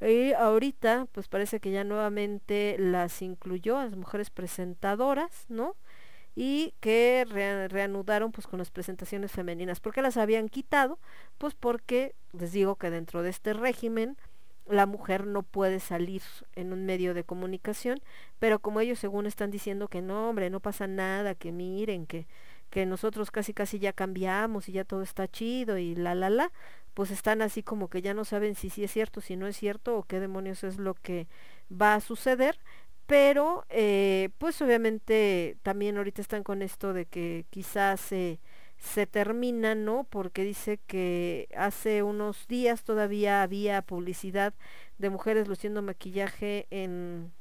Speaker 1: Y ahorita, pues parece que ya nuevamente las incluyó a las mujeres presentadoras, ¿no? Y que reanudaron pues con las presentaciones femeninas. ¿Por qué las habían quitado? Pues porque les digo que dentro de este régimen la mujer no puede salir en un medio de comunicación, pero como ellos según están diciendo que no, hombre, no pasa nada, que miren, que, que nosotros casi casi ya cambiamos y ya todo está chido y la la la, pues están así como que ya no saben si sí es cierto, si no es cierto o qué demonios es lo que va a suceder pero eh, pues obviamente también ahorita están con esto de que quizás se, se termina, ¿no? Porque dice que hace unos días todavía había publicidad de mujeres luciendo maquillaje en,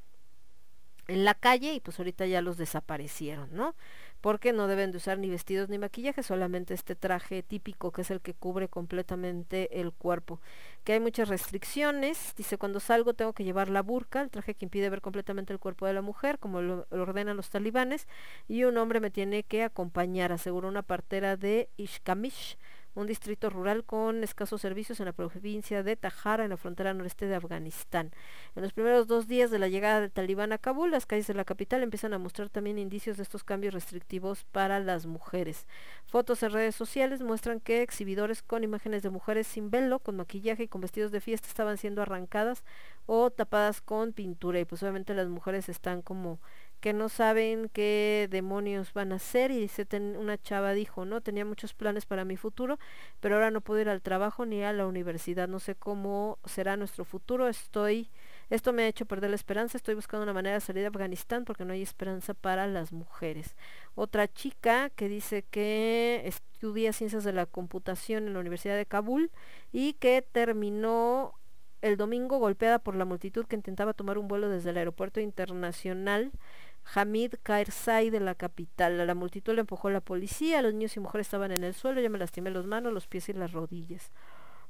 Speaker 1: en la calle y pues ahorita ya los desaparecieron, ¿no? Porque no deben de usar ni vestidos ni maquillaje, solamente este traje típico que es el que cubre completamente el cuerpo. Que hay muchas restricciones, dice cuando salgo tengo que llevar la burka, el traje que impide ver completamente el cuerpo de la mujer, como lo, ordenan los talibanes, y un hombre me tiene que acompañar, aseguró una partera de Ishkamish un distrito rural con escasos servicios en la provincia de Tajara, en la frontera noreste de Afganistán. En los primeros dos días de la llegada del talibán a Kabul, las calles de la capital empiezan a mostrar también indicios de estos cambios restrictivos para las mujeres. Fotos en redes sociales muestran que exhibidores con imágenes de mujeres sin velo, con maquillaje y con vestidos de fiesta estaban siendo arrancadas o tapadas con pintura y pues obviamente las mujeres están como que no saben qué demonios van a hacer y una chava dijo, no, tenía muchos planes para mi futuro, pero ahora no puedo ir al trabajo ni a la universidad, no sé cómo será nuestro futuro, estoy, esto me ha hecho perder la esperanza, estoy buscando una manera de salir de Afganistán porque no hay esperanza para las mujeres. Otra chica que dice que estudia ciencias de la computación en la Universidad de Kabul y que terminó el domingo golpeada por la multitud que intentaba tomar un vuelo desde el aeropuerto internacional Hamid Karzai de la capital. A la multitud le empujó la policía, los niños y mujeres estaban en el suelo, yo me lastimé las manos, los pies y las rodillas.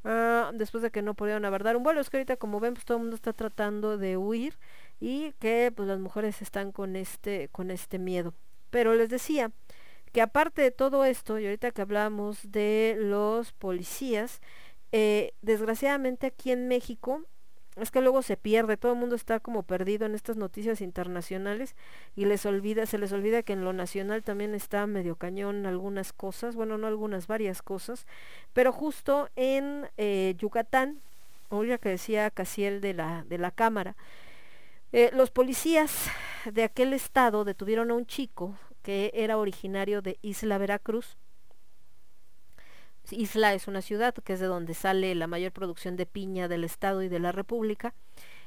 Speaker 1: Ah, después de que no pudieron abordar un vuelo, es que ahorita como ven pues todo el mundo está tratando de huir y que pues las mujeres están con este, con este miedo. Pero les decía que aparte de todo esto, y ahorita que hablamos de los policías, eh, desgraciadamente aquí en México es que luego se pierde, todo el mundo está como perdido en estas noticias internacionales y les olvida, se les olvida que en lo nacional también está medio cañón algunas cosas, bueno, no algunas, varias cosas, pero justo en eh, Yucatán, oiga que decía Casiel de la, de la Cámara, eh, los policías de aquel estado detuvieron a un chico que era originario de Isla Veracruz, Isla es una ciudad que es de donde sale la mayor producción de piña del Estado y de la República.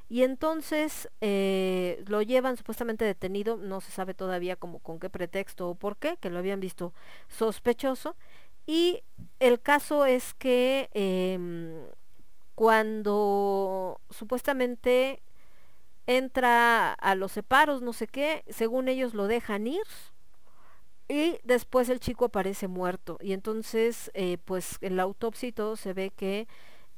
Speaker 1: Y entonces eh, lo llevan supuestamente detenido, no se sabe todavía como con qué pretexto o por qué, que lo habían visto sospechoso. Y el caso es que em, cuando supuestamente entra a los separos, no sé qué, según ellos lo dejan ir, y después el chico aparece muerto. Y entonces, eh, pues en la autopsia y todo se ve que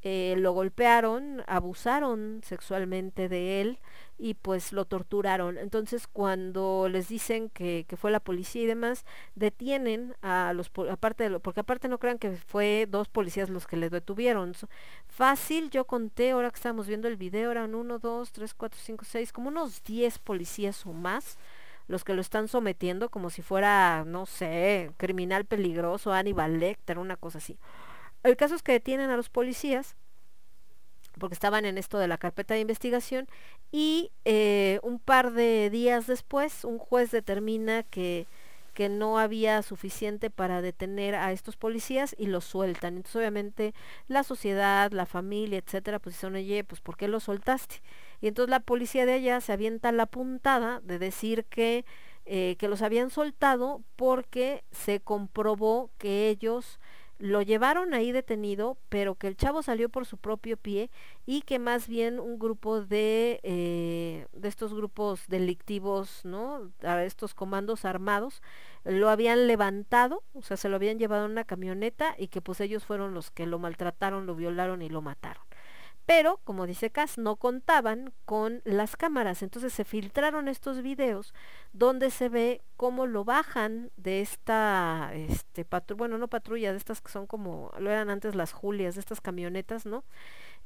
Speaker 1: eh, lo golpearon, abusaron sexualmente de él y pues lo torturaron. Entonces cuando les dicen que, que fue la policía y demás, detienen a los, aparte de lo, porque aparte no crean que fue dos policías los que le detuvieron. Fácil, yo conté, ahora que estamos viendo el video, eran uno, dos, tres, cuatro, cinco, seis, como unos diez policías o más los que lo están sometiendo como si fuera, no sé, criminal peligroso, Aníbal Lecter, una cosa así. El caso es que detienen a los policías porque estaban en esto de la carpeta de investigación y eh, un par de días después un juez determina que que no había suficiente para detener a estos policías y los sueltan. Entonces obviamente la sociedad, la familia, etcétera, pues son, oye, pues ¿por qué lo soltaste? Y entonces la policía de allá se avienta la puntada de decir que, eh, que los habían soltado porque se comprobó que ellos lo llevaron ahí detenido, pero que el chavo salió por su propio pie y que más bien un grupo de, eh, de estos grupos delictivos, ¿no? A estos comandos armados, lo habían levantado, o sea, se lo habían llevado en una camioneta y que pues ellos fueron los que lo maltrataron, lo violaron y lo mataron. Pero, como dice Cass, no contaban con las cámaras. Entonces se filtraron estos videos donde se ve cómo lo bajan de esta, este, bueno, no patrulla, de estas que son como, lo eran antes las Julias, de estas camionetas, ¿no?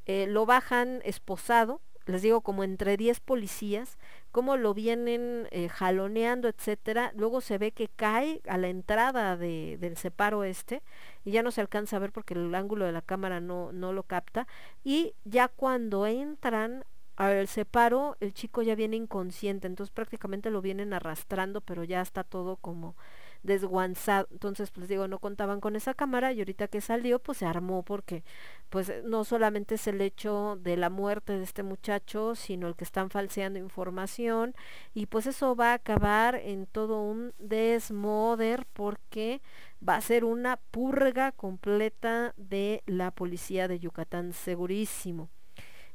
Speaker 1: Eh, lo bajan esposado, les digo, como entre 10 policías, cómo lo vienen eh, jaloneando, etcétera. Luego se ve que cae a la entrada de, del separo este y ya no se alcanza a ver porque el ángulo de la cámara no, no lo capta. Y ya cuando entran al separo, el chico ya viene inconsciente, entonces prácticamente lo vienen arrastrando, pero ya está todo como desguanzado. Entonces, pues digo, no contaban con esa cámara y ahorita que salió, pues se armó porque pues eh, no solamente es el hecho de la muerte de este muchacho, sino el que están falseando información y pues eso va a acabar en todo un desmoder porque va a ser una purga completa de la policía de Yucatán, segurísimo.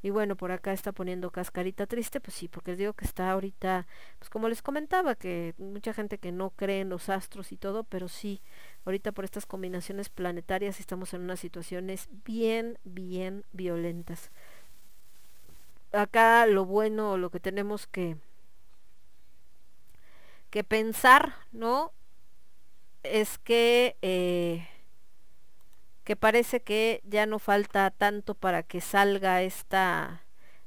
Speaker 1: Y bueno, por acá está poniendo cascarita triste, pues sí, porque les digo que está ahorita, pues como les comentaba, que mucha gente que no cree en los astros y todo, pero sí, ahorita por estas combinaciones planetarias estamos en unas situaciones bien, bien violentas. Acá lo bueno, lo que tenemos que, que pensar, ¿no? Es que... Eh, que parece que ya no falta tanto para que salga esta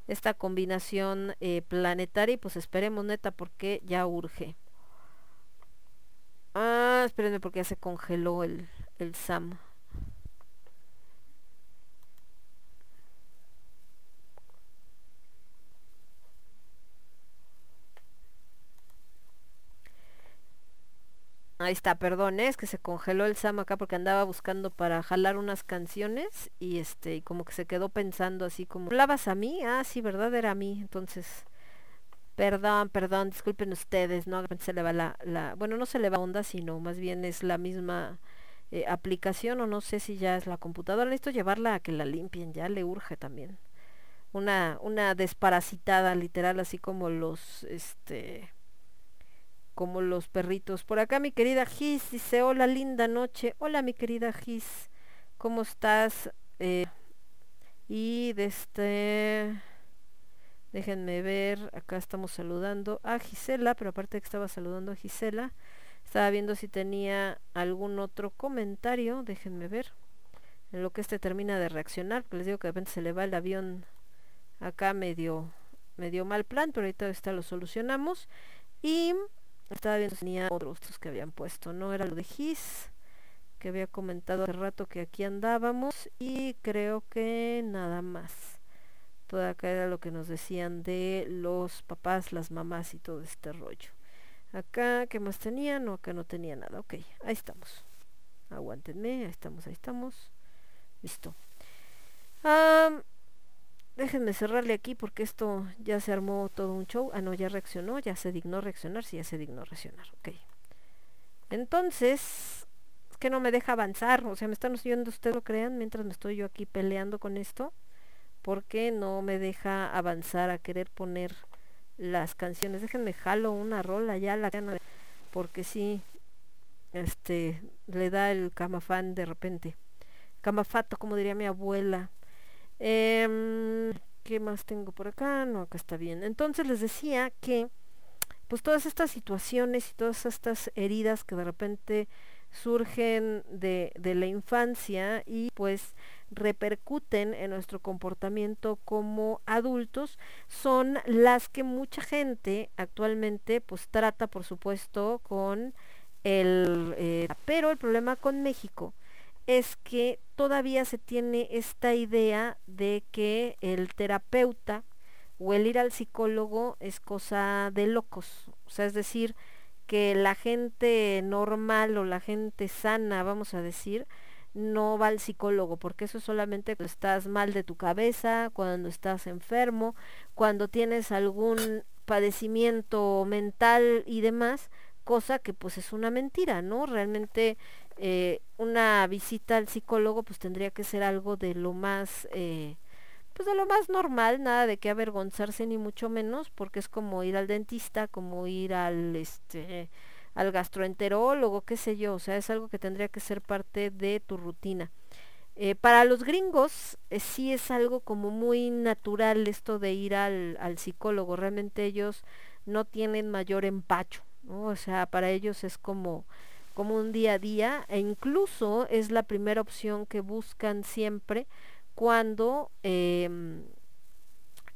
Speaker 1: esta combinación eh, planetaria y pues esperemos neta porque ya urge. Ah, espérenme porque ya se congeló el, el SAM. Ahí está, perdón, ¿eh? es que se congeló el Sam acá porque andaba buscando para jalar unas canciones y este, y como que se quedó pensando así como, ¿hablabas a mí? Ah, sí, ¿verdad? Era a mí. Entonces, perdón, perdón, disculpen ustedes, ¿no? Se le va la, bueno, no se le va onda, sino más bien es la misma eh, aplicación o no sé si ya es la computadora. Necesito llevarla a que la limpien, ya le urge también. Una, una desparasitada, literal, así como los, este como los perritos. Por acá mi querida Gis dice, hola linda noche. Hola mi querida Gis, ¿cómo estás? Eh, y de este... Déjenme ver, acá estamos saludando a Gisela, pero aparte que estaba saludando a Gisela, estaba viendo si tenía algún otro comentario, déjenme ver, en lo que este termina de reaccionar, porque les digo que de repente se le va el avión acá medio, medio mal plan, pero ahorita está lo solucionamos. Y estaba viendo tenía otros que habían puesto, ¿no? Era lo de Gis, que había comentado hace rato que aquí andábamos, y creo que nada más. Todo acá era lo que nos decían de los papás, las mamás y todo este rollo. Acá, ¿qué más tenía? No, acá no tenía nada. Ok, ahí estamos. Aguántenme, ahí estamos, ahí estamos. Listo. Déjenme cerrarle aquí porque esto ya se armó todo un show. Ah, no, ya reaccionó, ya se dignó reaccionar, sí, ya se dignó reaccionar, ok. Entonces, es que no me deja avanzar, o sea, me están oyendo, ustedes lo crean, mientras me estoy yo aquí peleando con esto, porque no me deja avanzar a querer poner las canciones. Déjenme jalo una rola ya, la porque sí, este, le da el camafán de repente. Camafato, como diría mi abuela. Eh, ¿Qué más tengo por acá? No, acá está bien. Entonces les decía que pues todas estas situaciones y todas estas heridas que de repente surgen de, de la infancia y pues repercuten en nuestro comportamiento como adultos son las que mucha gente actualmente pues trata por supuesto con el eh, pero el problema con México es que todavía se tiene esta idea de que el terapeuta o el ir al psicólogo es cosa de locos. O sea, es decir, que la gente normal o la gente sana, vamos a decir, no va al psicólogo, porque eso es solamente cuando estás mal de tu cabeza, cuando estás enfermo, cuando tienes algún padecimiento mental y demás, cosa que pues es una mentira, ¿no? Realmente eh, una visita al psicólogo pues tendría que ser algo de lo más, eh, pues de lo más normal, nada de que avergonzarse ni mucho menos, porque es como ir al dentista, como ir al, este, al gastroenterólogo, qué sé yo, o sea, es algo que tendría que ser parte de tu rutina. Eh, para los gringos eh, sí es algo como muy natural esto de ir al, al, psicólogo. Realmente ellos no tienen mayor empacho, ¿no? O sea, para ellos es como, como un día a día e incluso es la primera opción que buscan siempre cuando eh,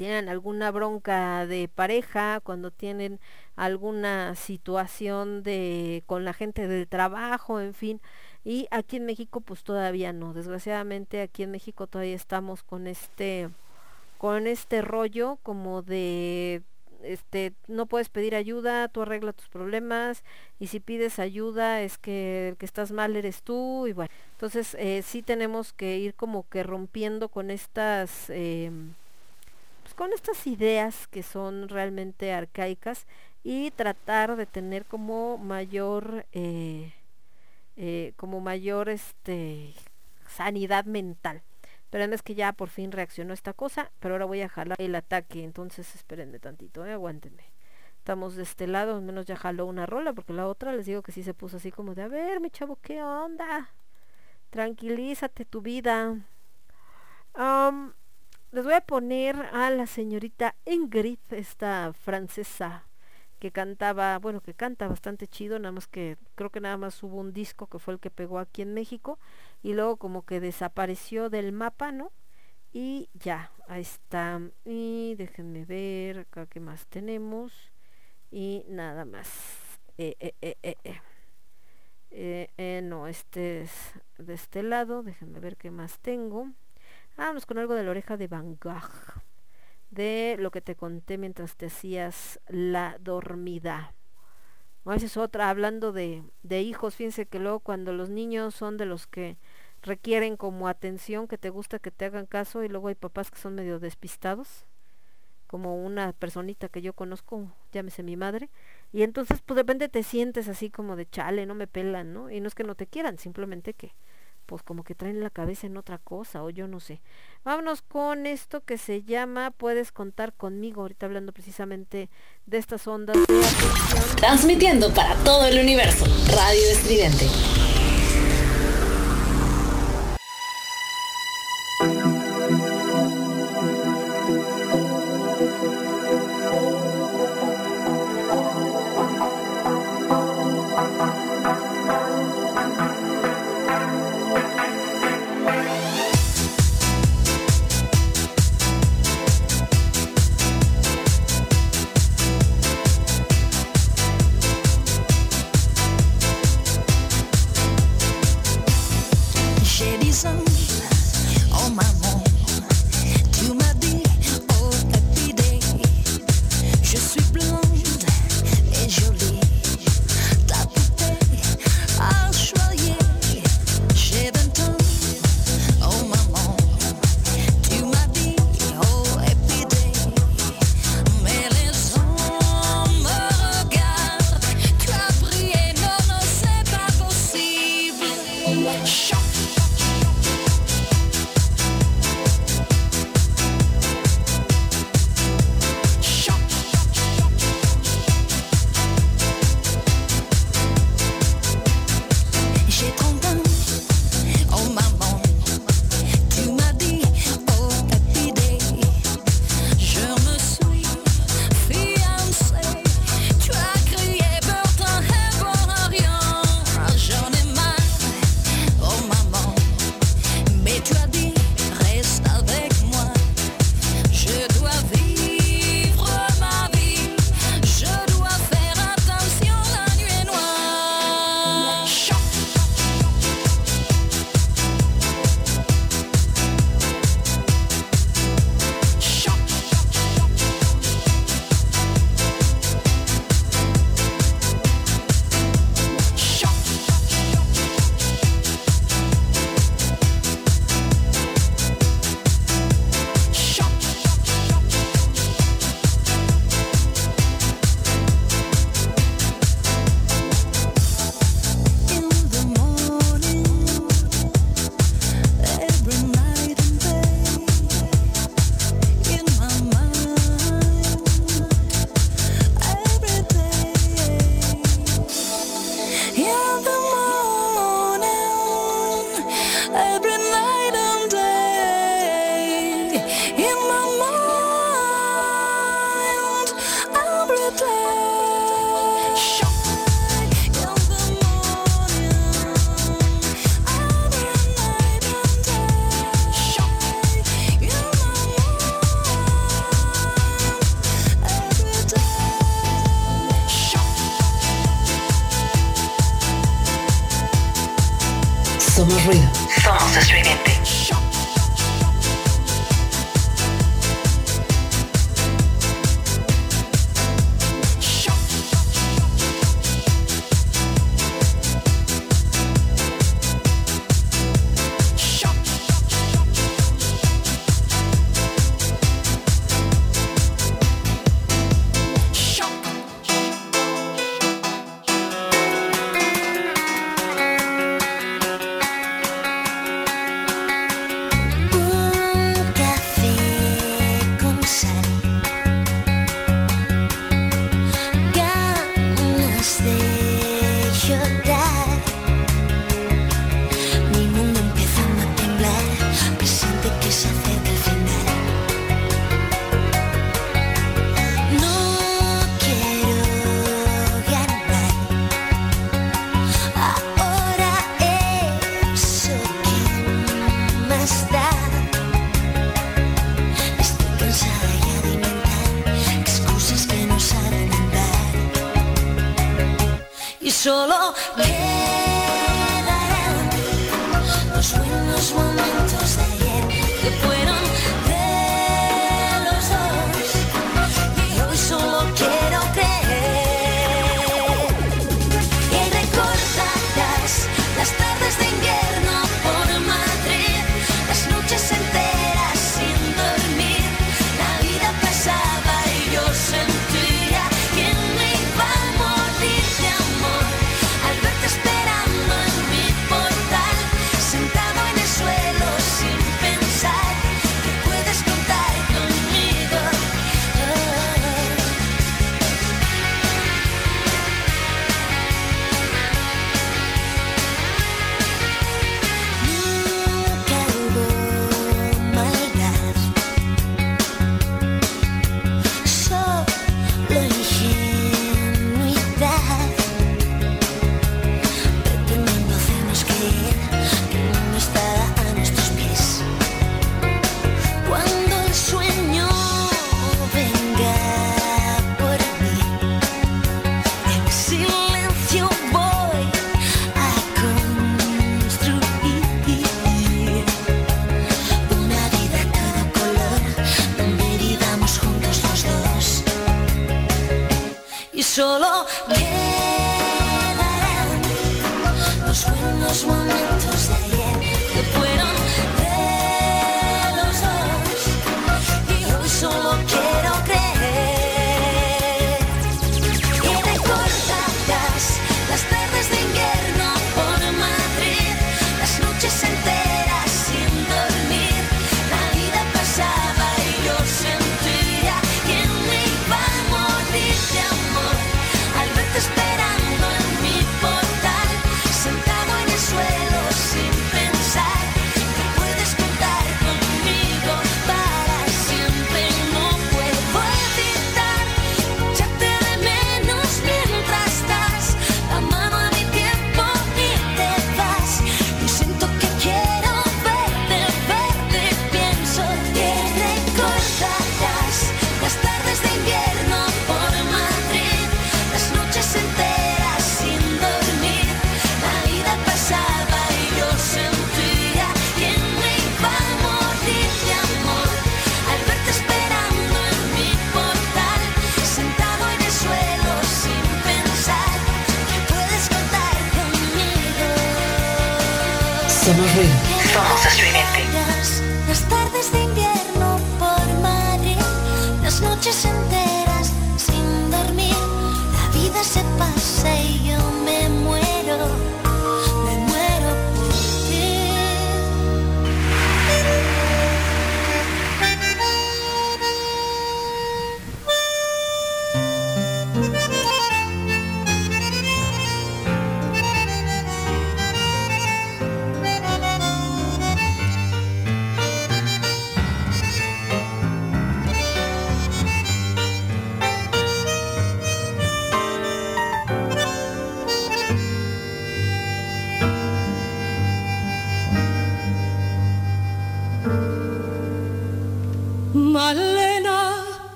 Speaker 1: tienen alguna bronca de pareja, cuando tienen alguna situación de con la gente del trabajo, en fin, y aquí en México pues todavía no. Desgraciadamente aquí en México todavía estamos con este con este rollo como de este no puedes pedir ayuda, tú arregla tus problemas y si pides ayuda es que el que estás mal eres tú y bueno, entonces eh, sí tenemos que ir como que rompiendo con estas eh, pues con estas ideas que son realmente arcaicas y tratar de tener como mayor eh, eh, como mayor este sanidad mental. Pero es que ya por fin reaccionó esta cosa, pero ahora voy a jalar el ataque, entonces espérenme tantito, eh, aguántenme. Estamos de este lado, al menos ya jaló una rola, porque la otra les digo que sí se puso así como de, a ver, mi chavo, ¿qué onda? Tranquilízate tu vida. les voy a poner a la señorita Ingrid, esta francesa que cantaba, bueno, que canta bastante chido, nada más que creo que nada más hubo un disco que fue el que pegó aquí en México y luego como que desapareció del mapa, ¿no? Y ya, ahí está. Y déjenme ver acá qué más tenemos. Y nada más. Eh, eh, eh, eh, eh. Eh, no, este es de este lado. Déjenme ver qué más tengo. Vamos con algo de la oreja de Van Gogh de lo que te conté mientras te hacías la dormida. A veces otra, hablando de, de hijos, fíjense que luego cuando los niños son de los que requieren como atención, que te gusta que te hagan caso, y luego hay papás que son medio despistados, como una personita que yo conozco, llámese mi madre, y entonces pues de repente te sientes así como de chale, no me pelan, ¿no? Y no es que no te quieran, simplemente que pues como que traen la cabeza en otra cosa o yo no sé. Vámonos con esto que se llama Puedes contar conmigo, ahorita hablando precisamente de estas ondas de
Speaker 2: Transmitiendo para todo el universo, Radio Estridente.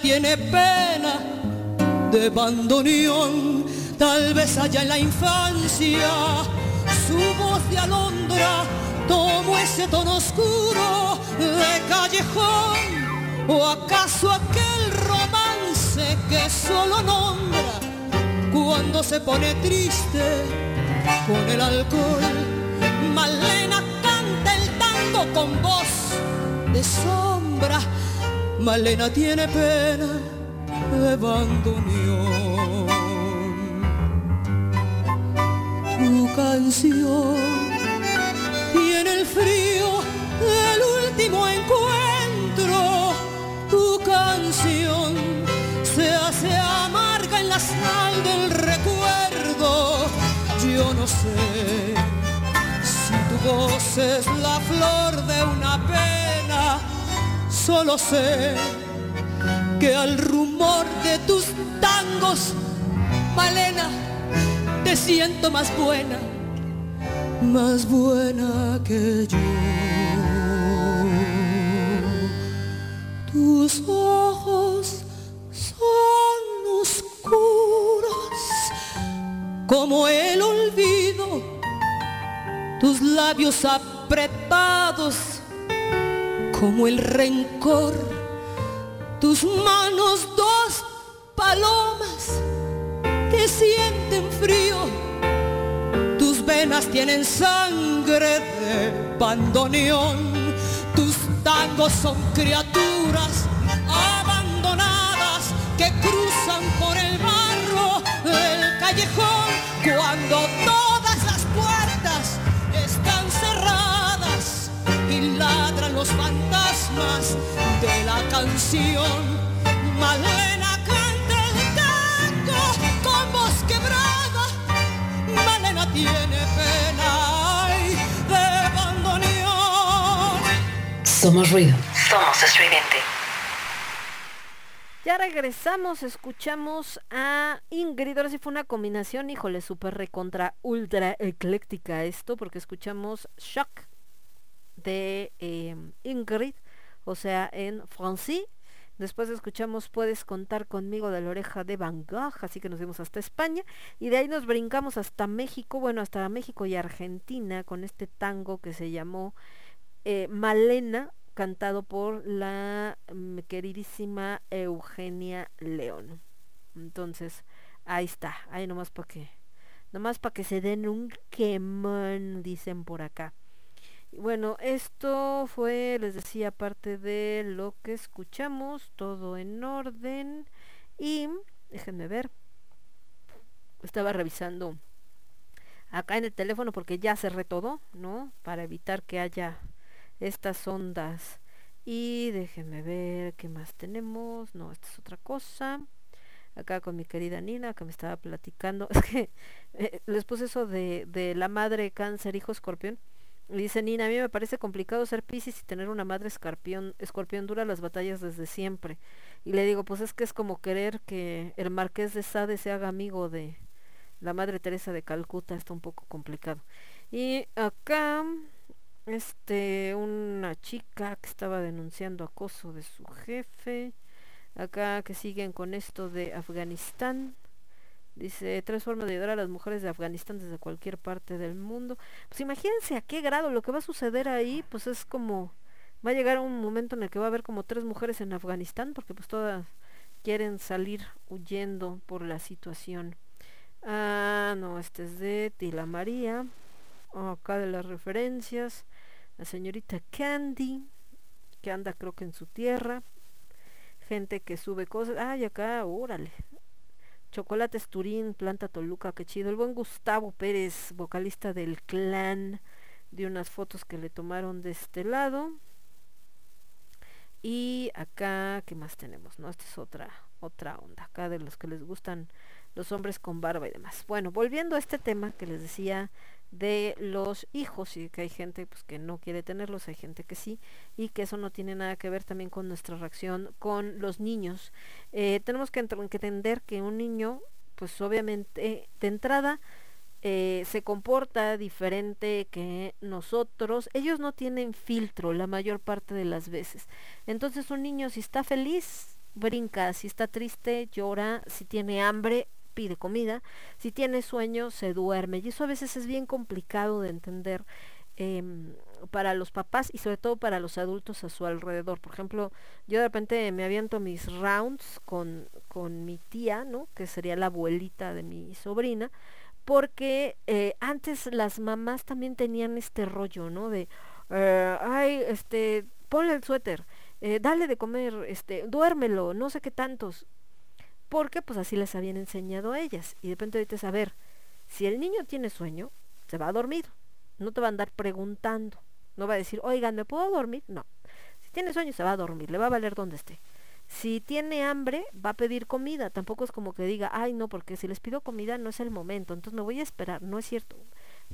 Speaker 14: Tiene pena de bandoneón, tal vez allá en la infancia su voz de alondra tomó ese tono oscuro de callejón o acaso aquel romance que solo nombra cuando se pone triste con el alcohol. Malena canta el tango con voz de sombra. Malena tiene pena de bandoneón. Tu canción tiene el frío del último encuentro. Tu canción se hace amarga en la sal del recuerdo. Yo no sé si tu voz es la flor. Solo sé que al rumor de tus tangos, Malena, te siento más buena, más buena que yo. Tus ojos son oscuros como el olvido, tus labios apretados como el rencor, tus manos dos palomas que sienten frío, tus venas tienen sangre de bandoneón, tus tangos son criaturas abandonadas que cruzan por el barro del callejón canción. Malena canta el tango con voz quebrada. Malena tiene pena ay, de bandoneón.
Speaker 2: Somos ruido. Somos estridente.
Speaker 1: Ya regresamos, escuchamos a Ingrid. Ahora sí fue una combinación, híjole, súper recontra ultra ecléctica esto, porque escuchamos Shock de eh, Ingrid, o sea, en francés. Después escuchamos Puedes contar conmigo de la oreja de Van Gogh, así que nos fuimos hasta España. Y de ahí nos brincamos hasta México, bueno, hasta México y Argentina, con este tango que se llamó eh, Malena, cantado por la mm, queridísima Eugenia León. Entonces, ahí está, ahí nomás para que, nomás para que se den un quemón, dicen por acá. Bueno, esto fue, les decía, parte de lo que escuchamos, todo en orden. Y déjenme ver, estaba revisando acá en el teléfono porque ya cerré todo, ¿no? Para evitar que haya estas ondas. Y déjenme ver qué más tenemos. No, esta es otra cosa. Acá con mi querida Nina que me estaba platicando. *laughs* Es que eh, les puse eso de, de la madre cáncer, hijo escorpión. Dice Nina, a mí me parece complicado ser Piscis y tener una madre escorpión, escorpión dura las batallas desde siempre. Y le digo, pues es que es como querer que el marqués de Sade se haga amigo de la madre Teresa de Calcuta, está un poco complicado. Y acá este una chica que estaba denunciando acoso de su jefe acá que siguen con esto de Afganistán dice tres formas de ayudar a las mujeres de Afganistán desde cualquier parte del mundo pues imagínense a qué grado lo que va a suceder ahí pues es como va a llegar un momento en el que va a haber como tres mujeres en Afganistán porque pues todas quieren salir huyendo por la situación. Ah no este es de Tila María acá de las referencias la señorita Candy, que anda creo que en su tierra, gente que sube cosas, ay acá, órale, Chocolates Turín, Planta Toluca, qué chido, el buen Gustavo Pérez, vocalista del clan, de unas fotos que le tomaron de este lado, y acá, ¿qué más tenemos? No, esta es otra, otra onda, acá de los que les gustan los hombres con barba y demás. Bueno, volviendo a este tema que les decía de los hijos y que hay gente pues que no quiere tenerlos, hay gente que sí y que eso no tiene nada que ver también con nuestra reacción con los niños. Eh, tenemos que, entender que un niño pues obviamente de entrada eh, se comporta diferente que nosotros. Ellos no tienen filtro la mayor parte de las veces. Entonces un niño si está feliz, brinca, si está triste, llora, si tiene hambre, pide comida, si tiene sueño, se duerme. Y eso a veces es bien complicado de entender. Em, para los papás y sobre todo para los adultos a su alrededor. Por ejemplo, yo de repente me aviento mis rounds con, con mi tía, ¿no? Que sería la abuelita de mi sobrina, porque eh, antes las mamás también tenían este rollo, ¿no? De, eh, ay, este, ponle el suéter, eh, dale de comer, este, duérmelo, no sé qué tantos. Porque pues así les habían enseñado a ellas. Y de repente ahorita a ver, si el niño tiene sueño, se va a dormir. No te va a andar preguntando. No va a decir, oigan, ¿me puedo dormir? No. Si tiene sueño, se va a dormir, le va a valer donde esté. Si tiene hambre, va a pedir comida. Tampoco es como que diga, ay, no, porque si les pido comida no es el momento, entonces me voy a esperar. No es cierto.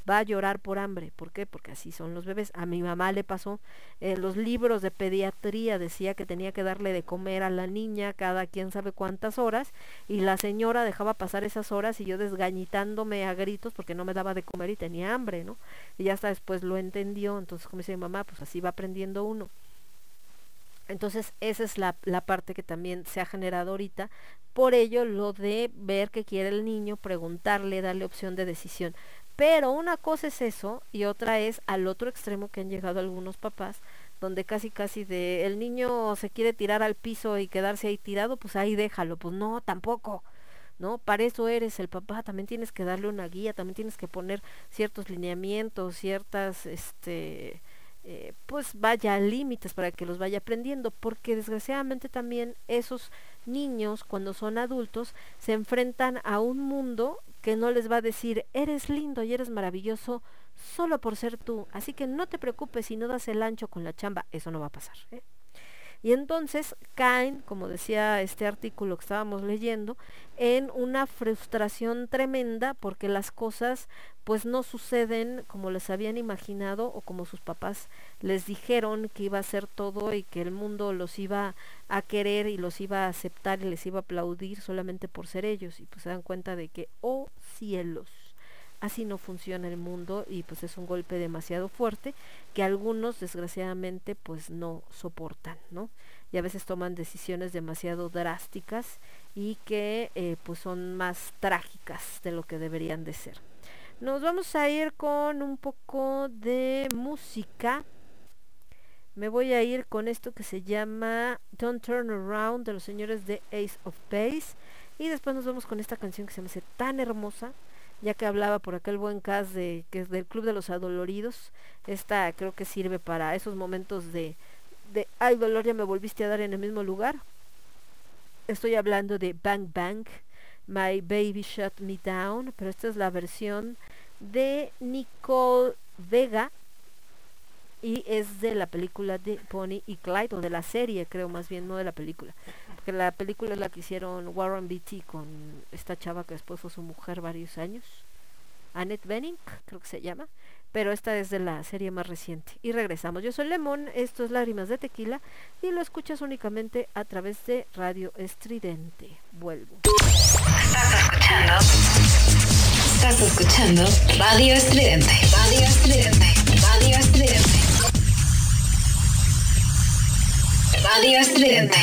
Speaker 1: Va a llorar por hambre. ¿Por qué? Porque así son los bebés. A mi mamá le pasó. En los libros de pediatría decía que tenía que darle de comer a la niña cada quien sabe cuántas horas. Y la señora dejaba pasar esas horas y yo desgañitándome a gritos porque no me daba de comer y tenía hambre, ¿no? Y ya hasta después lo entendió. Entonces, como dice mi mamá, pues así va aprendiendo uno. Entonces, esa es la, la, parte que también se ha generado ahorita. Por ello, lo de ver qué quiere el niño, preguntarle, darle opción de decisión. Pero una cosa es eso y otra es al otro extremo que han llegado algunos papás, donde casi casi de el niño se quiere tirar al piso y quedarse ahí tirado, pues ahí déjalo. Pues no, tampoco. ¿no? Para eso eres el papá, también tienes que darle una guía, también tienes que poner ciertos lineamientos, ciertas, este, eh, pues vaya límites para que los vaya aprendiendo, porque desgraciadamente también esos niños cuando son adultos se enfrentan a un mundo que no les va a decir eres lindo y eres maravilloso solo por ser tú, así que no te preocupes si no das el ancho con la chamba, eso no va a pasar. ¿eh? Y entonces caen, como decía este artículo que estábamos leyendo, en una frustración tremenda porque las cosas pues no suceden como les habían imaginado o como sus papás les dijeron que iba a ser todo y que el mundo los iba a querer y los iba a aceptar y les iba a aplaudir solamente por ser ellos. Y pues se dan cuenta de que oh cielos así no funciona el mundo y pues es un golpe demasiado fuerte que algunos desgraciadamente pues no soportan, ¿no? Y a veces toman decisiones demasiado drásticas y que eh, pues son más trágicas de lo que deberían de ser. Nos vamos a ir con un poco de música. Me voy a ir con esto que se llama Don't Turn Around de los señores de Ace of Base. Y después nos vamos con esta canción que se me hace tan hermosa ya que hablaba por aquel buen cast de que es del Club de los Adoloridos, esta creo que sirve para esos momentos de de ay dolor ya me volviste a dar en el mismo lugar. Estoy hablando de Bang Bang, My Baby Shut Me Down, pero esta es la versión de Nicole Vega y es de la película de Pony y Clyde o de la serie creo más bien no de la película que la película es la que hicieron Warren Beatty con esta chava que después fue su mujer varios años, Annette Bening, creo que se llama, pero esta es de la serie más reciente. Y regresamos. Yo soy Lemón, esto es Lágrimas de Tequila y lo escuchas únicamente a través de Radio Estridente. Vuelvo.
Speaker 2: Estás escuchando Radio Estridente. Radio Estridente. Radio Estridente. Radio Estridente.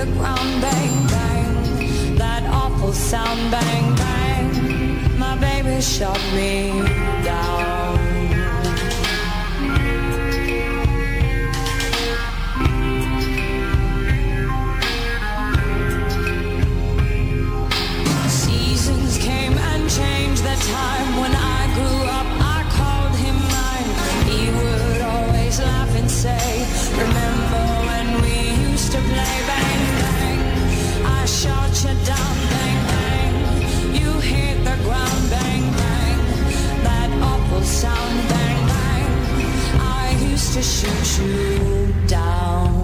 Speaker 15: The ground. Bang, bang. That awful sound. Bang, bang. My baby shot me down. Seasons came and changed the time when I sound bang bang. I used to shoot you down.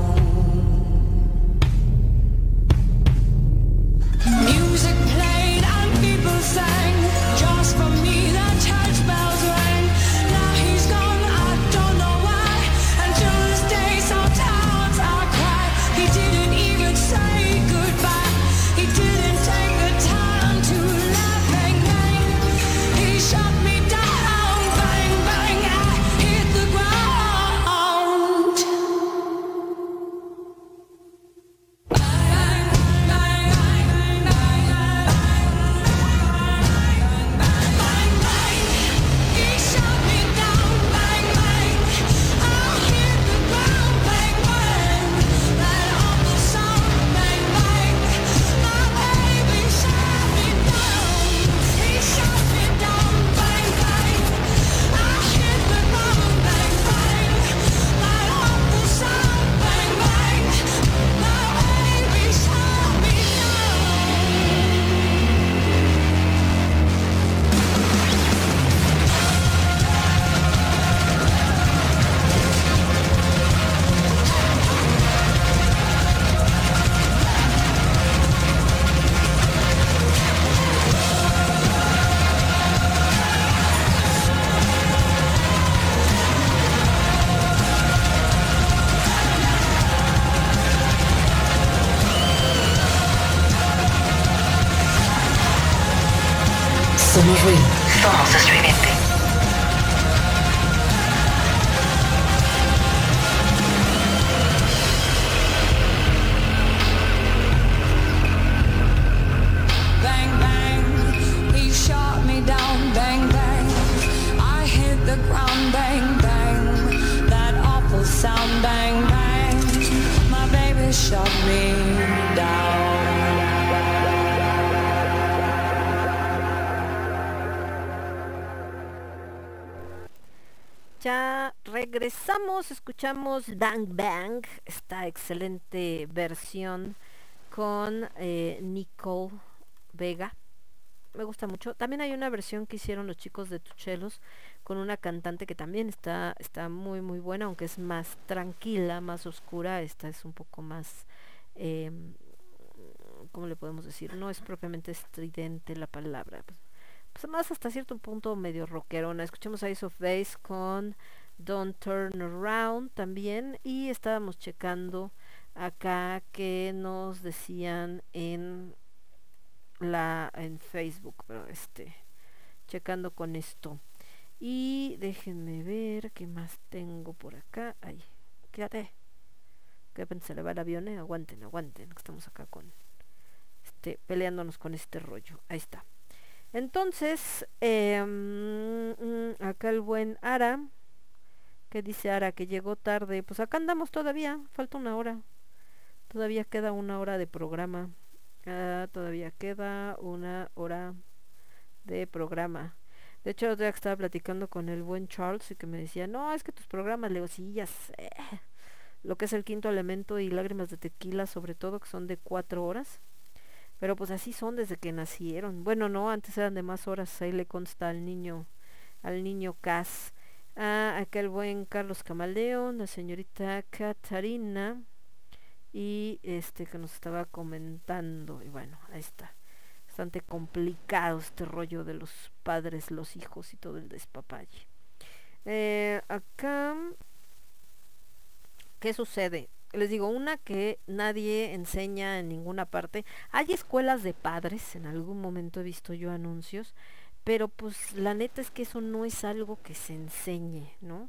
Speaker 1: Escuchamos Bang Bang, esta excelente versión con eh, Nicole Vega. Me gusta mucho. También hay una versión que hicieron los chicos de Tuchelos con una cantante que también está, está muy muy buena, aunque es más tranquila, más oscura. Esta es un poco más, eh, ¿cómo le podemos decir? No es propiamente estridente la palabra. Pues, pues más hasta cierto punto medio rockerona. Escuchamos Ice of Base con Don't Turn Around también y estábamos checando acá que nos decían en la en Facebook, pero este checando con esto. Y déjenme ver qué más tengo por acá. Ay, quédate. Que se le va el avión, eh? aguanten, aguanten, estamos acá con este peleándonos con este rollo. Ahí está. Entonces, eh, mm, acá el buen Ara, que dice Ara que llegó tarde, pues acá andamos todavía, falta una hora, todavía queda una hora de programa, Ah, todavía queda una hora de programa. De hecho, otro día estaba platicando con el buen Charles y que me decía, no, es que tus programas, Leo, sí, ya sé. Lo que es el quinto elemento y lágrimas de tequila, sobre todo, que son de cuatro horas. Pero pues así son desde que nacieron. Bueno, no, antes eran de más horas. Ahí le consta al niño, al niño Cas. Ah, acá el buen Carlos Camaleón, la señorita Catarina y este que nos estaba comentando. Y bueno, ahí está. bastante complicado este rollo de los padres, los hijos y todo el despapalle. Eh, acá, ¿qué sucede? Les digo, una que nadie enseña en ninguna parte. Hay escuelas de padres, en algún momento he visto yo anuncios, pero pues la neta es que eso no es algo que se enseñe, ¿no?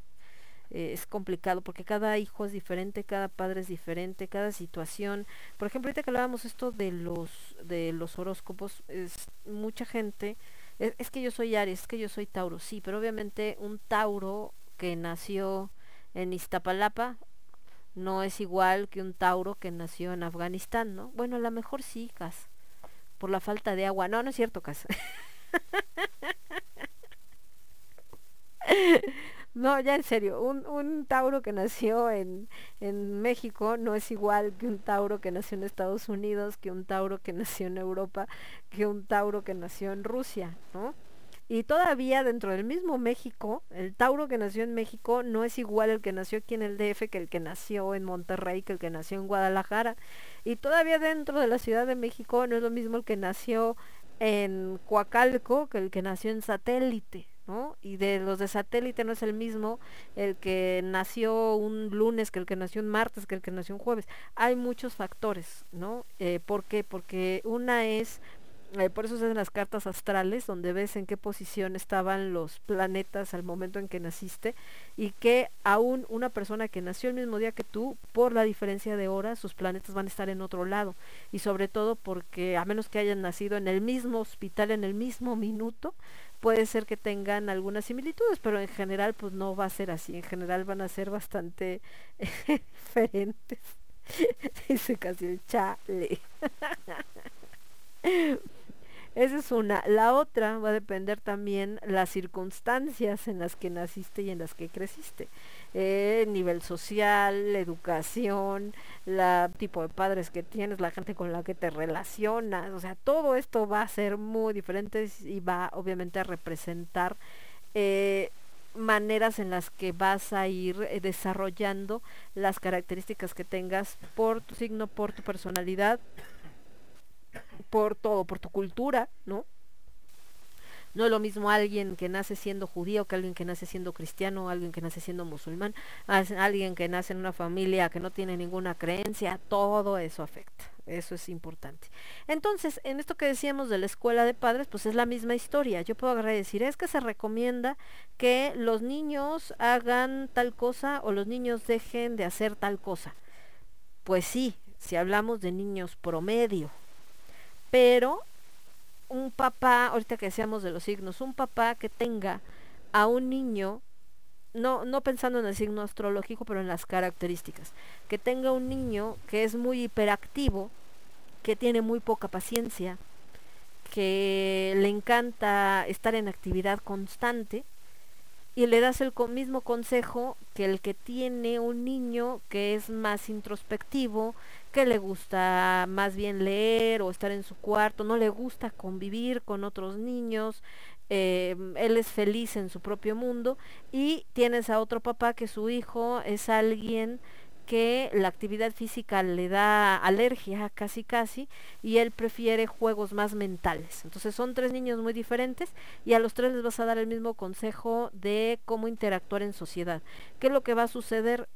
Speaker 1: Eh, es complicado porque cada hijo es diferente, cada padre es diferente, cada situación. Por ejemplo, ahorita que hablábamos esto de los de los horóscopos, es mucha gente es, es que yo soy Aries, es que yo soy Tauro, sí, pero obviamente un Tauro que nació en Iztapalapa no es igual que un Tauro que nació en Afganistán, ¿no? Bueno, a lo mejor sí, Cas, por la falta de agua. No, no es cierto, Cas. *laughs* *laughs* No, ya en serio, un, un Tauro que nació en, en México no es igual que un Tauro que nació en Estados Unidos, que un Tauro que nació en Europa, que un Tauro que nació en Rusia, ¿no? Y todavía dentro del mismo México, el Tauro que nació en México no es igual el que nació aquí en el DF que el que nació en Monterrey, que el que nació en Guadalajara. Y todavía dentro de la Ciudad de México no es lo mismo el que nació en Coacalco que el que nació en Satélite, ¿no? Y de los de satélite no es el mismo el que nació un lunes que el que nació un martes, que el que nació un jueves. Hay muchos factores, ¿no? Eh, ¿Por qué? Porque una es, eh, por eso se hacen las cartas astrales, donde ves en qué posición estaban los planetas al momento en que naciste y que aún una persona que nació el mismo día que tú, por la diferencia de horas, sus planetas van a estar en otro lado. Y sobre todo porque a menos que hayan nacido en el mismo hospital, en el mismo minuto, puede ser que tengan algunas similitudes, pero en general pues no va a ser así, en general van a ser bastante *laughs* diferentes. *laughs* Dice casi el chale. *laughs* Esa es una. La otra va a depender también las circunstancias en las que naciste y en las que creciste. Eh, nivel social, educación, la tipo de padres que tienes, la gente con la que te relacionas. O sea, todo esto va a ser muy diferente y va obviamente a representar eh, maneras en las que vas a ir eh, desarrollando las características que tengas por tu signo, por tu personalidad por todo, por tu cultura, ¿no? No es lo mismo alguien que nace siendo judío que alguien que nace siendo cristiano, alguien que nace siendo musulmán, alguien que nace en una familia que no tiene ninguna creencia, todo eso afecta. Eso es importante. Entonces, en esto que decíamos de la escuela de padres, pues es la misma historia. Yo puedo agarrar decir, es que se recomienda que los niños hagan tal cosa o los niños dejen de hacer tal cosa. Pues sí, si hablamos de niños promedio, pero un papá, ahorita que decíamos de los signos, un papá que tenga a un niño, no, no pensando en el signo astrológico, pero en las características, que tenga un niño que es muy hiperactivo, que tiene muy poca paciencia, que le encanta estar en actividad constante, y le das el mismo consejo que el que tiene un niño que es más introspectivo, que le gusta más bien leer o estar en su cuarto, no le gusta convivir con otros niños, eh, él es feliz en su propio mundo y tienes a otro papá que su hijo es alguien que la actividad física le da alergia casi casi y él prefiere juegos más mentales. Entonces son tres niños muy diferentes y a los tres les vas a dar el mismo consejo de cómo interactuar en sociedad. ¿Qué es lo que va a suceder?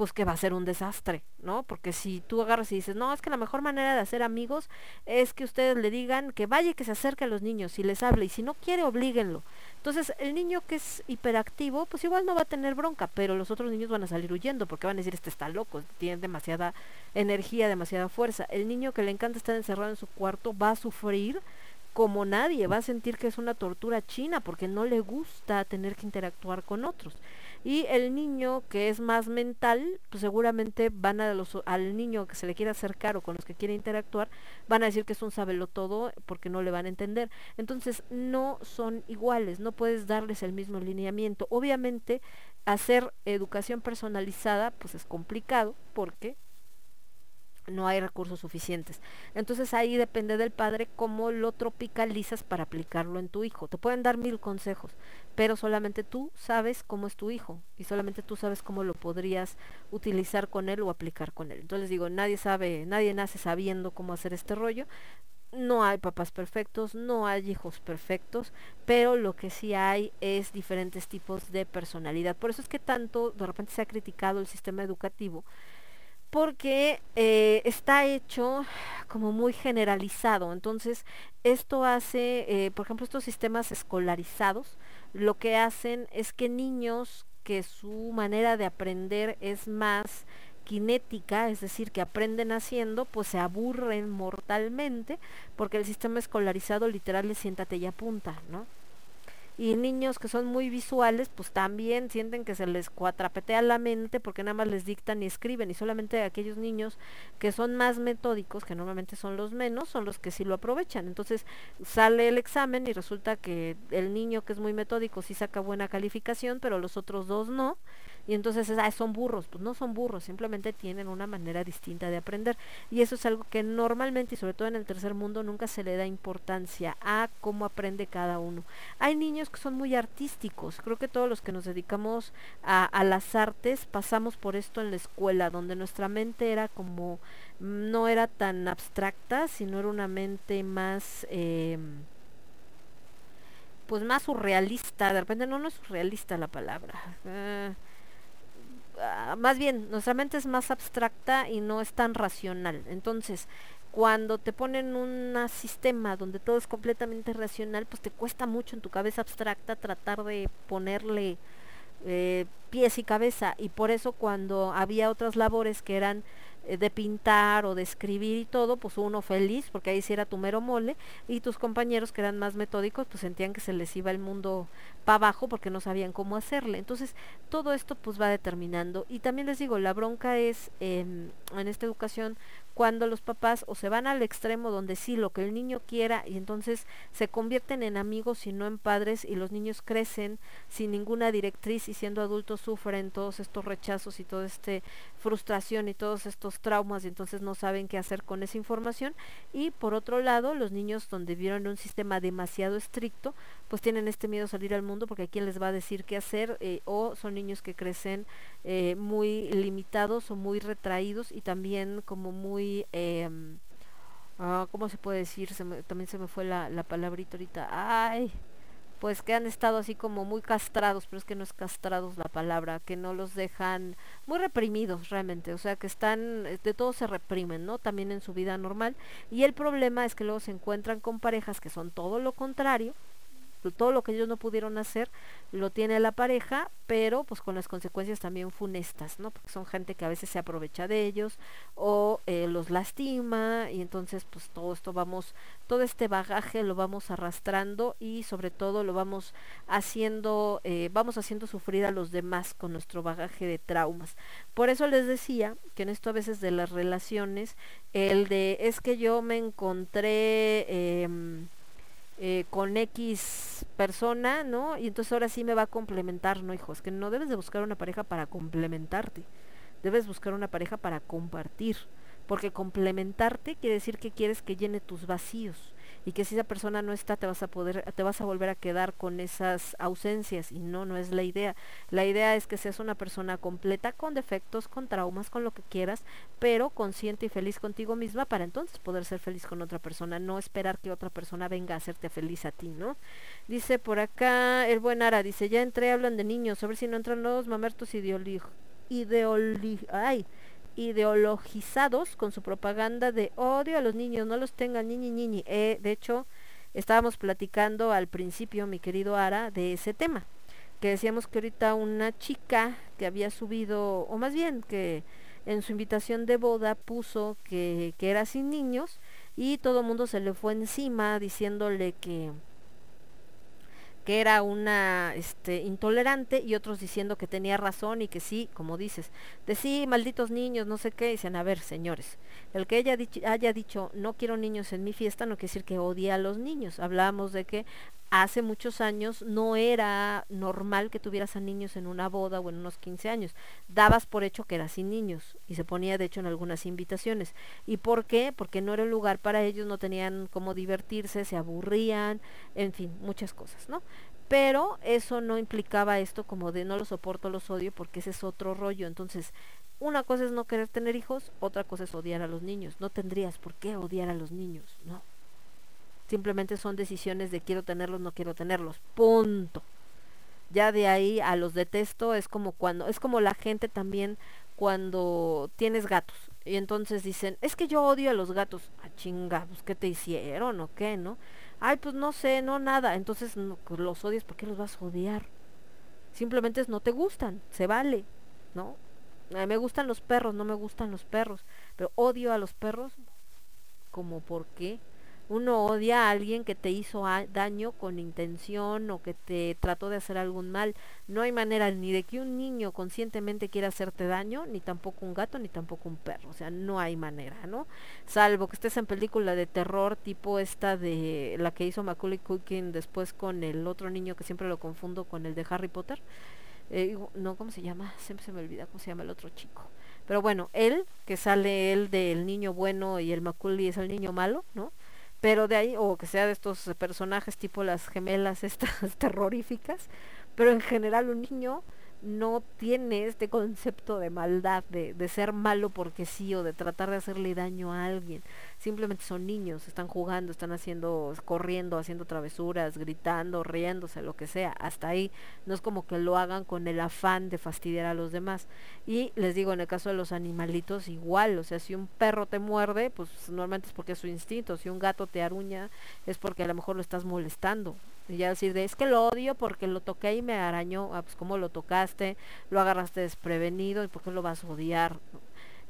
Speaker 1: Pues que va a ser un desastre, ¿no? Porque si tú agarras y dices, no, es que la mejor manera de hacer amigos es que ustedes le digan que vaya y que se acerque a los niños y les hable, y si no quiere, oblíguenlo. Entonces, el niño que es hiperactivo, pues igual no va a tener bronca, pero los otros niños van a salir huyendo porque van a decir, este está loco, tiene demasiada energía, demasiada fuerza. El niño que le encanta estar encerrado en su cuarto va a sufrir como nadie, va a sentir que es una tortura china porque no le gusta tener que interactuar con otros. Y el niño que es más mental, pues seguramente van a los, al niño que se le quiere acercar o con los que quiere interactuar, van a decir que es un sabelo todo porque no le van a entender. Entonces no son iguales, no puedes darles el mismo lineamiento. Obviamente hacer educación personalizada pues es complicado porque no hay recursos suficientes. Entonces ahí depende del padre cómo lo tropicalizas para aplicarlo en tu hijo. Te pueden dar mil consejos, pero solamente tú sabes cómo es tu hijo y solamente tú sabes cómo lo podrías utilizar con él o aplicar con él. Entonces digo, nadie sabe, nadie nace sabiendo cómo hacer este rollo. no hay papás perfectos, no hay hijos perfectos, pero lo que sí hay es diferentes tipos de personalidad. Por eso es que tanto de repente se ha criticado el sistema educativo, porque eh, está hecho como muy generalizado. Entonces, esto hace, eh, por ejemplo, estos sistemas escolarizados, lo que hacen es que niños que su manera de aprender es más cinética, es decir, que aprenden haciendo, pues se aburren mortalmente, porque el sistema escolarizado literal es siéntate y apunta, ¿no? Y niños que son muy visuales, pues también sienten que se les cuatrapetea la mente porque nada más les dictan y escriben. Y solamente aquellos niños que son más metódicos, que normalmente son los menos, son los que sí lo aprovechan. Entonces sale el examen y resulta que el niño que es muy metódico sí saca buena calificación, pero los otros dos no y entonces ah, son burros, pues no son burros, simplemente tienen una manera distinta de aprender. Y eso es algo que normalmente y sobre todo en el tercer mundo nunca se le da importancia a cómo aprende cada uno. Hay niños que son muy artísticos, creo que todos los que nos dedicamos a, a las artes pasamos por esto en la escuela, donde nuestra mente era como no era tan abstracta, sino era una mente más eh, pues más surrealista, de repente no, no es surrealista la palabra. Más bien, nuestra mente es más abstracta y no es tan racional. Entonces, cuando te ponen un sistema donde todo es completamente racional, pues te cuesta mucho en tu cabeza abstracta tratar de ponerle eh, pies y cabeza. Y por eso cuando había otras labores que eran de pintar o de escribir y todo, pues uno feliz, porque ahí sí era tu mero mole, y tus compañeros que eran más metódicos, pues sentían que se les iba el mundo para abajo porque no sabían cómo hacerle. Entonces, todo esto pues va determinando. Y también les digo, la bronca es en esta educación cuando los papás o se van al extremo donde sí lo que el niño quiera y entonces se convierten en amigos y no en padres y los niños crecen sin ninguna directriz y siendo adultos sufren todos estos rechazos y toda esta frustración y todos estos traumas y entonces no saben qué hacer con esa información. Y por otro lado los niños donde vieron un sistema demasiado estricto pues tienen este miedo a salir al mundo porque a quién les va a decir qué hacer eh, o son niños que crecen eh, muy limitados o muy retraídos y también como muy eh, ¿cómo se puede decir? También se me fue la, la palabrita ahorita. Ay, pues que han estado así como muy castrados, pero es que no es castrados la palabra, que no los dejan muy reprimidos realmente, o sea que están, eh, de todo se reprimen, ¿no? También en su vida normal. Y el problema es que luego se encuentran con parejas que son todo lo contrario, todo lo que ellos no pudieron hacer lo tiene la pareja, pero pues con las consecuencias también funestas, ¿no? Porque son gente que a veces se aprovecha de ellos o eh, los lastima y entonces pues todo esto vamos, todo este bagaje lo vamos arrastrando y sobre todo lo vamos haciendo, eh, vamos haciendo sufrir a los demás con nuestro bagaje de traumas. Por eso les decía que en esto a veces de las relaciones, el de es que yo me encontré... Eh, eh, con X persona, ¿no? Y entonces ahora sí me va a complementar, ¿no, hijos? Que no debes de buscar una pareja para complementarte, debes buscar una pareja para compartir, porque complementarte quiere decir que quieres que llene tus vacíos y que si esa persona no está te vas a poder te vas a volver a quedar con esas ausencias y no no es la idea. La idea es que seas una persona completa con defectos con traumas con lo que quieras pero consciente y feliz contigo misma para entonces poder ser feliz con otra persona no esperar que otra persona venga a hacerte feliz a ti no dice por acá el buen Ara dice ya entré hablan de niños a ver si no entran los mamertos ideoli ideoli ay ideologizados con su propaganda de odio a los niños, no los tengan niñi niñi. Eh, de hecho, estábamos platicando al principio, mi querido Ara, de ese tema, que decíamos que ahorita una chica que había subido, o más bien que en su invitación de boda puso que, que era sin niños y todo el mundo se le fue encima diciéndole que que era una este, intolerante y otros diciendo que tenía razón y que sí, como dices, de sí, malditos niños, no sé qué, dicen, a ver, señores, el que ella haya dicho no quiero niños en mi fiesta no quiere decir que odie a los niños, hablábamos de que hace muchos años no era normal que tuvieras a niños en una boda o en unos 15 años. Dabas por hecho que era sin niños y se ponía de hecho en algunas invitaciones. ¿Y por qué? Porque no era un lugar para ellos, no tenían cómo divertirse, se aburrían, en fin, muchas cosas, ¿no? Pero eso no implicaba esto como de no lo soporto, los odio, porque ese es otro rollo. Entonces, una cosa es no querer tener hijos, otra cosa es odiar a los niños. No tendrías por qué odiar a los niños, ¿no? Simplemente son decisiones de quiero tenerlos, no quiero tenerlos. Punto. Ya de ahí a los detesto es como cuando, es como la gente también cuando tienes gatos. Y entonces dicen, es que yo odio a los gatos. Ah, chinga, pues ¿qué te hicieron o qué, no? Ay, pues no sé, no nada. Entonces pues, los odias, ¿por qué los vas a odiar? Simplemente no te gustan, se vale, ¿no? Me gustan los perros, no me gustan los perros. Pero odio a los perros, como por qué? Uno odia a alguien que te hizo daño con intención o que te trató de hacer algún mal. No hay manera ni de que un niño conscientemente quiera hacerte daño, ni tampoco un gato, ni tampoco un perro. O sea, no hay manera, ¿no? Salvo que estés en película de terror tipo esta de la que hizo Macaulay Culkin después con el otro niño que siempre lo confundo con el de Harry Potter. Eh, no, ¿cómo se llama? Siempre se me olvida cómo se llama el otro chico. Pero bueno, él, que sale él del niño bueno y el Macaulay es el niño malo, ¿no? Pero de ahí, o que sea de estos eh, personajes tipo las gemelas *laughs* estas terroríficas, pero en general un niño no tiene este concepto de maldad, de, de ser malo porque sí, o de tratar de hacerle daño a alguien. Simplemente son niños, están jugando, están haciendo, corriendo, haciendo travesuras, gritando, riéndose, lo que sea. Hasta ahí no es como que lo hagan con el afán de fastidiar a los demás. Y les digo, en el caso de los animalitos, igual, o sea, si un perro te muerde, pues normalmente es porque es su instinto. Si un gato te aruña, es porque a lo mejor lo estás molestando. Y ya decir de, es que lo odio porque lo toqué y me arañó. Ah, pues cómo lo tocaste, lo agarraste desprevenido y por qué lo vas a odiar.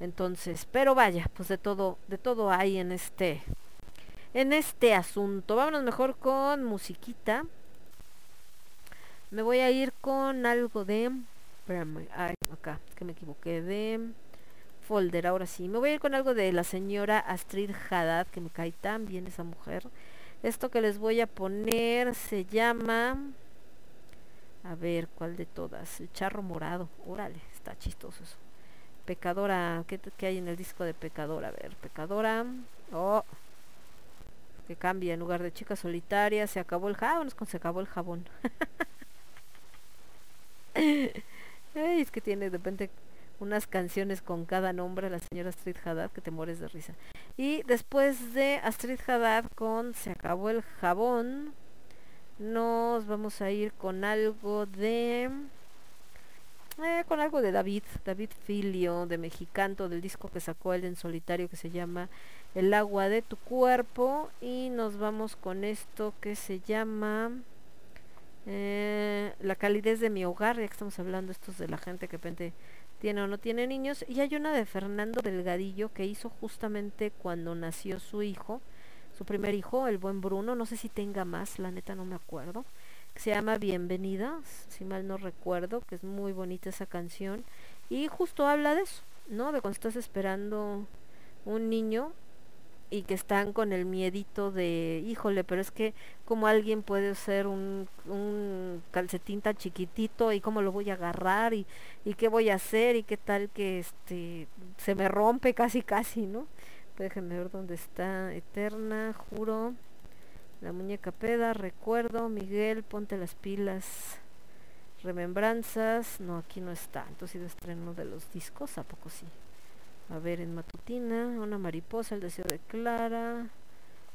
Speaker 1: Entonces, pero vaya, pues de todo, de todo hay en este, en este asunto. Vámonos mejor con musiquita. Me voy a ir con algo de, espérame, ay, acá, que me equivoqué de folder, ahora sí. Me voy a ir con algo de la señora Astrid Haddad, que me cae tan bien esa mujer. Esto que les voy a poner se llama... A ver, ¿cuál de todas? El charro morado. Órale, está chistoso eso. Pecadora, ¿qué, qué hay en el disco de Pecadora? A ver, Pecadora. Oh, que cambia en lugar de chica solitaria. Se acabó el jabón, es cuando se acabó el jabón. *laughs* Es que tiene de repente unas canciones con cada nombre la señora Astrid Haddad que te mueres de risa. Y después de Astrid Haddad con Se acabó el jabón, nos vamos a ir con algo de... eh, con algo de David, David Filio, de Mexicanto, del disco que sacó él en solitario que se llama El agua de tu cuerpo. Y nos vamos con esto que se llama... eh, la calidez de mi hogar, ya que estamos hablando estos de la gente que de tiene o no tiene niños. Y hay una de Fernando Delgadillo que hizo justamente cuando nació su hijo, su primer hijo, el buen Bruno, no sé si tenga más, la neta no me acuerdo, que se llama Bienvenida, si mal no recuerdo, que es muy bonita esa canción. Y justo habla de eso, ¿no? De cuando estás esperando un niño y que están con el miedito de, híjole, pero es que como alguien puede ser un, un calcetín tan chiquitito y cómo lo voy a agarrar y, y qué voy a hacer y qué tal que este se me rompe casi casi, ¿no? Déjenme ver dónde está Eterna, juro. La muñeca peda, recuerdo, Miguel, ponte las pilas. Remembranzas, no, aquí no está. Entonces estreno de los discos, ¿a poco sí? A ver, en Matutina, una mariposa, el deseo de Clara.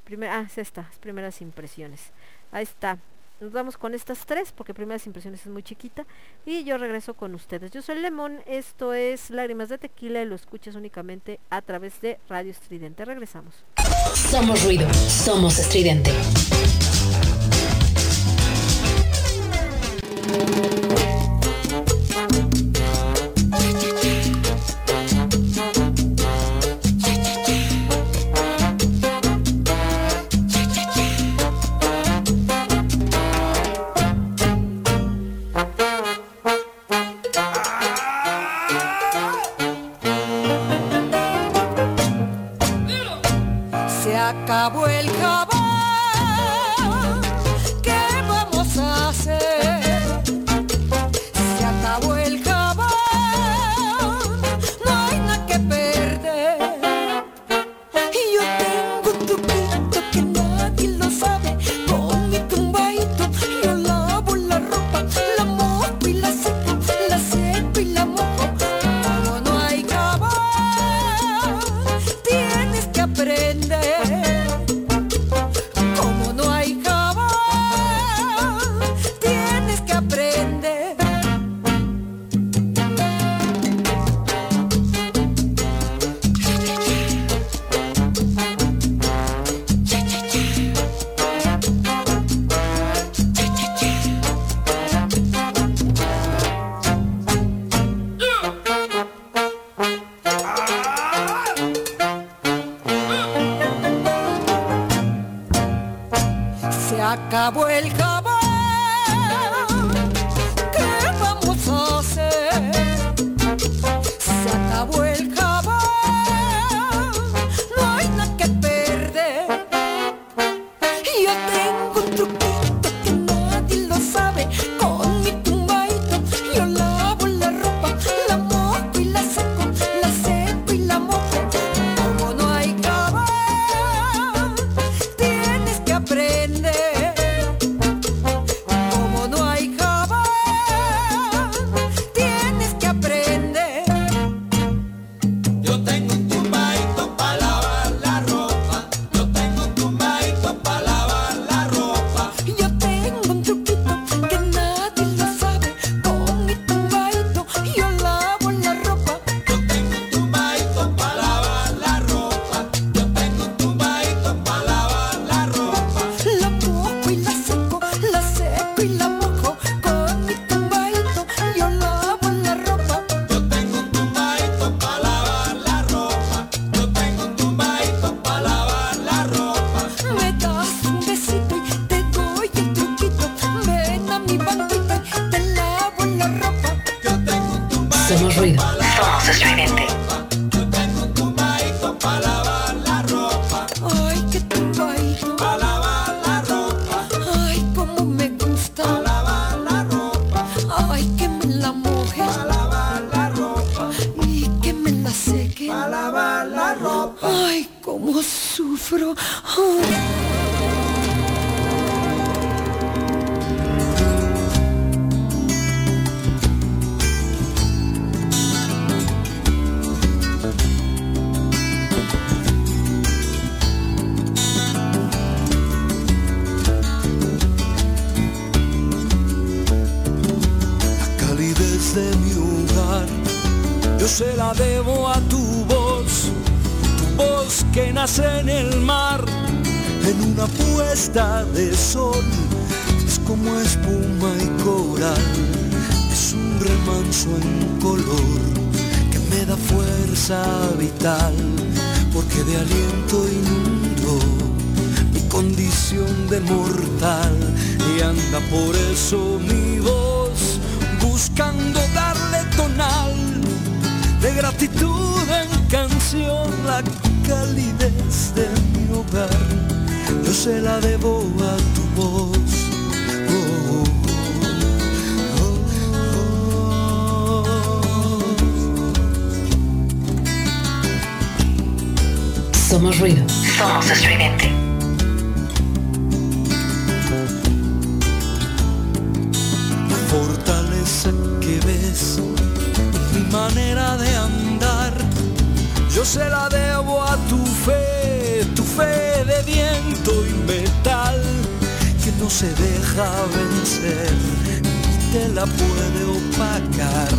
Speaker 1: Primera, ah, es esta, es primeras impresiones. Ahí está. Nos vamos con estas tres porque primeras impresiones es muy chiquita. Y yo regreso con ustedes. Yo soy Lemon, esto es Lágrimas de Tequila y lo escuchas únicamente a través de Radio Estridente. Regresamos.
Speaker 2: Somos ruido, somos estridente.
Speaker 16: Debo a tu voz, tu voz que nace en el mar, en una puesta de sol, es como espuma y coral, es un remanso en color que me da fuerza vital, porque de aliento inundo mi condición de mortal. Y anda por eso mi voz buscando de gratitud en canción la calidez de mi hogar yo se la debo a tu voz Oh, oh,
Speaker 2: Somos ruido. Somos estridente.
Speaker 16: La fortaleza que ves, mi manera de andar, yo se la debo a tu fe, tu fe de viento y metal, que no se deja vencer, ni te la puede opacar.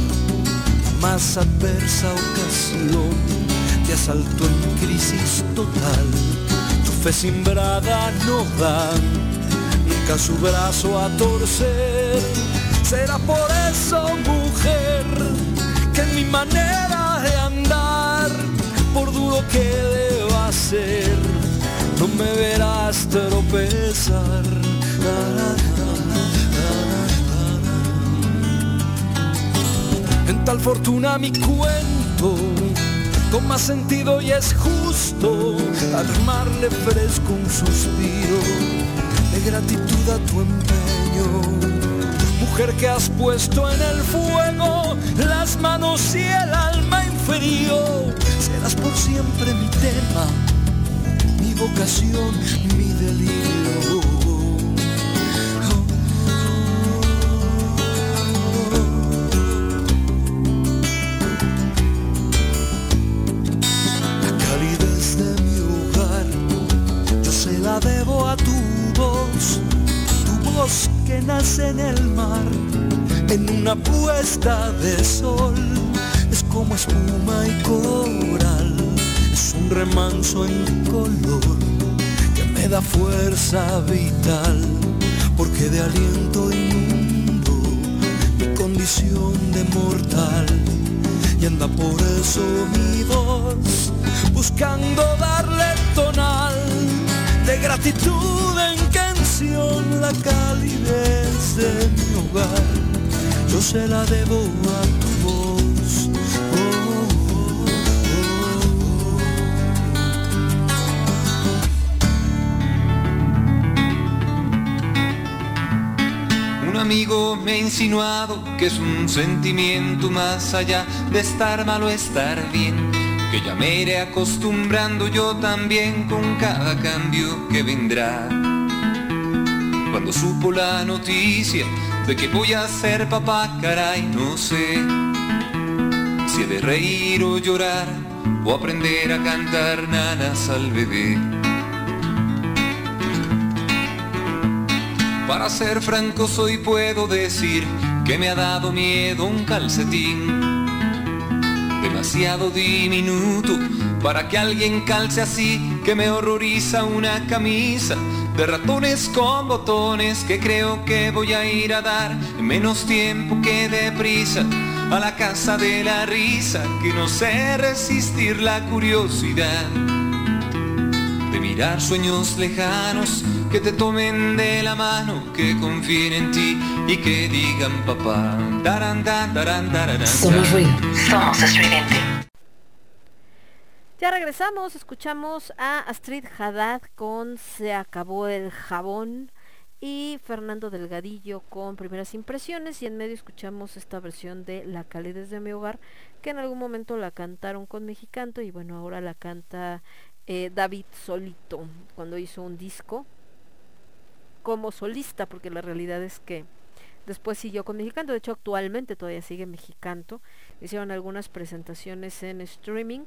Speaker 16: Más adversa ocasión te asaltó en crisis total, tu fe simbrada no da nunca su brazo a torcer. Será por eso, mujer, que en mi andar, que deba ser, no me verás tropezar. En tal fortuna mi cuento toma sentido y es justo armarle fresco un suspiro de gratitud a tu empeño. Mujer que has puesto en el fuego las manos y el alma en frío, serás por siempre mi tema, mi vocación, mi delirio. La calidez de mi hogar, yo se la debo a tu voz, tu voz que nace en el mar, en una puesta de sol, es como espuma y coral, es remanso en color que me da fuerza vital, porque de aliento inmundo mi condición de mortal. Y anda por eso mi voz buscando darle tonal de gratitud en canción la calidez de mi hogar, yo se la debo a
Speaker 17: amigo me ha insinuado que es un sentimiento más allá de estar mal o estar bien, que ya me iré acostumbrando yo también con cada cambio que vendrá. Cuando supo la noticia de que voy a ser papá, caray, no sé si he de reír o llorar o aprender a cantar nanas al bebé. Para ser franco soy puedo decir que me ha dado miedo un calcetín. Demasiado diminuto para que alguien calce así que me horroriza una camisa de ratones con botones que creo que voy a ir a dar en menos tiempo que deprisa a la casa de la risa que no sé resistir la curiosidad de mirar sueños lejanos que te tomen de la mano, que confíen en ti y que digan papá. Taran, taran, tararán,
Speaker 2: Somos ruido, somos estridente.
Speaker 1: Ya regresamos, escuchamos a Astrid Haddad con Se acabó el jabón y Fernando Delgadillo con primeras impresiones y en medio escuchamos esta versión de La calidez de mi hogar que en algún momento la cantaron con Mexicanto y bueno ahora la canta eh, David solito cuando hizo un disco como solista porque la realidad es que después siguió con Mexicanto de hecho actualmente todavía sigue Mexicanto. Hicieron algunas presentaciones en streaming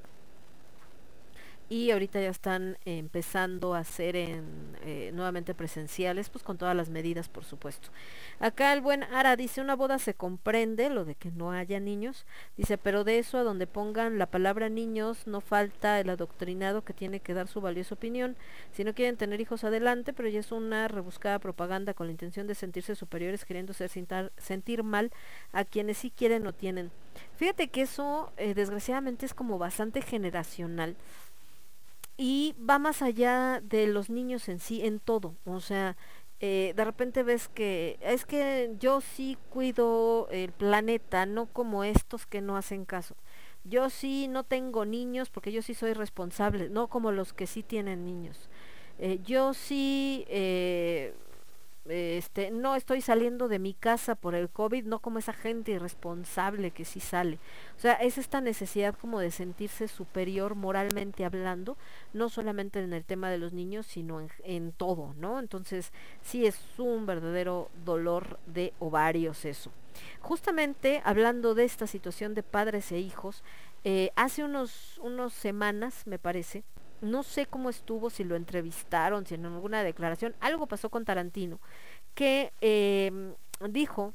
Speaker 1: y ahorita ya están empezando a hacer en, eh, nuevamente presenciales, pues con todas las medidas, por supuesto. Acá el buen Ara dice, una boda se comprende, lo de que no haya niños, dice, pero de eso a donde pongan la palabra niños, no falta el adoctrinado que tiene que dar su valiosa opinión. Si no quieren tener hijos, adelante, pero ya es una rebuscada propaganda con la intención de sentirse superiores, queriendo sentir mal a quienes sí quieren o tienen. Fíjate que eso, eh, desgraciadamente, es como bastante generacional y va más allá de los niños en sí, en todo. O sea, eh, de repente ves que es que yo sí cuido el planeta, no como estos que no hacen caso. Yo sí no tengo niños porque yo sí soy responsable, no como los que sí tienen niños. Eh, yo sí eh, este, no estoy saliendo de mi casa por el COVID, no como esa gente irresponsable que sí sale. O sea, es esta necesidad como de sentirse superior moralmente hablando, no solamente en el tema de los niños, sino en, en todo, ¿no? Entonces, sí es un verdadero dolor de ovarios eso. Justamente hablando de esta situación de padres e hijos, eh, hace unos, unos semanas, me parece, no sé cómo estuvo, si lo entrevistaron, si en alguna declaración, algo pasó con Tarantino, que eh, dijo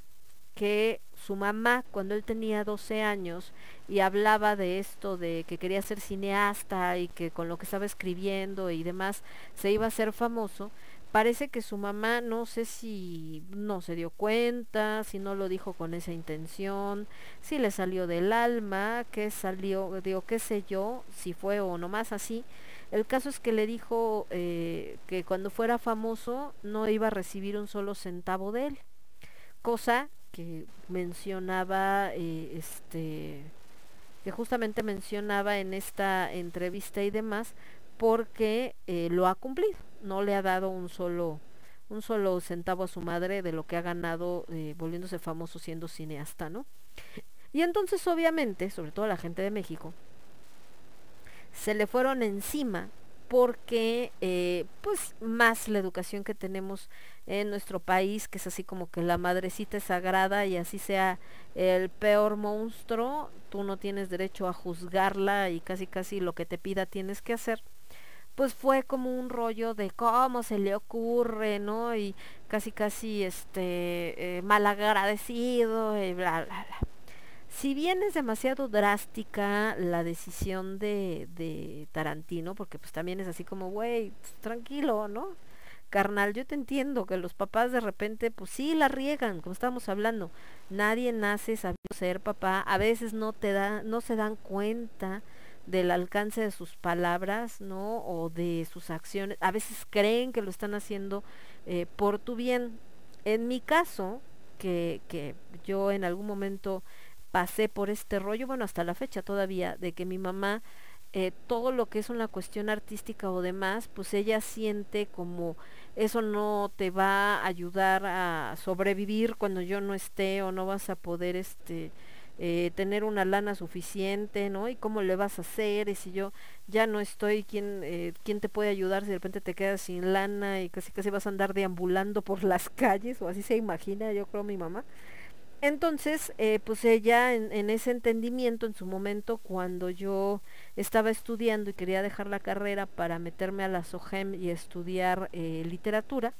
Speaker 1: que su mamá cuando él tenía 12 años y hablaba de esto de que quería ser cineasta y que con lo que estaba escribiendo y demás se iba a ser famoso, parece que su mamá no sé si no se dio cuenta, si no lo dijo con esa intención, si le salió del alma, que salió, digo, qué sé yo, si fue o nomás así. El caso es que le dijo eh, que cuando fuera famoso no iba a recibir un solo centavo de él, cosa que mencionaba eh, este que justamente mencionaba en esta entrevista y demás porque eh, lo ha cumplido. No le ha dado un solo un solo centavo a su madre de lo que ha ganado volviéndose famoso siendo cineasta no y entonces obviamente sobre todo la gente de México se le fueron encima porque eh, pues más la educación que tenemos en nuestro país que es así como que la madrecita es sagrada y así sea el peor monstruo tú no tienes derecho a juzgarla y casi casi lo que te pida tienes que hacer pues fue como un rollo de cómo se le ocurre, ¿no? Y casi casi este eh, malagradecido y bla bla bla. Si bien es demasiado drástica la decisión de, de Tarantino, porque pues también es así como, güey, pues, tranquilo, ¿no? Carnal, yo te entiendo que los papás de repente, pues sí, la riegan, como estamos hablando. Nadie nace sabiendo ser papá, a veces no te da, no se dan cuenta del alcance de sus palabras, ¿no? O de sus acciones. A veces creen que lo están haciendo eh, por tu bien. En mi caso, que, que yo en algún momento pasé por este rollo, bueno, hasta la fecha todavía, de que mi mamá, eh, todo lo que es una cuestión artística o demás, pues ella siente como eso no te va a ayudar a sobrevivir cuando yo no esté o no vas a poder este eh, tener una lana suficiente, ¿no? Y cómo le vas a hacer, y si yo ya no estoy, ¿quién, eh, ¿quién te puede ayudar si de repente te quedas sin lana y casi casi vas a andar deambulando por las *laughs* calles, o así se imagina, yo creo mi mamá. Entonces, eh, pues ella en, ese entendimiento en su momento, cuando yo estaba estudiando y quería dejar la carrera para meterme a la SOGEM y estudiar eh, literatura,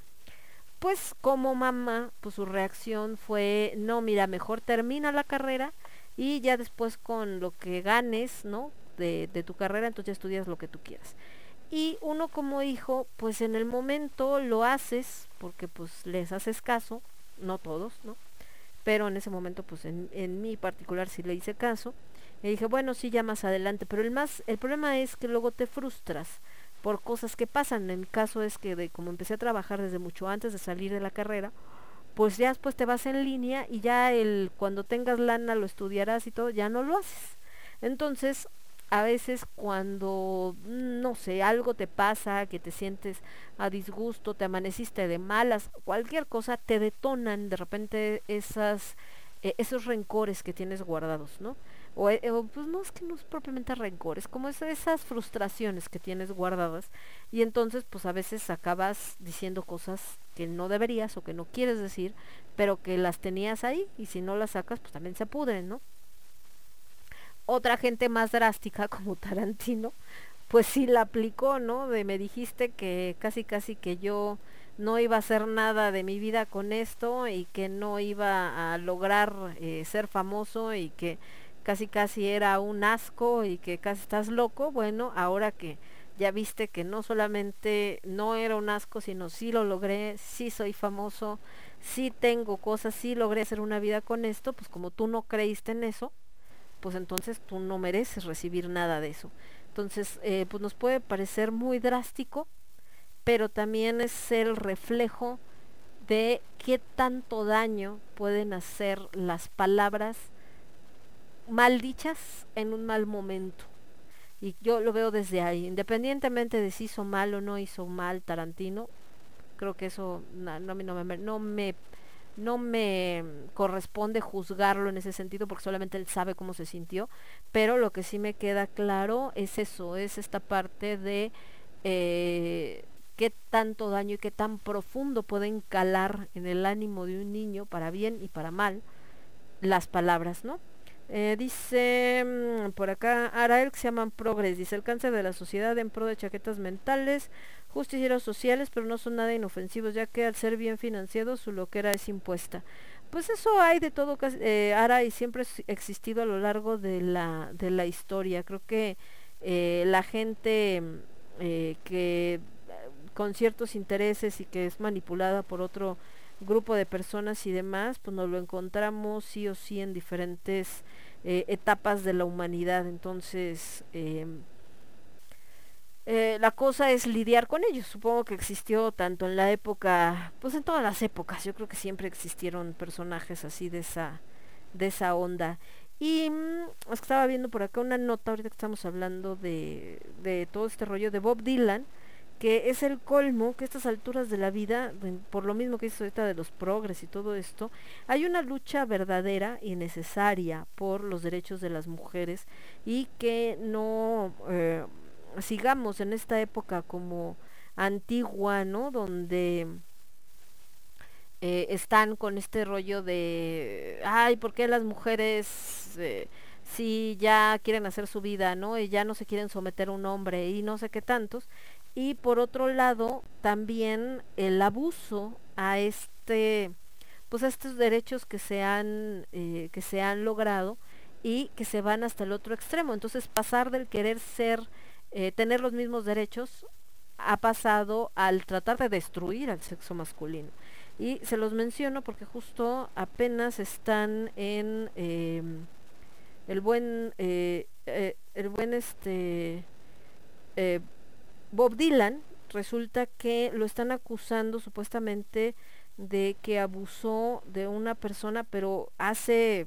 Speaker 1: pues como mamá, pues su reacción fue, no, mira, mejor termina la carrera y ya después con lo que ganes, ¿no? De, de tu carrera, entonces estudias lo que tú quieras. Y uno como hijo, pues en el momento lo haces, porque pues les haces caso, no todos, ¿no? Pero en ese momento, pues en, en mi particular sí le hice caso. Y dije, bueno, sí, ya más adelante. Pero el más, el problema es que luego te frustras por cosas que pasan. En mi caso es que de como empecé a trabajar desde mucho antes de salir de la carrera, pues ya después te vas en línea y ya el cuando tengas lana lo estudiarás y todo, ya no lo haces. Entonces, a veces cuando, no sé, algo te pasa, que te sientes a disgusto, te amaneciste de malas, cualquier cosa, te detonan de repente eh, esos rencores que tienes guardados, ¿no? O, eh, o, pues no es que no es propiamente rencores, como es, esas frustraciones que tienes guardadas y entonces pues a veces acabas diciendo cosas que no deberías o que no quieres decir, pero que las tenías ahí y si no las sacas pues también se pudren, ¿no? Otra gente más drástica como Tarantino, pues sí la aplicó, ¿no? De me dijiste que casi casi que yo no iba a hacer nada de mi vida con esto y que no iba a lograr eh, ser famoso y que casi casi era un asco y que casi estás loco, bueno, ahora que ya viste que no solamente no era un asco, sino sí lo logré, sí soy famoso, sí tengo cosas, sí logré hacer una vida con esto, pues como tú no creíste en eso, pues entonces tú no mereces recibir nada de eso. Entonces, eh, pues nos puede parecer muy drástico, pero también es el reflejo de qué tanto daño pueden hacer las palabras mal dichas en un mal momento. Y yo lo veo desde ahí, independientemente de si hizo mal o no hizo mal Tarantino, creo que eso no, me, no me corresponde juzgarlo en ese sentido porque solamente él sabe cómo se sintió, pero lo que sí me queda claro es eso, es esta parte de eh, qué tanto daño y qué tan profundo pueden calar en el ánimo de un niño para bien y para mal las palabras, ¿no? Eh, dice mm, por acá Arael que se llaman progres, dice el cáncer de la sociedad en pro de chaquetas mentales, justicieros sociales, pero no son nada inofensivos, ya que al ser bien financiados su loquera es impuesta. Pues eso hay de todo, eh, Ara, y siempre ha existido a lo largo de la, de la historia. Creo que eh, la gente eh, que con ciertos intereses y que es manipulada por otro grupo de personas y demás, pues nos lo encontramos sí o sí en diferentes eh, etapas de la humanidad. Entonces, eh, la cosa es lidiar con ellos. Supongo que existió tanto en la época, pues en todas las épocas. Yo creo que siempre existieron personajes así de esa, de esa onda. Y mmm, estaba viendo por acá una nota, ahorita que estamos hablando de, de todo este rollo de Bob Dylan que es el colmo que a estas alturas de la vida, por lo mismo que dice ahorita de los progres y todo esto, hay una lucha verdadera y necesaria por los derechos de las mujeres y que no eh, sigamos en esta época como antigua, ¿no? Donde eh, están con este rollo de, ay, ¿por qué las mujeres... Eh, si ya quieren hacer su vida, ¿no? Y ya no se quieren someter a un hombre y no sé qué tantos y por otro lado también el abuso a este pues a estos derechos que se han eh, que se han logrado y que se van hasta el otro extremo entonces pasar del querer ser eh, tener los mismos derechos ha pasado al tratar de destruir al sexo masculino. Y se los menciono porque justo apenas están en eh, el buen, eh, eh, el buen este Bob Dylan, resulta que lo están acusando supuestamente de que abusó de una persona, pero hace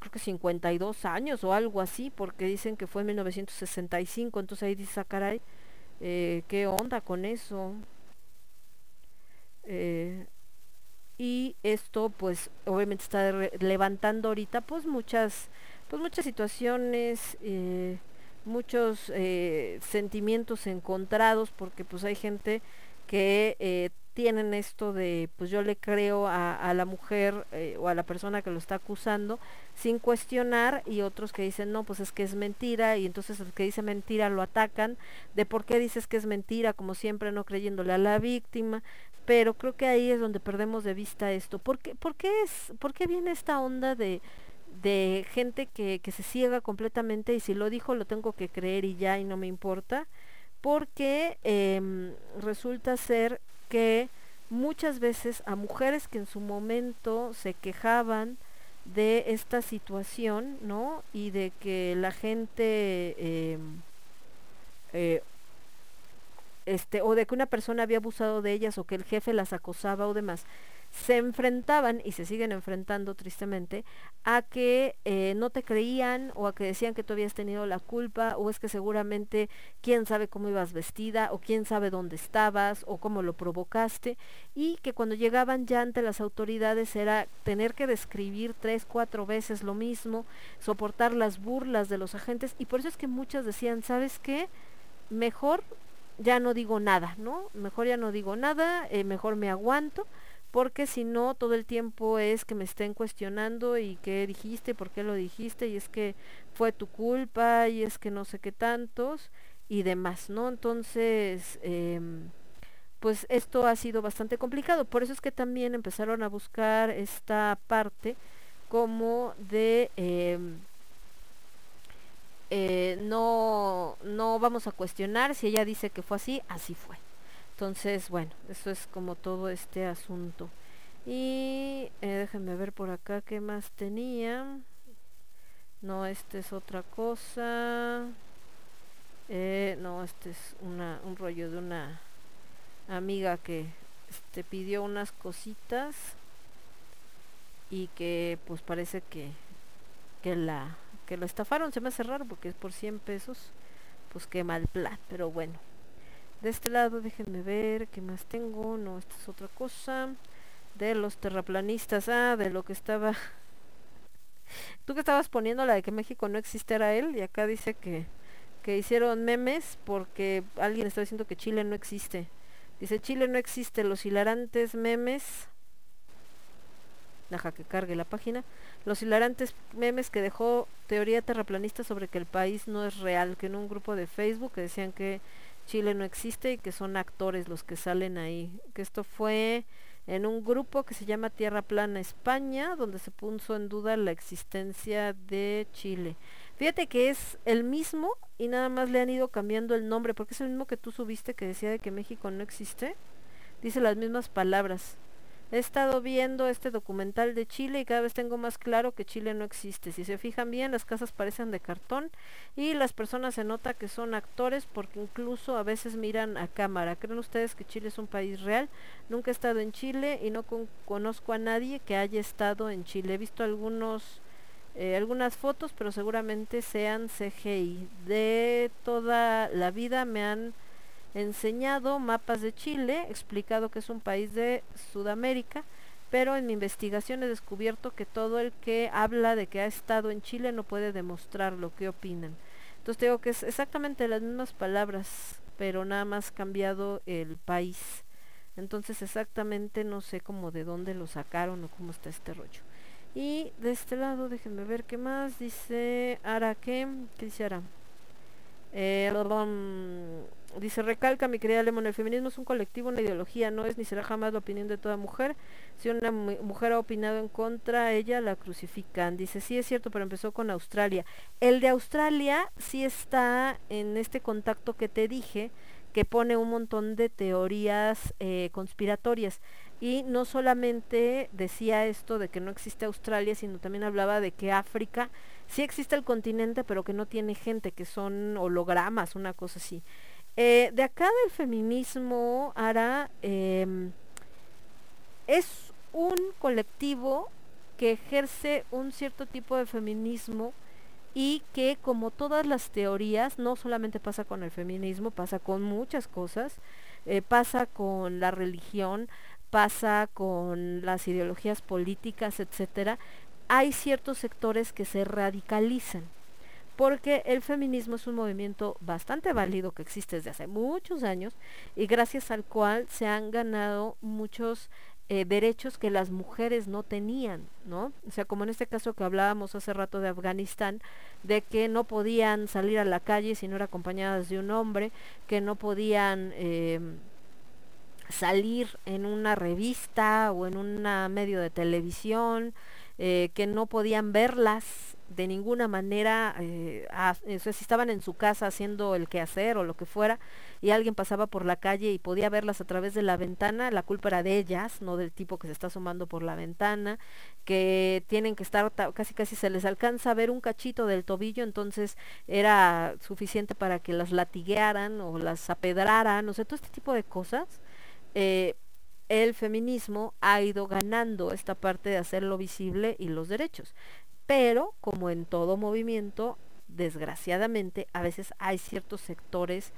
Speaker 1: creo que 52 años o algo así, porque dicen que fue en 1965, entonces ahí dice, ah, caray, eh, ¿qué onda con eso? Eh, y esto pues obviamente está levantando ahorita pues muchas pues muchas situaciones eh, muchos sentimientos encontrados porque pues hay gente que eh, tienen esto de pues yo le creo a, a la mujer eh, o a la persona que lo está acusando sin cuestionar y otros que dicen no pues es que es mentira y entonces el que dice mentira lo atacan de por qué dices que es mentira como siempre no creyéndole a la víctima pero creo que ahí es donde perdemos de vista esto. ¿por qué, por qué es por qué viene esta onda de de gente que, que se ciega completamente y si lo dijo lo tengo que creer y ya y no me importa porque em, resulta ser que muchas veces a mujeres que en su momento se quejaban de esta situación, ¿no? Y de que la gente, em, eh, este, o de que una persona había abusado de ellas o que el jefe las acosaba o demás, se enfrentaban y se siguen enfrentando tristemente a que eh, no te creían o a que decían que tú habías tenido la culpa o es que seguramente quién sabe cómo ibas vestida o quién sabe dónde estabas o cómo lo provocaste y que cuando llegaban ya ante las autoridades era tener que describir tres, cuatro veces lo mismo, soportar las burlas de los agentes y por eso es que muchas decían, ¿sabes qué? Mejor ya no digo nada, ¿no? Mejor ya no digo nada, eh, mejor me aguanto porque si no todo el tiempo es que me estén cuestionando y qué dijiste, por qué lo dijiste y es que fue tu culpa y es que no sé qué tantos y demás, ¿no? Entonces, em, pues esto ha sido bastante complicado, por eso es que también empezaron a buscar esta parte como de em, eh, no, no vamos a cuestionar si ella dice que fue así, así fue. Entonces, bueno, eso es como todo este asunto. Y eh, déjenme ver por acá qué más tenía. No, este es otra cosa. Eh, no, este es una, un rollo de una amiga que este, pidió unas cositas y que pues parece que, que la que lo estafaron. Se me hace raro porque es por 100 pesos. Pues qué mal plan, pero bueno. De este lado, déjenme ver qué más tengo. No, esta es otra cosa. De los terraplanistas. Ah, de lo que estaba. *laughs* Tú que estabas poniendo la de que México no existe era él. Y acá dice que, que hicieron memes porque alguien está diciendo que Chile no existe. Dice Chile no existe. Los hilarantes memes. Deja que cargue la página. Los hilarantes memes que dejó teoría terraplanista sobre que el país no es real. Que en un grupo de Facebook que decían que Chile no existe y que son actores los que salen ahí. Que esto fue en un grupo que se llama Tierra Plana España, donde se puso en duda la existencia de Chile. Fíjate que es el mismo y nada más le han ido cambiando el nombre, porque es el mismo que tú subiste que decía de que México no existe. Dice las mismas palabras. He estado viendo este documental de Chile y cada vez tengo más claro que Chile no existe. Si se fijan bien, las casas parecen de cartón y las personas se nota que son actores porque incluso a veces miran a cámara. ¿Creen ustedes que Chile es un país real? Nunca he estado en Chile y no con conozco a nadie que haya estado en Chile. He visto algunos eh, algunas fotos, pero seguramente sean CGI. De toda la vida me han enseñado mapas de Chile, explicado que es un país de Sudamérica, pero en mi investigación he descubierto que todo el que habla de que ha estado en Chile no puede demostrar lo que opinan. Entonces digo que es exactamente las mismas palabras, pero nada más cambiado el país. Entonces exactamente no sé cómo de dónde lo sacaron o cómo está este rollo. Y de este lado, déjenme ver qué más. Dice Ara, ¿qué? ¿Qué dice Ara? Eh, um, dice, recalca mi querida Lemon, el feminismo es un colectivo, una ideología, no es ni será jamás la opinión de toda mujer. Si una mu mujer ha opinado en contra, ella la crucifican. Dice, sí es cierto, pero empezó con Australia. El de Australia sí está en este contacto que te dije, que pone un montón de teorías eh, conspiratorias. y no solamente decía esto de que no existe Australia, sino también hablaba de que África sí existe el continente, pero que no tiene gente, que son hologramas, una cosa así. Eh, de acá del feminismo, Ara, em, es un colectivo que ejerce un cierto tipo de feminismo y que como todas las teorías, no solamente pasa con el feminismo, pasa con muchas cosas, eh, pasa con la religión, pasa con las ideologías políticas, etcétera, hay ciertos sectores que se radicalizan porque el feminismo es un movimiento bastante válido que existe desde hace muchos años y gracias al cual se han ganado muchos eh, derechos que las mujeres no tenían, ¿no? O sea, como en este caso que hablábamos hace rato de Afganistán, de que no podían salir a la calle si no eran acompañadas de un hombre, que no podían eh, salir en una revista o en un medio de televisión, eh, que no podían verlas de ninguna manera, eh, si estaban en su casa haciendo el quehacer o lo que fuera, y alguien pasaba por la calle y podía verlas a través de la ventana, la culpa era de ellas, no del tipo que se está asomando por la ventana, que tienen que estar, casi casi se les alcanza a ver un cachito del tobillo, entonces era suficiente para que las latiguearan o las apedraran, o sea, todo este tipo de cosas. Eh, el feminismo ha ido ganando esta parte de hacerlo visible y los derechos. Pero, como en todo movimiento, desgraciadamente, a veces hay ciertos sectores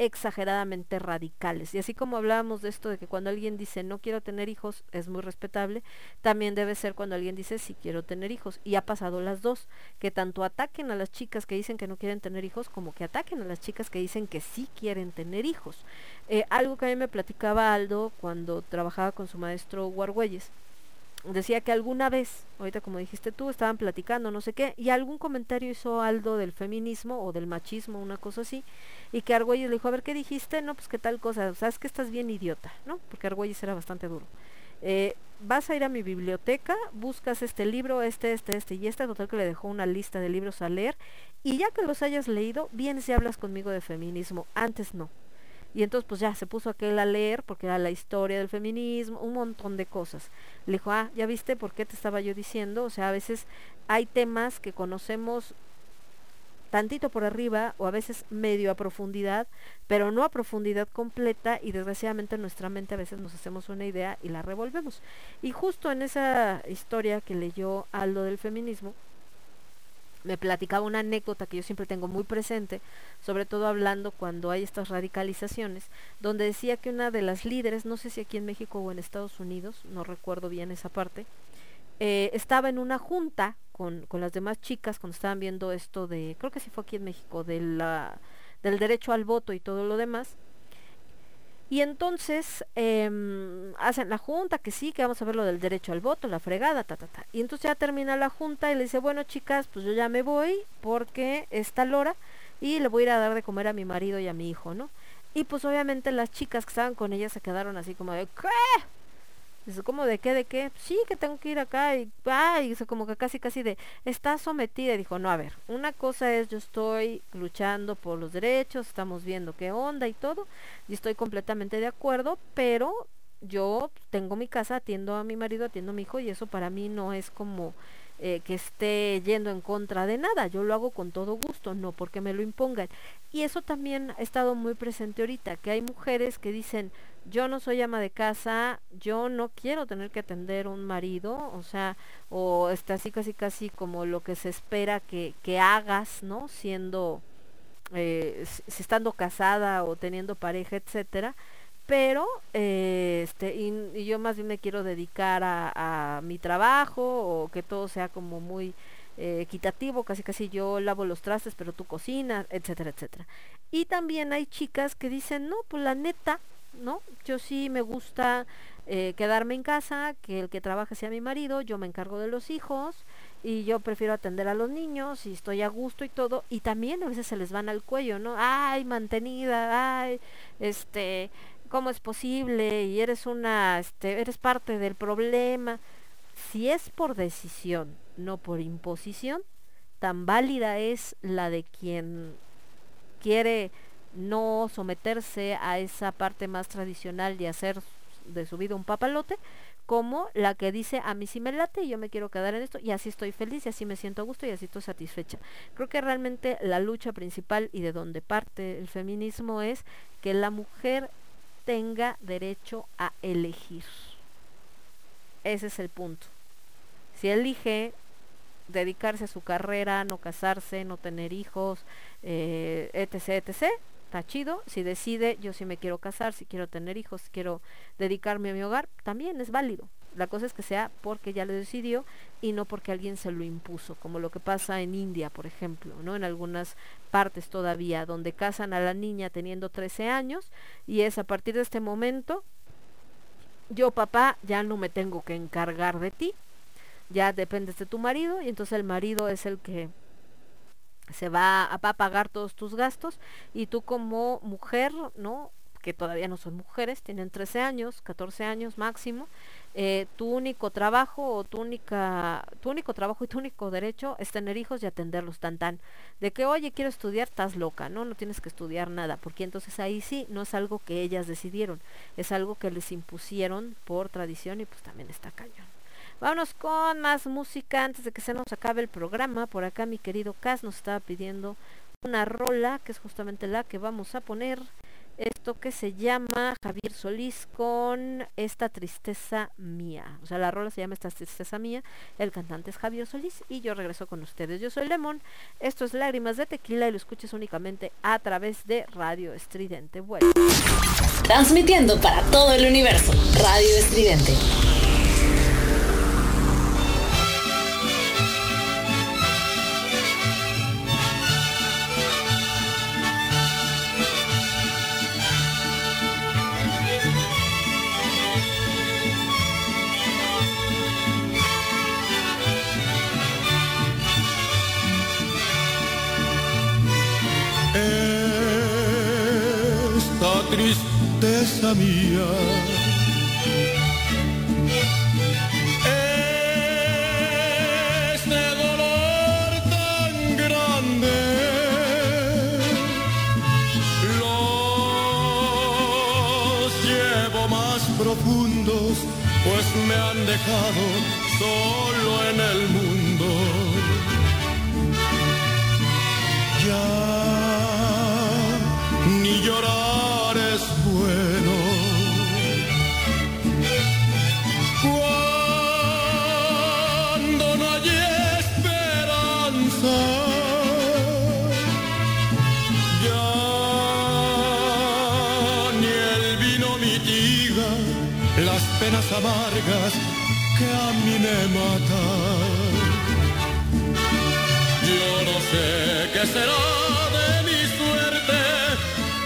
Speaker 1: exageradamente radicales. Y así como hablábamos de esto de que cuando alguien dice no quiero tener hijos es muy respetable, también debe ser cuando alguien dice sí quiero tener hijos. Y ha pasado las dos, que tanto ataquen a las chicas que dicen que no quieren tener hijos como que ataquen a las chicas que dicen que sí quieren tener hijos. Eh, algo que a mí me platicaba Aldo cuando trabajaba con su maestro Wargüelles decía que alguna vez, ahorita como dijiste tú, estaban platicando, no sé qué, y algún comentario hizo Aldo del feminismo o del machismo, una cosa así, y que Argüelles le dijo, a ver, ¿qué dijiste? No, pues qué tal cosa, sabes que estás bien idiota, ¿no? Porque Argüelles era bastante duro. Eh, vas a ir a mi biblioteca, buscas este libro, este, este, este y este, total que le dejó una lista de libros a leer, y ya que los hayas leído, vienes y hablas conmigo de feminismo, antes no. Y entonces pues ya se puso aquel a leer porque era la historia del feminismo, un montón de cosas. Le dijo, ah, ya viste por qué te estaba yo diciendo. O sea, a veces hay temas que conocemos tantito por arriba o a veces medio a profundidad, pero no a profundidad completa y desgraciadamente en nuestra mente a veces nos hacemos una idea y la revolvemos. Y justo en esa historia que leyó Aldo del feminismo, me platicaba una anécdota que yo siempre tengo muy presente, sobre todo hablando cuando hay estas radicalizaciones, donde decía que una de las líderes, no sé si aquí en México o en Estados Unidos, no recuerdo bien esa parte, eh, estaba en una junta con, con, las demás chicas cuando estaban viendo esto de, creo que sí fue aquí en México, del derecho al voto y todo lo demás, y entonces em, hacen la junta, que sí, que vamos a ver lo del derecho al voto, la fregada, ta, ta, ta. Y entonces ya termina la junta y le dice, bueno chicas, pues yo ya me voy porque está Lora y le voy a ir a dar de comer a mi marido y a mi hijo, ¿no? Y pues obviamente las chicas que estaban con ella se quedaron así como de, ¿qué? Dice, ¿cómo de qué, de qué? Sí, que tengo que ir acá y, dice como que casi, casi de, está sometida. Dijo, no, a ver, una cosa es yo estoy luchando por los derechos, estamos viendo qué onda y todo, y estoy completamente de acuerdo, pero yo tengo mi casa, atiendo a mi marido, atiendo a mi hijo y eso para mí no es como eh, que esté yendo en contra de nada, yo lo hago con todo gusto, no porque me lo impongan. Y eso también ha estado muy presente ahorita, que hay mujeres que dicen, yo no soy ama de casa, yo no quiero tener que atender un marido, o sea, o está así casi casi como lo que se espera que, que hagas, ¿no? Siendo, eh, si estando casada o teniendo pareja, etcétera. Pero, eh, este, y, yo más bien me quiero dedicar a, a, mi trabajo o que todo sea como muy eh, equitativo, casi casi yo lavo los trastes, pero tú cocinas, etcétera, etcétera. Y también hay chicas que dicen, no, pues la neta, ¿no? Yo sí me gusta eh, quedarme en casa, que el que trabaje sea mi marido, yo me encargo de los hijos y yo prefiero atender a los niños y estoy a gusto y todo y también a veces se les van al cuello, ¿no? Ay, mantenida, ay, este, ¿cómo es posible? Y eres una, este, eres parte del problema. Si es por decisión, no por imposición, tan válida es la de quien quiere no someterse a esa parte más tradicional de hacer de su vida un papalote, como la que dice a mí sí me late y yo me quiero quedar en esto y así estoy feliz y así me siento a gusto y así estoy satisfecha. Creo que realmente la lucha principal y de donde parte el feminismo es que la mujer tenga derecho a elegir. Ese es el punto. Si elige dedicarse a su carrera, no casarse, no tener hijos, eh, etc., etc., está chido. Si decide, yo sí me quiero casar, si quiero tener hijos, quiero dedicarme a mi hogar, también es válido. La cosa es que sea porque ya lo decidió y no porque alguien se lo impuso, como lo que pasa en India, por ejemplo, ¿no? En algunas partes todavía, donde casan a la niña teniendo 13 años y es a partir de este momento, yo papá ya no me tengo que encargar de ti, ya dependes de tu marido y entonces el marido es el que se va a, va a pagar todos tus gastos y tú como mujer, ¿no? Que todavía no son mujeres, tienen 13 años, 14 años máximo, eh, tu único trabajo o tu única, tu único trabajo y tu único derecho es tener hijos y atenderlos tan tan. De que, oye, quiero estudiar, estás loca, ¿no? No tienes que estudiar nada, porque entonces ahí sí no es algo que ellas decidieron, es algo que les impusieron por tradición y pues también está cañón. Vámonos con más música antes de que se nos acabe el programa. Por acá mi querido Cas nos estaba pidiendo una rola, que es justamente la que vamos a poner. Esto que se llama Javier Solís con Esta Tristeza Mía. O sea, la rola se llama Esta Tristeza Mía. El cantante es Javier Solís y yo regreso con ustedes. Yo soy Lemon. Esto es Lágrimas de Tequila y lo escuches únicamente a través de Radio Estridente. Bueno.
Speaker 5: Transmitiendo para todo el universo. Radio Estridente.
Speaker 18: Mía. Este dolor tan grande los llevo más profundos, pues me han dejado solo en el mundo. Que a mí me matan. Yo no sé qué será de mi suerte,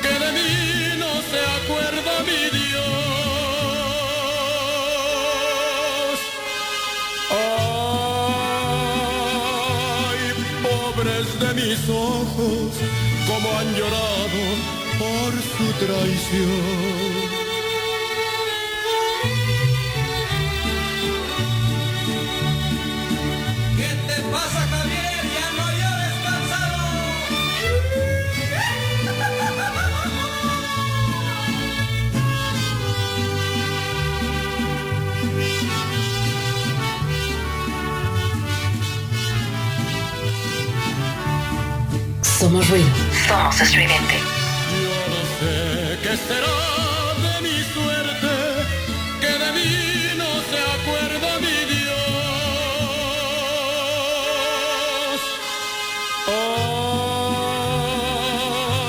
Speaker 18: que de mí no se acuerda mi Dios. Ay, pobres de mis ojos, como han llorado por su traición.
Speaker 5: Somos ruido. Somos estridente.
Speaker 18: Yo no sé qué será de mi suerte, que de mí no se acuerda mi Dios.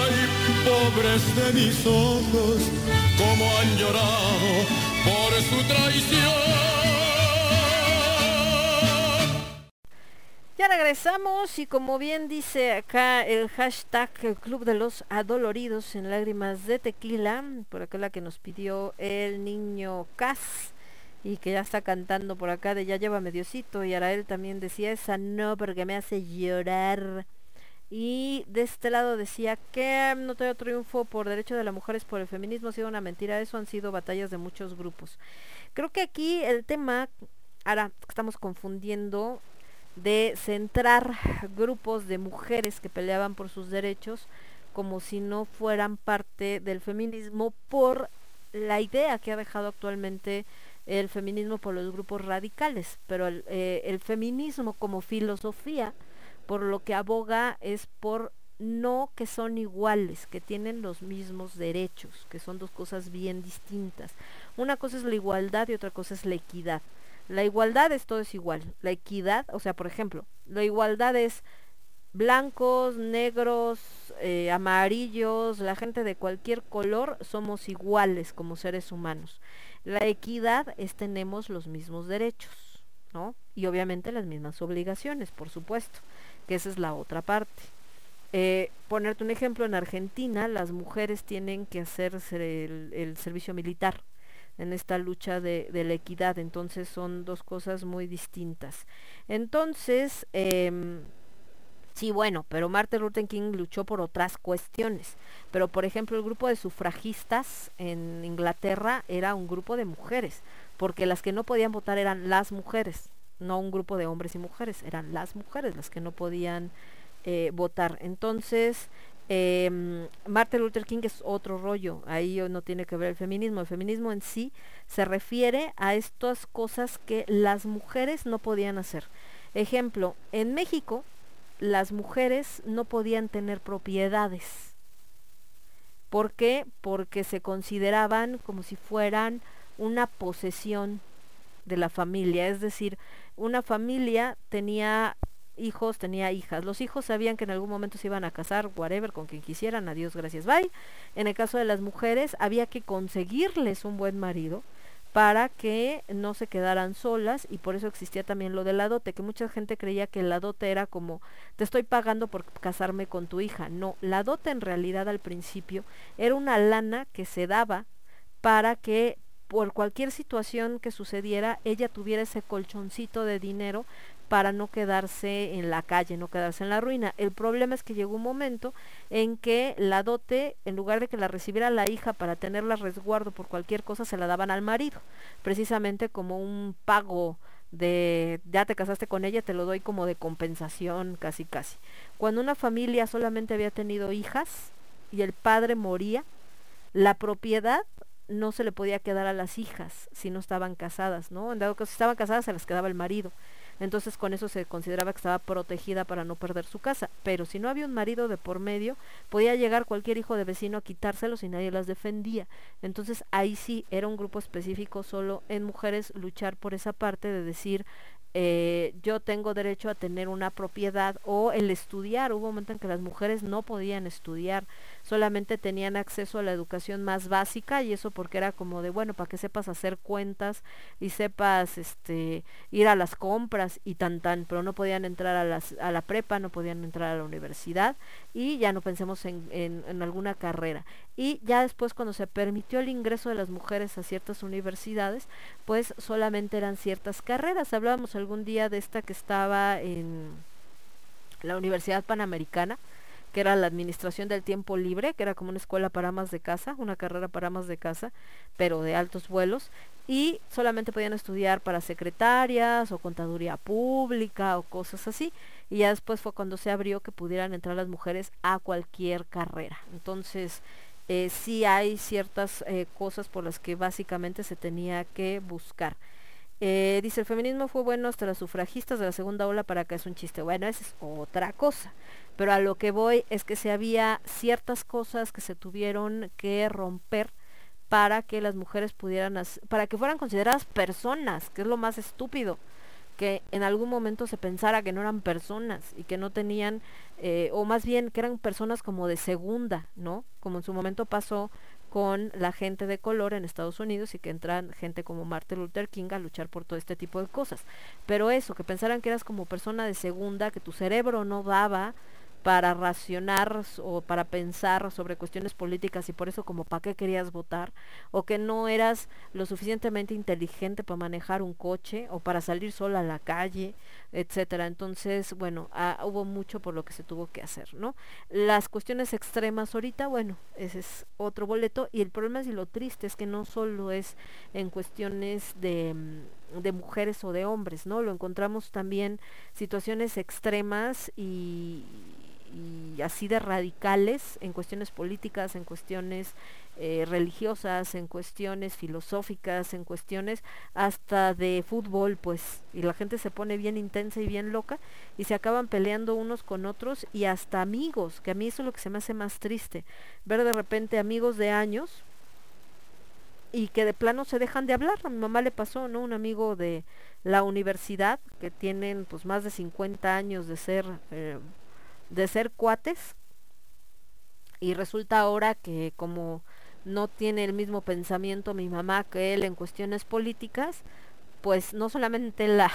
Speaker 18: Ay, pobres de mis ojos, como han llorado por su traición.
Speaker 1: Ya regresamos y como bien dice acá el hashtag el Club de los Adoloridos en lágrimas de tequila, por acá la que nos pidió el niño Cas y que ya está cantando por acá de ya lleva mediocito y Arael también decía esa no porque me hace llorar. Y de este lado decía que no tengo triunfo por derecho de las mujeres por el feminismo ha sido una mentira, eso han sido batallas de muchos grupos. Creo que aquí el tema, ahora estamos confundiendo de centrar grupos de mujeres que peleaban por sus derechos como si no fueran parte del feminismo por la idea que ha dejado actualmente el feminismo por los grupos radicales, pero el, eh, el feminismo como filosofía, por lo que aboga es por no que son iguales, que tienen los mismos derechos, que son dos cosas bien distintas. Una cosa es la igualdad y otra cosa es la equidad. La igualdad es todo es igual. La equidad, o sea, por ejemplo, la igualdad es blancos, negros, eh, amarillos, la gente de cualquier color somos iguales como seres humanos. La equidad es tenemos los mismos derechos, ¿no? Y obviamente las mismas obligaciones, por supuesto, que esa es la otra parte. Eh, ponerte un ejemplo, en Argentina las mujeres tienen que hacer el, el servicio militar en esta lucha de, de, la equidad, entonces son dos cosas muy distintas. Entonces, eh, sí, bueno, pero Martin Luther King luchó por otras cuestiones, pero por ejemplo el grupo de sufragistas en Inglaterra era un grupo de mujeres, porque las que no podían votar eran las mujeres, no un grupo de hombres y mujeres, eran las mujeres las que no podían eh, votar. Entonces, eh, Luther King es otro rollo, ahí no tiene que ver el feminismo, el feminismo en sí se refiere a estas cosas que las mujeres no podían hacer. Ejemplo, en México las mujeres no podían tener propiedades. ¿Por qué? Porque se consideraban como si fueran una posesión de la familia, es decir, una familia tenía hijos, tenía hijas. Los hijos sabían que en algún momento se iban a casar, whatever, con quien quisieran, adiós, gracias, bye. En el caso de las mujeres, había que conseguirles un buen marido para que no se quedaran solas y por eso existía también lo de la dote, que mucha gente creía que la dote era como te estoy pagando por casarme con tu hija. No, la dote en realidad al principio era una lana que se daba para que por cualquier situación que sucediera, ella tuviera ese colchoncito de dinero para no quedarse en la calle, no quedarse en la ruina. El problema es que llegó un momento en que la dote, en lugar de que la recibiera la hija para tenerla resguardo por cualquier cosa, se la daban al marido, precisamente como un pago de ya te casaste con ella, te lo doy como de compensación, casi casi. Cuando una familia solamente había tenido hijas y el padre moría, la propiedad no se le podía quedar a las hijas si no estaban casadas, ¿no? En dado caso si estaban casadas se les quedaba el marido entonces con eso se consideraba que estaba protegida para no perder su casa. Pero si no había un marido de por medio, podía llegar cualquier hijo de vecino a quitárselos y nadie las defendía. Entonces ahí sí era un grupo específico solo en mujeres luchar por esa parte de decir eh, yo tengo derecho a tener una propiedad o el estudiar. Hubo un momento en que las mujeres no podían estudiar, solamente tenían acceso a la educación más básica y eso porque era como de, bueno, para que sepas hacer cuentas y sepas este, ir a las compras y tan tan, pero no podían entrar a, las, a la prepa, no podían entrar a la universidad y ya no pensemos en, en, en alguna carrera. Y ya después cuando se permitió el ingreso de las mujeres a ciertas universidades, pues solamente eran ciertas carreras. Hablábamos algún día de esta que estaba en la Universidad Panamericana, que era la administración del tiempo libre, que era como una escuela para amas de casa, una carrera para amas de casa, pero de altos vuelos, y solamente podían estudiar para secretarias o contaduría pública o cosas así, y ya después fue cuando se abrió que pudieran entrar las mujeres a cualquier carrera. Entonces, eh, sí hay ciertas eh, cosas por las que básicamente se tenía que buscar. Eh, dice, el feminismo fue bueno hasta las sufragistas de la segunda ola para que es un chiste. Bueno, esa es otra cosa. Pero a lo que voy es que se había ciertas cosas que se tuvieron que romper para que las mujeres pudieran, para que fueran consideradas personas, que es lo más estúpido, que en algún momento se pensara que no eran personas y que no tenían, eh, o más bien que eran personas como de segunda, ¿no? Como en su momento pasó con la gente de color en Estados Unidos y que entran gente como Martin Luther King a luchar por todo este tipo de cosas. Pero eso, que pensaran que eras como persona de segunda, que tu cerebro no daba para racionar o para pensar sobre cuestiones políticas y por eso como para qué querías votar o que no eras lo suficientemente inteligente para manejar un coche o para salir sola a la calle, etcétera. Entonces, bueno, hubo mucho por lo que se tuvo que hacer, ¿no? Las cuestiones extremas ahorita, bueno, ese es otro boleto y el problema es y lo triste es que no solo es en cuestiones de de mujeres o de hombres, ¿no? Lo encontramos también situaciones extremas y, y así de radicales en cuestiones políticas, en cuestiones eh, religiosas, en cuestiones filosóficas, en cuestiones hasta de fútbol, pues, y la gente se pone bien intensa y bien loca y se acaban peleando unos con otros y hasta amigos, que a mí eso es lo que se me hace más triste, ver de repente amigos de años y que de plano se dejan de hablar. A mi mamá le pasó, ¿no? Un amigo de la universidad que tienen pues más de 50 años de ser eh, de ser cuates y resulta ahora que como no tiene el mismo pensamiento mi mamá que él en cuestiones políticas, pues no solamente *laughs* la,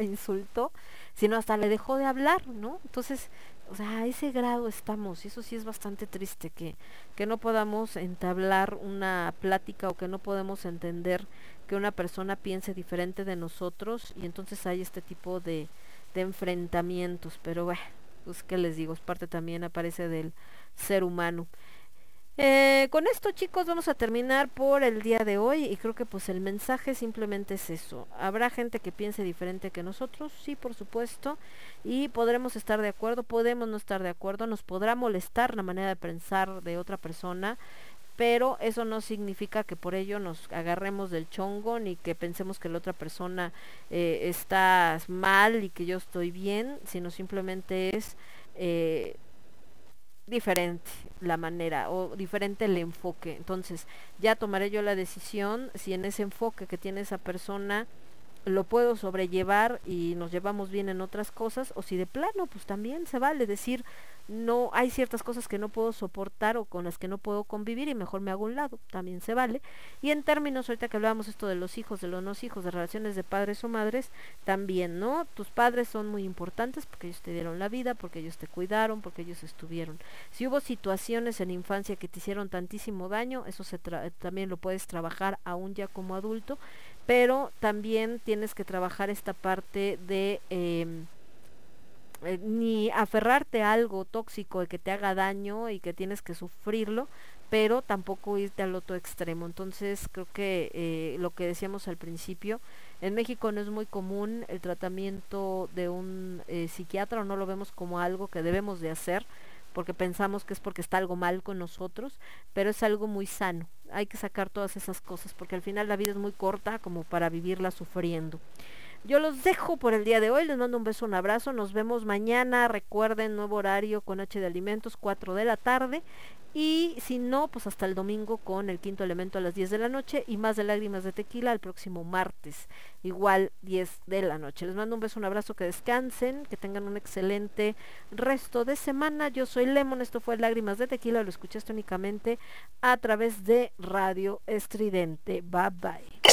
Speaker 1: insultó, sino hasta le dejó de hablar, ¿no? Entonces, o sea, a ese grado estamos, y eso sí es bastante triste, que, que no podamos entablar una plática o que no podemos entender que una persona piense diferente de nosotros y entonces hay este tipo de, de enfrentamientos, pero bueno, pues qué les digo, es parte también aparece del ser humano. Eh, con esto chicos vamos a terminar por el día de hoy y creo que pues el mensaje simplemente es eso. Habrá gente que piense diferente que nosotros, sí por supuesto, y podremos estar de acuerdo, podemos no estar de acuerdo, nos podrá molestar la manera de pensar de otra persona, pero eso no significa que por ello nos agarremos del chongo ni que pensemos que la otra persona eh, está mal y que yo estoy bien, sino simplemente es eh, diferente la manera o diferente el enfoque. Entonces ya tomaré yo la decisión si en ese enfoque que tiene esa persona lo puedo sobrellevar y nos llevamos bien en otras cosas o si de plano pues también se vale decir no hay ciertas cosas que no puedo soportar o con las que no puedo convivir y mejor me hago un lado, también se vale. Y en términos, ahorita que hablábamos esto de los hijos, de los no hijos, de relaciones de padres o madres, también, ¿no? Tus padres son muy importantes porque ellos te dieron la vida, porque ellos te cuidaron, porque ellos estuvieron. Si hubo situaciones en infancia que te hicieron tantísimo daño, eso se también lo puedes trabajar aún ya como adulto, pero también tienes que trabajar esta parte de... Eh, eh, ni aferrarte a algo tóxico que te haga daño y que tienes que sufrirlo, pero tampoco irte al otro extremo. Entonces creo que eh, lo que decíamos al principio, en México no es muy común el tratamiento de un eh, psiquiatra, no lo vemos como algo que debemos de hacer, porque pensamos que es porque está algo mal con nosotros, pero es algo muy sano. Hay que sacar todas esas cosas, porque al final la vida es muy corta como para vivirla sufriendo. Yo los dejo por el día de hoy, les mando un beso, un abrazo, nos vemos mañana, recuerden, nuevo horario con H de Alimentos, 4 de la tarde, y si no, pues hasta el domingo con el quinto elemento a las 10 de la noche y más de lágrimas de tequila el próximo martes, igual 10 de la noche. Les mando un beso, un abrazo, que descansen, que tengan un excelente resto de semana. Yo soy Lemon, esto fue Lágrimas de Tequila, lo escuchaste únicamente a través de Radio Estridente. Bye bye.